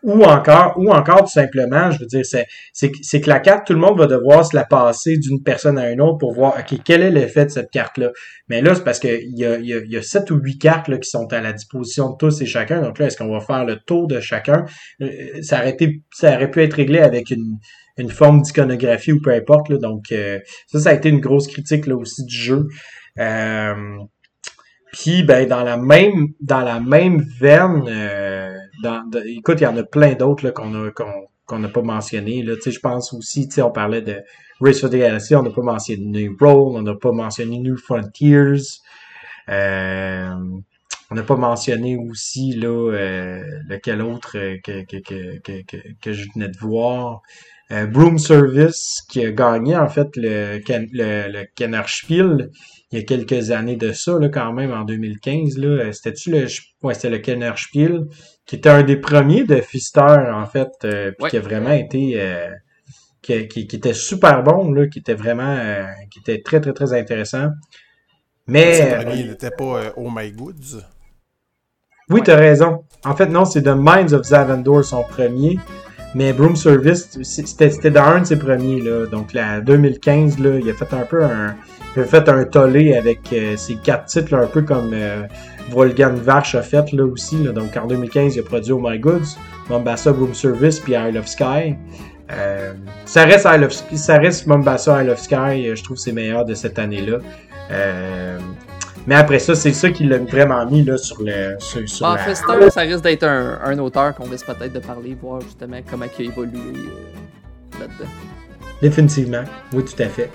Ou encore, ou encore tout simplement, je veux dire, c'est, c'est, que la carte, tout le monde va devoir se la passer d'une personne à une autre pour voir, OK, quel est l'effet de cette carte-là? Mais là, c'est parce qu'il y a, y, a, y a sept ou huit cartes là, qui sont à la disposition de tous et chacun. Donc là, est-ce qu'on va faire le tour de chacun? Euh, ça aurait, été, ça aurait pu être réglé avec une, une forme d'iconographie ou peu importe. Là. Donc, euh, ça, ça a été une grosse critique là aussi du jeu. Euh, puis, ben, dans la même, dans la même veine, euh, écoute, il y en a plein d'autres qu'on a, qu'on n'a pas mentionné. Là, je pense aussi, on parlait de Race for the Galaxy, on n'a pas mentionné Roll, on n'a pas mentionné New Frontiers. On n'a pas mentionné aussi là, lequel autre que, que, que, que je venais de voir. Euh, Broom Service qui a gagné en fait le, le, le Kennerspiel il y a quelques années de ça, là, quand même, en 2015. Là, c'était-tu le, ouais, c'était le Kennerspiel, qui était un des premiers de Fister, en fait, euh, puis qui a vraiment été, euh, qui, qui, était super bon, là, qui était vraiment, euh, qui était très, très, très intéressant. Mais... Le premier n'était pas Oh My Goods? Oui, tu as raison. En fait, non, c'est The Minds of Zavendor, son premier. Mais Broom Service, c'était dans un de ses premiers, là. Donc, là, 2015, là, il a fait un peu un, il a fait un tollé avec euh, ses quatre titres, un peu comme euh, Volgan Vache a fait, là, aussi, là. Donc, en 2015, il a produit Oh My Goods, Mombasa Broom Service, puis Isle of Sky. Euh, ça reste Isle of, ça reste Mombasa Isle of Sky, je trouve c'est meilleur de cette année-là. Mais après ça, c'est ça qui l'a vraiment mis là, sur le. Sur, sur bah, la... ça risque d'être un, un, auteur qu'on risque peut-être de parler, voir justement comment il a évolué euh, là-dedans. Définitivement, oui, tout à fait.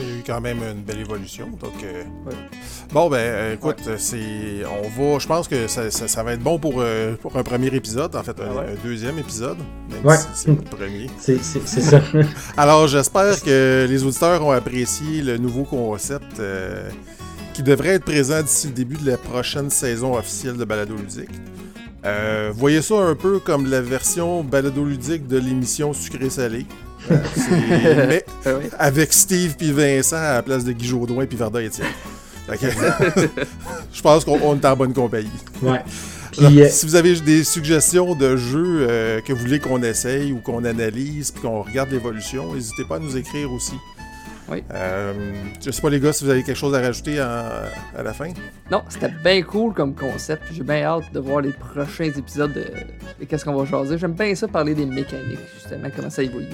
Il y a eu quand même une belle évolution. Donc, euh... Bon, ben, euh, écoute, c'est, on va, je pense que ça, ça, ça va être bon pour, euh, pour, un premier épisode, en fait, un, un deuxième épisode, même ouais. si c'est le premier. C'est, c'est, c'est ça. Alors, j'espère que les auditeurs ont apprécié le nouveau concept euh, qui devrait être présent d'ici le début de la prochaine saison officielle de Balado Ludique. Euh, voyez ça un peu comme la version Balado Ludique de l'émission Sucré-Salé. Euh, mais Ah avec Steve puis Vincent à la place de Guy Jodoin puis Varda Étienne. je pense qu'on est en bonne compagnie. Ouais. Alors, puis, euh... Si vous avez des suggestions de jeux euh, que vous voulez qu'on essaye ou qu'on analyse puis qu'on regarde l'évolution, n'hésitez pas à nous écrire aussi. Oui. Euh, je sais pas les gars si vous avez quelque chose à rajouter en, à la fin. Non, c'était bien cool comme concept. J'ai bien hâte de voir les prochains épisodes de, de qu'est-ce qu'on va jaser. J'aime bien ça parler des mécaniques, justement, comment ça évolue.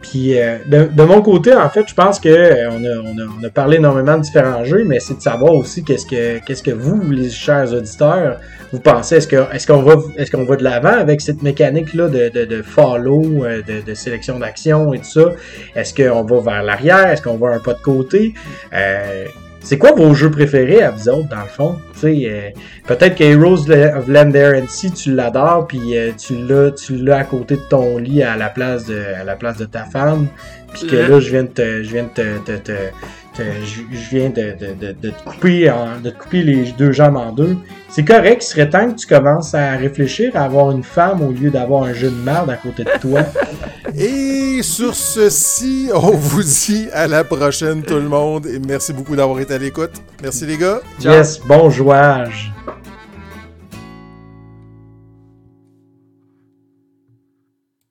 Puis euh, de, de, mon côté, en fait, je pense que euh, on, a, on, a, on, a, parlé énormément de différents jeux, mais c'est de savoir aussi qu'est-ce que qu'est-ce que vous, les chers auditeurs, vous pensez. Est-ce que est-ce qu'on va est-ce qu'on va de l'avant avec cette mécanique là de, de, de follow, de, de sélection d'action et tout ça? Est-ce qu'on va vers l'arrière? Est-ce qu'on va un pas de côté? Euh, c'est quoi vos jeux préférés à vous autres, dans le fond? Euh, Peut-être que Heroes of Sea, tu l'adores, puis euh, tu l'as tu l'as à côté de ton lit à la place de, à la place de ta femme. Puis que là, je viens de te, je viens de te, te, te je viens de, de, de, de, te couper en, de te couper les deux jambes en deux. C'est correct, il serait temps que tu commences à réfléchir à avoir une femme au lieu d'avoir un jeu de merde à côté de toi. Et sur ceci, on vous dit à la prochaine tout le monde et merci beaucoup d'avoir été à l'écoute. Merci les gars. Ciao. Yes, bon jouage.